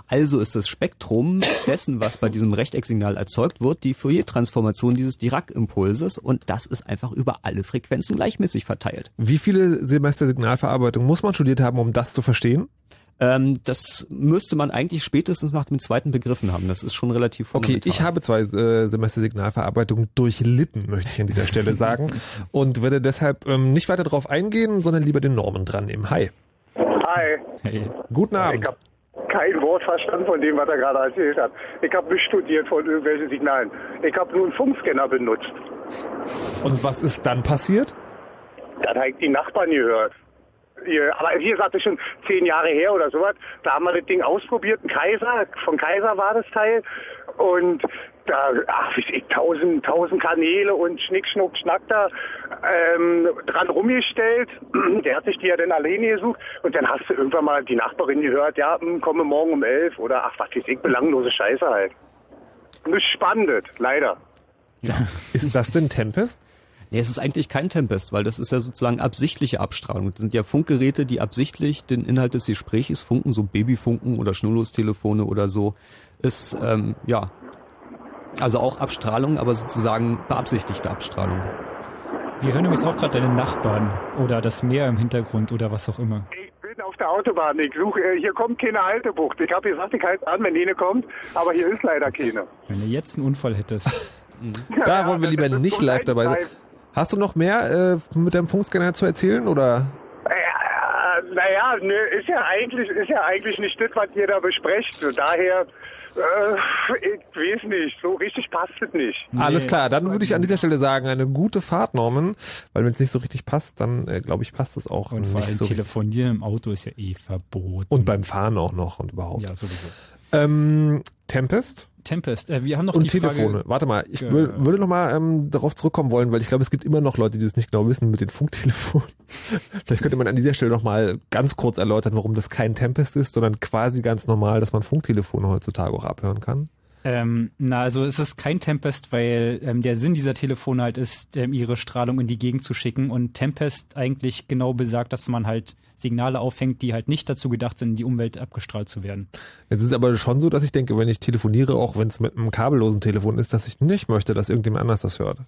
Also ist das Spektrum dessen, was bei diesem Rechtecksignal erzeugt wird, die Fourier-Transformation dieses Dirac-Impulses und das ist einfach über alle Frequenzen gleichmäßig verteilt. Wie viele Semester Signalverarbeitung muss man studiert haben, um das zu verstehen? Ähm, das müsste man eigentlich spätestens nach dem zweiten begriffen haben. Das ist schon relativ Okay, fundamental. ich habe zwei äh, Semester Signalverarbeitung durchlitten, möchte ich an dieser Stelle sagen. und werde deshalb ähm, nicht weiter darauf eingehen, sondern lieber den Norman dran nehmen. Hi. Hi. Hey. Guten Abend. Ich habe kein Wort verstanden von dem, was er gerade erzählt hat. Ich habe nicht studiert von irgendwelchen Signalen. Ich habe nur einen Funkscanner benutzt. Und was ist dann passiert? Dann habe ich die Nachbarn gehört. Ihr- Aber wie gesagt, das ist schon zehn Jahre her oder sowas. Da haben wir das Ding ausprobiert. Ein Kaiser, von Kaiser war das Teil. Und da, ach, ich, tausend, tausend Kanäle und Schnick, Schnuck, Schnack da ähm, dran rumgestellt. Der hat sich die ja dann alleine gesucht. Und dann hast du irgendwann mal die Nachbarin gehört, ja, hm, komme morgen um elf oder ach, was weiß ich, belanglose Scheiße halt. Nicht spannend, leider. Ist das denn Tempest? Nee, es ist eigentlich kein Tempest, weil das ist ja sozusagen absichtliche Abstrahlung. Das sind ja Funkgeräte, die absichtlich den Inhalt des Gesprächs funken, so Babyfunken oder Schnurlostelefone oder so. Ist, ähm, ja, also auch Abstrahlung, aber sozusagen beabsichtigte Abstrahlung. Wir hören übrigens auch gerade deine Nachbarn oder das Meer im Hintergrund oder was auch immer. Ich bin auf der Autobahn. Ich suche, äh, hier kommt keine Haltebucht. Ich habe gesagt, ich halte an, wenn eine kommt, aber hier ist leider keine. Wenn du jetzt einen Unfall hättest. Da wollen wir lieber nicht live dabei sein. Hast du noch mehr äh, mit deinem Funkscanner zu erzählen oder? Äh, naja, ne, ist ja eigentlich, ist ja eigentlich nicht das, was ihr da besprecht. Daher, äh, ich weiß nicht, so richtig passt es nicht. Alles klar, dann würde ich an dieser Stelle sagen, eine gute Fahrt, Norman, weil wenn es nicht so richtig passt, dann äh, glaube ich, passt es auch Und vor nicht allem so richtig. telefonieren im Auto ist ja eh verboten. Und beim Fahren auch noch und überhaupt. Ja, sowieso. Ähm, Tempest? Tempest, äh, wir haben noch und die Telefone. Frage, Warte mal, ich wür- würde noch mal ähm, darauf zurückkommen wollen, weil ich glaube, es gibt immer noch Leute, die das nicht genau wissen mit den Funktelefonen. Vielleicht könnte man an dieser Stelle noch mal ganz kurz erläutern, warum das kein Tempest ist, sondern quasi ganz normal, dass man Funktelefone heutzutage auch abhören kann. Ähm, na, also es ist kein Tempest, weil ähm, der Sinn dieser Telefone halt ist, ähm, ihre Strahlung in die Gegend zu schicken und Tempest eigentlich genau besagt, dass man halt Signale auffängt, die halt nicht dazu gedacht sind, in die Umwelt abgestrahlt zu werden. Jetzt ist es aber schon so, dass ich denke, wenn ich telefoniere, auch wenn es mit einem kabellosen Telefon ist, dass ich nicht möchte, dass irgendjemand anders das hört.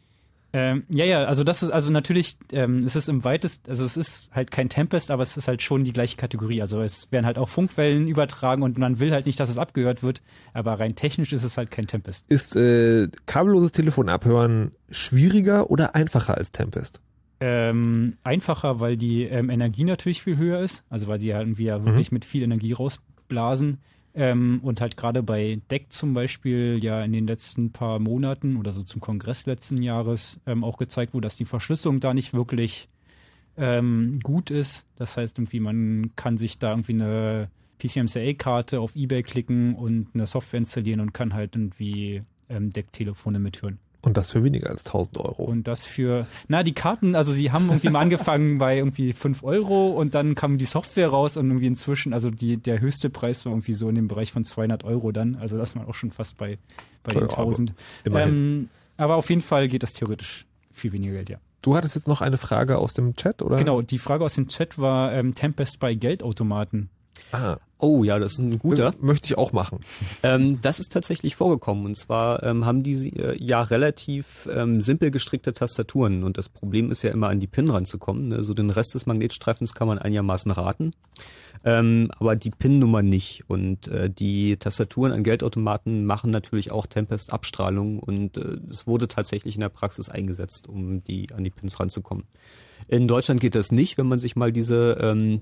Ähm, ja, ja, also das ist also natürlich, ähm, es ist im weitesten, also es ist halt kein Tempest, aber es ist halt schon die gleiche Kategorie. Also es werden halt auch Funkwellen übertragen und man will halt nicht, dass es abgehört wird, aber rein technisch ist es halt kein Tempest. Ist äh, kabelloses Telefon abhören schwieriger oder einfacher als Tempest? Ähm, einfacher, weil die ähm, Energie natürlich viel höher ist, also weil sie ja irgendwie ja wirklich mit viel Energie rausblasen. Ähm, und halt gerade bei DEC zum Beispiel ja in den letzten paar Monaten oder so zum Kongress letzten Jahres ähm, auch gezeigt wurde, dass die Verschlüsselung da nicht wirklich ähm, gut ist. Das heißt irgendwie, man kann sich da irgendwie eine PCMCA-Karte auf Ebay klicken und eine Software installieren und kann halt irgendwie ähm, DEC-Telefone mithören. Und das für weniger als 1000 Euro. Und das für, na, die Karten, also sie haben irgendwie mal angefangen bei irgendwie 5 Euro und dann kam die Software raus und irgendwie inzwischen, also die, der höchste Preis war irgendwie so in dem Bereich von 200 Euro dann. Also das war auch schon fast bei, bei Ja, den aber 1000. immerhin. Ähm, aber auf jeden Fall geht das theoretisch viel weniger Geld, ja. Du hattest jetzt noch eine Frage aus dem Chat, oder? Genau, die Frage aus dem Chat war ähm, Tempest bei Geldautomaten. Ah. Oh ja, das ist ein guter. Das möchte ich auch machen. Ähm, das ist tatsächlich vorgekommen. Und zwar ähm, haben die äh, ja relativ ähm, simpel gestrickte Tastaturen. Und das Problem ist ja immer an die Pin ranzukommen. Ne? So den Rest des Magnetstreifens kann man einigermaßen raten. Ähm, aber die PIN-Nummer nicht. Und äh, die Tastaturen an Geldautomaten machen natürlich auch Tempest-Abstrahlung. Und äh, es wurde tatsächlich in der Praxis eingesetzt, um die an die Pins ranzukommen. In Deutschland geht das nicht, wenn man sich mal diese ähm,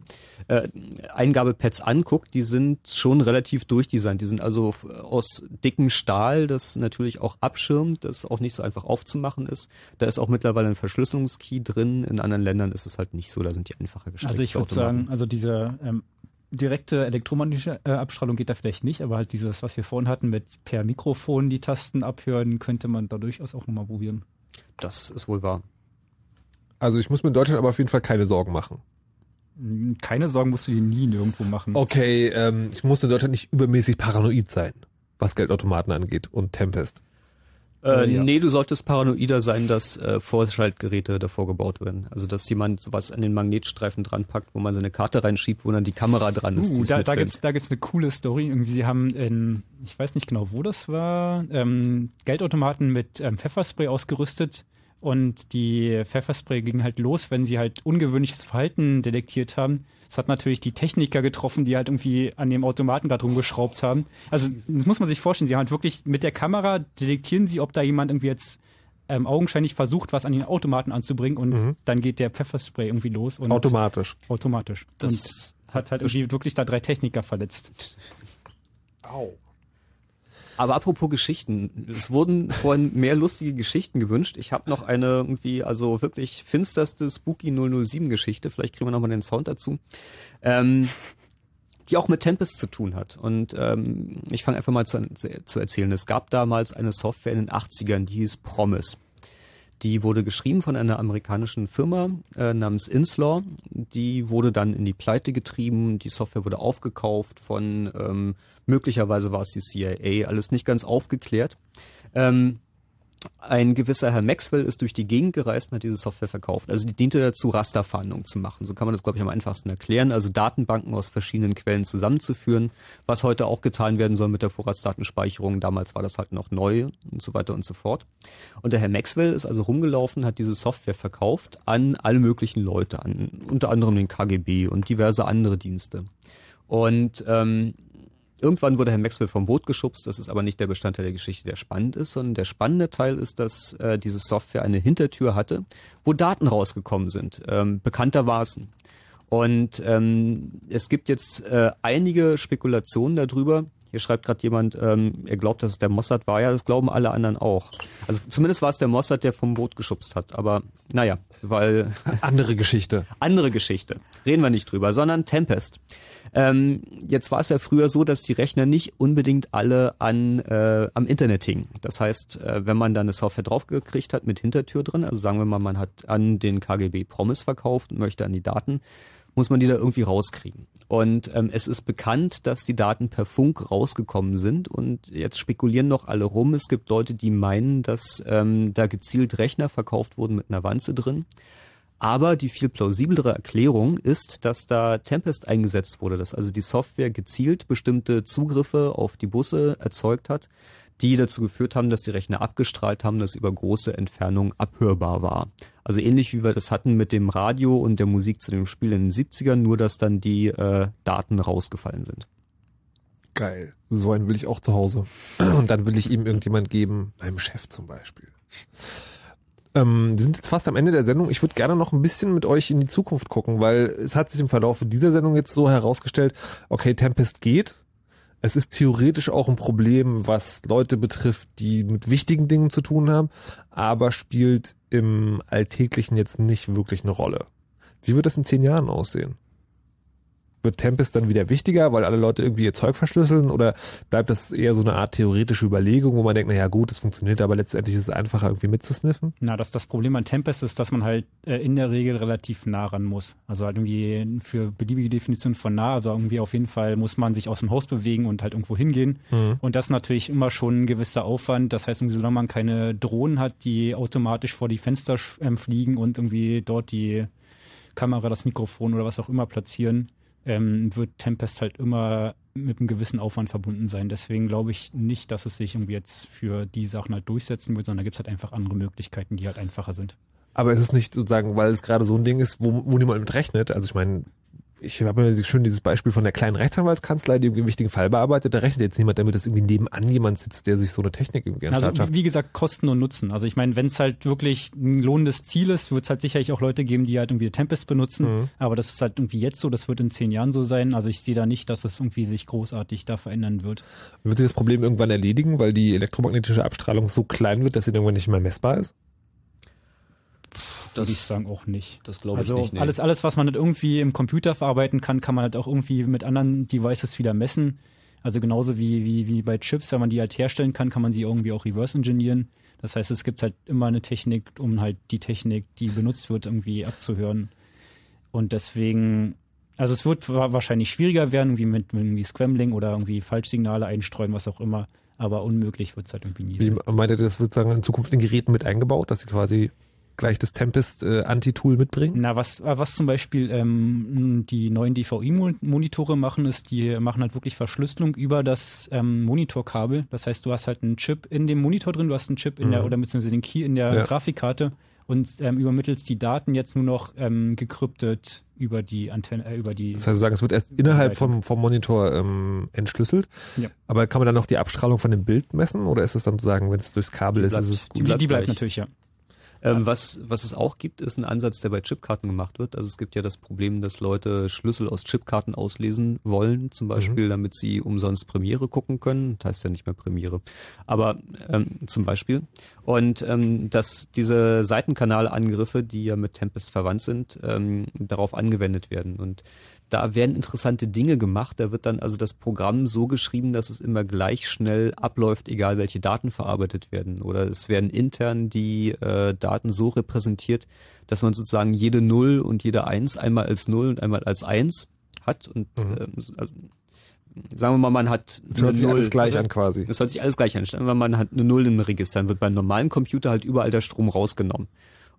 äh, Eingabepads anguckt. Die sind schon relativ durchdesignt. Die sind also aus dickem Stahl, das natürlich auch abschirmt, das auch nicht so einfach aufzumachen ist. Da ist auch mittlerweile ein Verschlüsselungskey drin. In anderen Ländern ist es halt nicht so. Da sind die einfacher gestrickt. Also ich würde sagen, also diese ähm, direkte elektromagnetische äh, Abstrahlung geht da vielleicht nicht, aber halt dieses, was wir vorhin hatten, mit per Mikrofon die Tasten abhören, könnte man da durchaus auch nochmal probieren. Das ist wohl wahr. Also ich muss mir in Deutschland aber auf jeden Fall keine Sorgen machen. Keine Sorgen musst du dir nie nirgendwo machen. Okay, ähm, ich muss in Deutschland nicht übermäßig paranoid sein, was Geldautomaten angeht und Tempest. Äh, ja. Nee, du solltest paranoider sein, dass äh, Vorschaltgeräte davor gebaut werden. Also dass jemand sowas an den Magnetstreifen dran packt, wo man seine Karte reinschiebt, wo dann die Kamera dran ist. Uh, da, da gibt's da gibt's eine coole Story. Irgendwie sie haben in, ich weiß nicht genau, wo das war, ähm, Geldautomaten mit ähm, Pfefferspray ausgerüstet und die Pfefferspray ging halt los, wenn sie halt ungewöhnliches Verhalten detektiert haben. Es hat natürlich die Techniker getroffen, die halt irgendwie an dem Automaten gerade rumgeschraubt haben. Also das muss man sich vorstellen. Sie haben halt wirklich mit der Kamera detektieren sie, ob da jemand irgendwie jetzt ähm, augenscheinlich versucht, was an den Automaten anzubringen und mhm. dann geht der Pfefferspray irgendwie los. Und automatisch. Automatisch. Das und hat halt irgendwie wirklich da drei Techniker verletzt. Au. Aber apropos Geschichten, es wurden vorhin mehr lustige Geschichten gewünscht. Ich habe noch eine irgendwie, also wirklich finsterste Spooky 007 Geschichte. Vielleicht kriegen wir nochmal den Sound dazu. Ähm, die auch mit Tempest zu tun hat. Und ähm, ich fange einfach mal zu, zu erzählen. Es gab damals eine Software in den 80ern, die hieß Promise. Die wurde geschrieben von einer amerikanischen Firma äh, namens Inslaw. Die wurde dann in die Pleite getrieben. Die Software wurde aufgekauft von, ähm, möglicherweise war es die CIA, alles nicht ganz aufgeklärt. Ähm, ein gewisser Herr Maxwell ist durch die Gegend gereist und hat diese Software verkauft. Also die diente dazu, Rasterfahndungen zu machen. So kann man das, glaube ich, am einfachsten erklären. Also Datenbanken aus verschiedenen Quellen zusammenzuführen, was heute auch getan werden soll mit der Vorratsdatenspeicherung. Damals war das halt noch neu und so weiter und so fort. Und der Herr Maxwell ist also rumgelaufen, hat diese Software verkauft an alle möglichen Leute, an unter anderem den KGB und diverse andere Dienste. Und ähm, Irgendwann wurde Herr Maxwell vom Boot geschubst, das ist aber nicht der Bestandteil der Geschichte, der spannend ist, sondern der spannende Teil ist, dass äh, diese Software eine Hintertür hatte, wo Daten rausgekommen sind, ähm, bekanntermaßen. Und ähm, es gibt jetzt äh, einige Spekulationen darüber, hier schreibt gerade jemand, ähm, er glaubt, dass es der Mossad war. Ja, das glauben alle anderen auch. Also zumindest war es der Mossad, der vom Boot geschubst hat. Aber naja, weil... Andere Geschichte. andere Geschichte. Reden wir nicht drüber, sondern Tempest. Ähm, jetzt war es ja früher so, dass die Rechner nicht unbedingt alle an äh, am Internet hingen. Das heißt, äh, wenn man da eine Software draufgekriegt hat mit Hintertür drin, also sagen wir mal, man hat an den KGB Promise verkauft und möchte an die Daten, muss man die da irgendwie rauskriegen. Und ähm, es ist bekannt, dass die Daten per Funk rausgekommen sind und jetzt spekulieren noch alle rum. Es gibt Leute, die meinen, dass ähm, da gezielt Rechner verkauft wurden mit einer Wanze drin. Aber die viel plausiblere Erklärung ist, dass da Tempest eingesetzt wurde, dass also die Software gezielt bestimmte Zugriffe auf die Busse erzeugt hat, die dazu geführt haben, dass die Rechner abgestrahlt haben, dass über große Entfernungen abhörbar war. Also ähnlich wie wir das hatten mit dem Radio und der Musik zu dem Spiel in den 70ern, nur dass dann die äh, Daten rausgefallen sind. Geil. So einen will ich auch zu Hause. Und dann will ich ihm irgendjemand geben, meinem Chef zum Beispiel. Ähm, wir sind jetzt fast am Ende der Sendung. Ich würde gerne noch ein bisschen mit euch in die Zukunft gucken, weil es hat sich im Verlauf dieser Sendung jetzt so herausgestellt, okay, Tempest geht. Es ist theoretisch auch ein Problem, was Leute betrifft, die mit wichtigen Dingen zu tun haben, aber spielt im Alltäglichen jetzt nicht wirklich eine Rolle. Wie wird das in zehn Jahren aussehen? Wird Tempest dann wieder wichtiger, weil alle Leute irgendwie ihr Zeug verschlüsseln oder bleibt das eher so eine Art theoretische Überlegung, wo man denkt, na ja gut, es funktioniert, aber letztendlich ist es einfacher irgendwie mitzusniffen? Na, das, das Problem an Tempest ist, dass man halt äh, in der Regel relativ nah ran muss. Also halt irgendwie für beliebige Definition von nah, also irgendwie auf jeden Fall muss man sich aus dem Haus bewegen und halt irgendwo hingehen. Mhm. Und das ist natürlich immer schon ein gewisser Aufwand. Das heißt, irgendwie, solange man keine Drohnen hat, die automatisch vor die Fenster ähm, fliegen und irgendwie dort die Kamera, das Mikrofon oder was auch immer platzieren, ähm, wird Tempest halt immer mit einem gewissen Aufwand verbunden sein. Deswegen glaube ich nicht, dass es sich irgendwie jetzt für die Sachen halt durchsetzen wird, sondern da gibt es halt einfach andere Möglichkeiten, die halt einfacher sind. Aber es ist nicht sozusagen, weil es gerade so ein Ding ist, wo, wo niemand mit rechnet. Also ich meine, ich habe mir schön dieses Beispiel von der kleinen Rechtsanwaltskanzlei, die irgendwie einen wichtigen Fall bearbeitet. Da rechnet jetzt niemand damit, dass irgendwie nebenan jemand sitzt, der sich so eine Technik irgendwie Also schafft. wie gesagt, Kosten und Nutzen. Also ich meine, wenn es halt wirklich ein lohnendes Ziel ist, wird es halt sicherlich auch Leute geben, die halt irgendwie Tempest benutzen. Mhm. Aber das ist halt irgendwie jetzt so, das wird in zehn Jahren so sein. Also ich sehe da nicht, dass es irgendwie sich großartig da verändern wird. Wird sich das Problem irgendwann erledigen, weil die elektromagnetische Abstrahlung so klein wird, dass sie irgendwann nicht mehr messbar ist? Das würde ich sagen auch nicht. Das glaube also ich nicht. Nee. alles, alles, was man halt irgendwie im Computer verarbeiten kann, kann man halt auch irgendwie mit anderen Devices wieder messen. Also genauso wie, wie, wie bei Chips, wenn man die halt herstellen kann, kann man sie irgendwie auch reverse engineeren. Das heißt, es gibt halt immer eine Technik, um halt die Technik, die benutzt wird, irgendwie abzuhören. Und deswegen, also es wird wa- wahrscheinlich schwieriger werden, wie mit, mit irgendwie Scrambling oder irgendwie Falschsignale einstreuen, was auch immer. Aber unmöglich wird es halt irgendwie nie Wie sein. meint ihr, das wird sagen in Zukunft in Geräten mit eingebaut, dass sie quasi gleich das Tempest äh, Anti-Tool mitbringen? Na, was, was zum Beispiel ähm, die neuen DVI-Monitore machen, ist, die machen halt wirklich Verschlüsselung über das ähm, Monitorkabel. Das heißt, du hast halt einen Chip in dem Monitor drin, du hast einen Chip in der, Mhm. oder beziehungsweise den Key in der Ja. Grafikkarte und ähm, übermittelst die Daten jetzt nur noch ähm, gekryptet über die Antenne, äh, über die. Das heißt, sagen, es wird erst innerhalb vom, vom Monitor ähm, entschlüsselt. Ja. Aber kann man dann noch die Abstrahlung von dem Bild messen? Oder ist es dann sozusagen, wenn es durchs Kabel ist, bleibt- ist es die, gut? die, die bleibt natürlich, ja. Ähm, was, was es auch gibt, ist ein Ansatz, der bei Chipkarten gemacht wird. Also es gibt ja das Problem, dass Leute Schlüssel aus Chipkarten auslesen wollen, zum Beispiel, damit sie umsonst Premiere gucken können. Das heißt ja nicht mehr Premiere. Aber ähm, zum Beispiel. Und ähm, dass diese Seitenkanalangriffe, die ja mit Tempest verwandt sind, ähm, darauf angewendet werden. Und da werden interessante Dinge gemacht. Da wird dann also das Programm so geschrieben, dass es immer gleich schnell abläuft, egal welche Daten verarbeitet werden. Oder es werden intern die äh, Daten so repräsentiert, dass man sozusagen jede Null und jede Eins einmal als Null und einmal als Eins hat. Und ähm, also, sagen wir mal, man hat Es hört sich alles gleich an quasi. Es hört sich alles gleich an. Wir mal, man hat eine Null im Register, dann wird beim normalen Computer halt überall der Strom rausgenommen.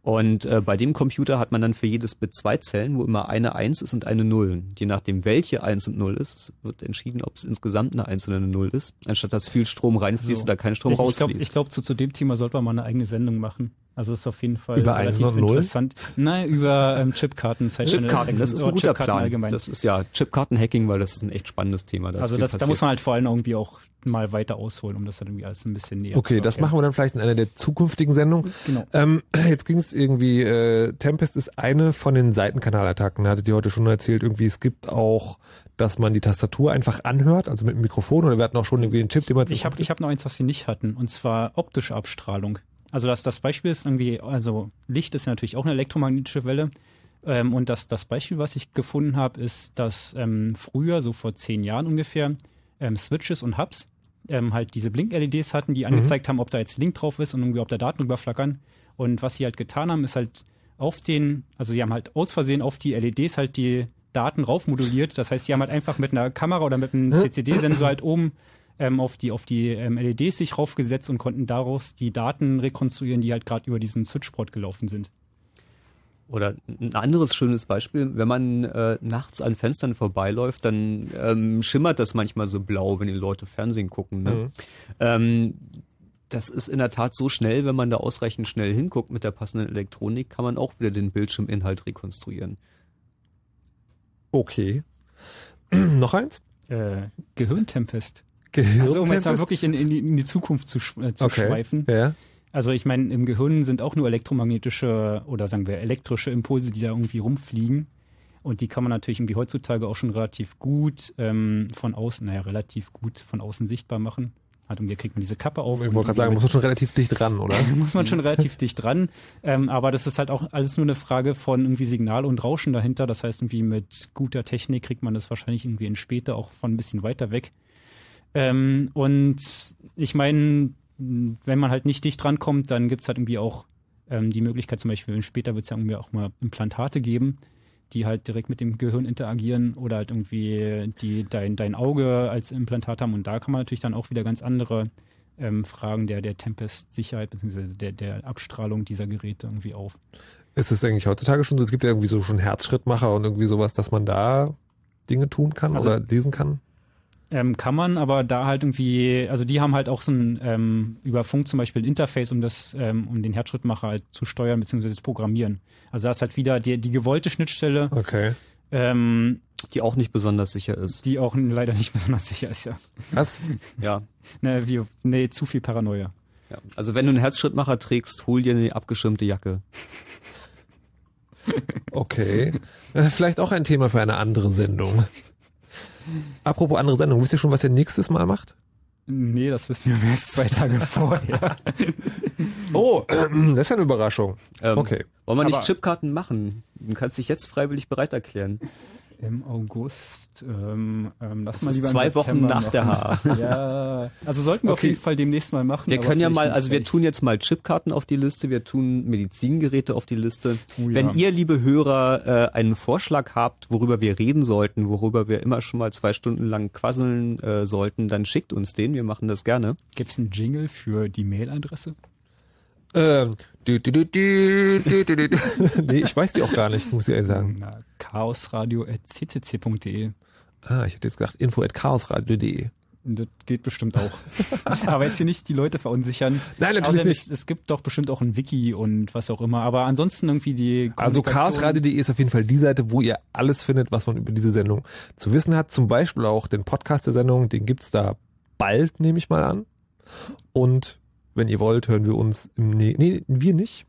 Und äh, bei dem Computer hat man dann für jedes Bit zwei Zellen, wo immer eine Eins ist und eine Null. Und Je nachdem, welche Eins und Null ist, wird entschieden, ob es insgesamt eine Eins oder eine Null ist, anstatt dass viel Strom reinfließt So. oder kein Strom ich, ich glaube, rausfließt. ich glaub, zu, zu dem Thema sollte man mal eine eigene Sendung machen. Also das ist auf jeden Fall Über Eins Null? interessant. Nein, über ähm, Chipkarten. Das Chipkarten, das ist ein oder guter Plan. Allgemein. Das ist ja Chipkarten-Hacking, weil das ist ein echt spannendes Thema. Da also das, da muss man halt vor allem irgendwie auch mal weiter ausholen, um das dann irgendwie alles ein bisschen näher Okay, zu das erklären. machen wir dann vielleicht in einer der zukünftigen Sendungen. Genau. Ähm, jetzt ging es irgendwie, äh, Tempest ist eine von den Seitenkanalattacken. Da hattet ihr heute schon erzählt, irgendwie es gibt auch, dass man die Tastatur einfach anhört, also mit dem Mikrofon oder wir hatten auch schon irgendwie einen Chip, den man Ich habe ich hab noch eins, was sie nicht hatten, und zwar optische Abstrahlung. Also das, das Beispiel ist irgendwie, also Licht ist ja natürlich auch eine elektromagnetische Welle. Ähm, und das, das Beispiel, was ich gefunden habe, ist, dass ähm, früher, so vor zehn Jahren ungefähr, ähm, Switches und Hubs ähm, halt diese Blink-LEDs hatten, die angezeigt haben, ob da jetzt Link drauf ist und irgendwie ob da Daten überflackern. Und was sie halt getan haben, ist halt auf den, also sie haben halt aus Versehen auf die LEDs halt die Daten raufmoduliert. Das heißt, sie haben halt einfach mit einer Kamera oder mit einem CCD-Sensor halt oben ähm, auf die, auf die ähm, LEDs sich raufgesetzt und konnten daraus die Daten rekonstruieren, die halt gerade über diesen Switchport gelaufen sind. Oder ein anderes schönes Beispiel, wenn man äh, nachts an Fenstern vorbeiläuft, dann ähm, schimmert das manchmal so blau, wenn die Leute Fernsehen gucken. Ne? Mhm. Ähm, das ist in der Tat so schnell, wenn man da ausreichend schnell hinguckt mit der passenden Elektronik, kann man auch wieder den Bildschirminhalt rekonstruieren. Okay. Noch eins? Äh, Gehirntempest. Gehirntempest? Also um jetzt mal wirklich in, in, die, in die Zukunft zu, äh, zu Okay. schweifen. Ja. Also ich meine, im Gehirn sind auch nur elektromagnetische oder sagen wir elektrische Impulse, die da irgendwie rumfliegen. Und die kann man natürlich irgendwie heutzutage auch schon relativ gut ähm, von außen, naja, relativ gut von außen sichtbar machen. Halt, irgendwie kriegt man diese Kappe auf. Ich und wollte gerade sagen, muss man schon relativ dicht ran, oder? muss man schon relativ dicht dran. Ähm, aber das ist halt auch alles nur eine Frage von irgendwie Signal und Rauschen dahinter. Das heißt, irgendwie mit guter Technik kriegt man das wahrscheinlich irgendwie in später auch von ein bisschen weiter weg. Ähm, und ich meine, wenn man halt nicht dicht drankommt, dann gibt's halt irgendwie auch ähm, die Möglichkeit, zum Beispiel später wird's ja irgendwie auch mal Implantate geben, die halt direkt mit dem Gehirn interagieren oder halt irgendwie die dein, dein Auge als Implantat haben. Und da kann man natürlich dann auch wieder ganz andere ähm, Fragen der, der Tempest-Sicherheit bzw. Der, der Abstrahlung dieser Geräte irgendwie auf. Ist es eigentlich heutzutage schon so? Es gibt ja irgendwie so schon Herzschrittmacher und irgendwie sowas, dass man da Dinge tun kann Also- oder lesen kann? Ähm, kann man, aber da halt irgendwie, also die haben halt auch so ein ähm, über Funk zum Beispiel ein Interface, um das, ähm, um den Herzschrittmacher halt zu steuern bzw. zu programmieren. Also da ist halt wieder die, die gewollte Schnittstelle, Okay. ähm, Die auch nicht besonders sicher ist. die auch leider nicht besonders sicher ist, ja. Was? Ja. Ne, wie, nee, zu viel Paranoia. ja. Also wenn du einen Herzschrittmacher trägst, hol dir eine abgeschirmte Jacke. Okay. Äh, Vielleicht auch ein Thema für eine andere Sendung. Apropos andere Sendung, wisst ihr schon, was ihr nächstes Mal macht? Nee, das wissen wir erst zwei Tage vorher. Oh, das ist ja eine Überraschung. Ähm, Okay. Wollen wir nicht Aber- Chipkarten machen? Du kannst dich jetzt freiwillig bereit erklären. Im August, ähm, ähm, lass Das mal ist lieber zwei Wochen nach der machen. H. Ja, also sollten wir auf Okay. jeden Fall demnächst mal machen. Wir können ja mal, also wir tun jetzt mal Chipkarten auf die Liste, wir tun Medizingeräte auf die Liste. Oh ja. Wenn ihr, liebe Hörer, äh, einen Vorschlag habt, worüber wir reden sollten, worüber wir immer schon mal zwei Stunden lang quasseln äh, sollten, dann schickt uns den, wir machen das gerne. Gibt's einen Jingle für die Mailadresse? Ähm, du, du, du, du, du, du, du. nee, ich weiß die auch gar nicht, muss ich ehrlich sagen. Na, chaosradio.ccc.de. Ah, ich hätte jetzt gedacht, info at chaosradio.de. Das geht bestimmt auch. aber jetzt hier nicht die Leute verunsichern. Nein, natürlich Außerdem nicht. Es, es gibt doch bestimmt auch ein Wiki und was auch immer. Aber ansonsten irgendwie die Also chaosradio.de ist auf jeden Fall die Seite, wo ihr alles findet, was man über diese Sendung zu wissen hat. Zum Beispiel auch den Podcast der Sendung, den gibt's da bald, nehme ich mal an. Und wenn ihr wollt, hören wir uns im nee, nee, wir nicht.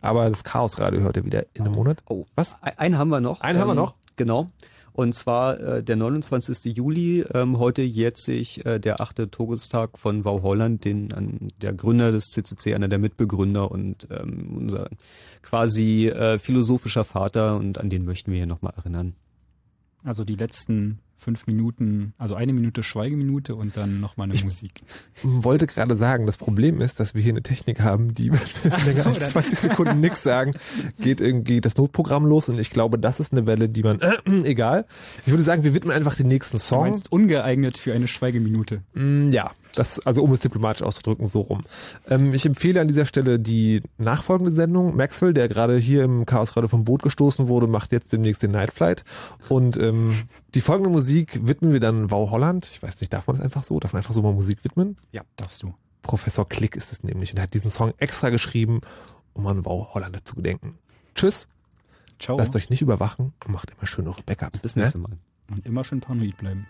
Aber das Chaosradio hört ihr wieder in einem Monat. Oh, Was? Ein- Einen haben wir noch. Einen haben wir noch? Genau. Und zwar äh, der 29. Juli. Ähm, heute jährt sich äh, der achte Todestag von Wau Holland, den, an, der Gründer des CCC, einer der Mitbegründer und ähm, unser quasi äh, philosophischer Vater. Und an den möchten wir hier nochmal erinnern. Also die letzten fünf Minuten, also eine Minute Schweigeminute und dann nochmal eine Musik. wollte gerade sagen, das Problem ist, dass wir hier eine Technik haben, die, wenn wir länger so, als dann- 20 Sekunden nichts sagen, geht irgendwie das Notprogramm los und ich glaube, das ist eine Welle, die man, äh, egal. Ich würde sagen, wir widmen einfach den nächsten Du Song. meinst ungeeignet für eine Schweigeminute. Mm, Ja, das, also um es diplomatisch auszudrücken, so rum. Ähm, ich empfehle an dieser Stelle die nachfolgende Sendung. Maxwell, der gerade hier im Chaos gerade vom Boot gestoßen wurde, macht jetzt demnächst den Night Flight. Und ähm, die folgende Musik widmen wir dann Wow Holland. Ich weiß nicht, darf man das einfach so? Darf man einfach so mal Musik widmen? Ja, darfst du. Professor Klick ist es nämlich und er hat diesen Song extra geschrieben, um an Wow Holland zu gedenken. Tschüss. Ciao. Lasst euch nicht überwachen und macht immer schön eure Backups. Bis ne? nächstes Mal. Und immer schön paranoid bleiben.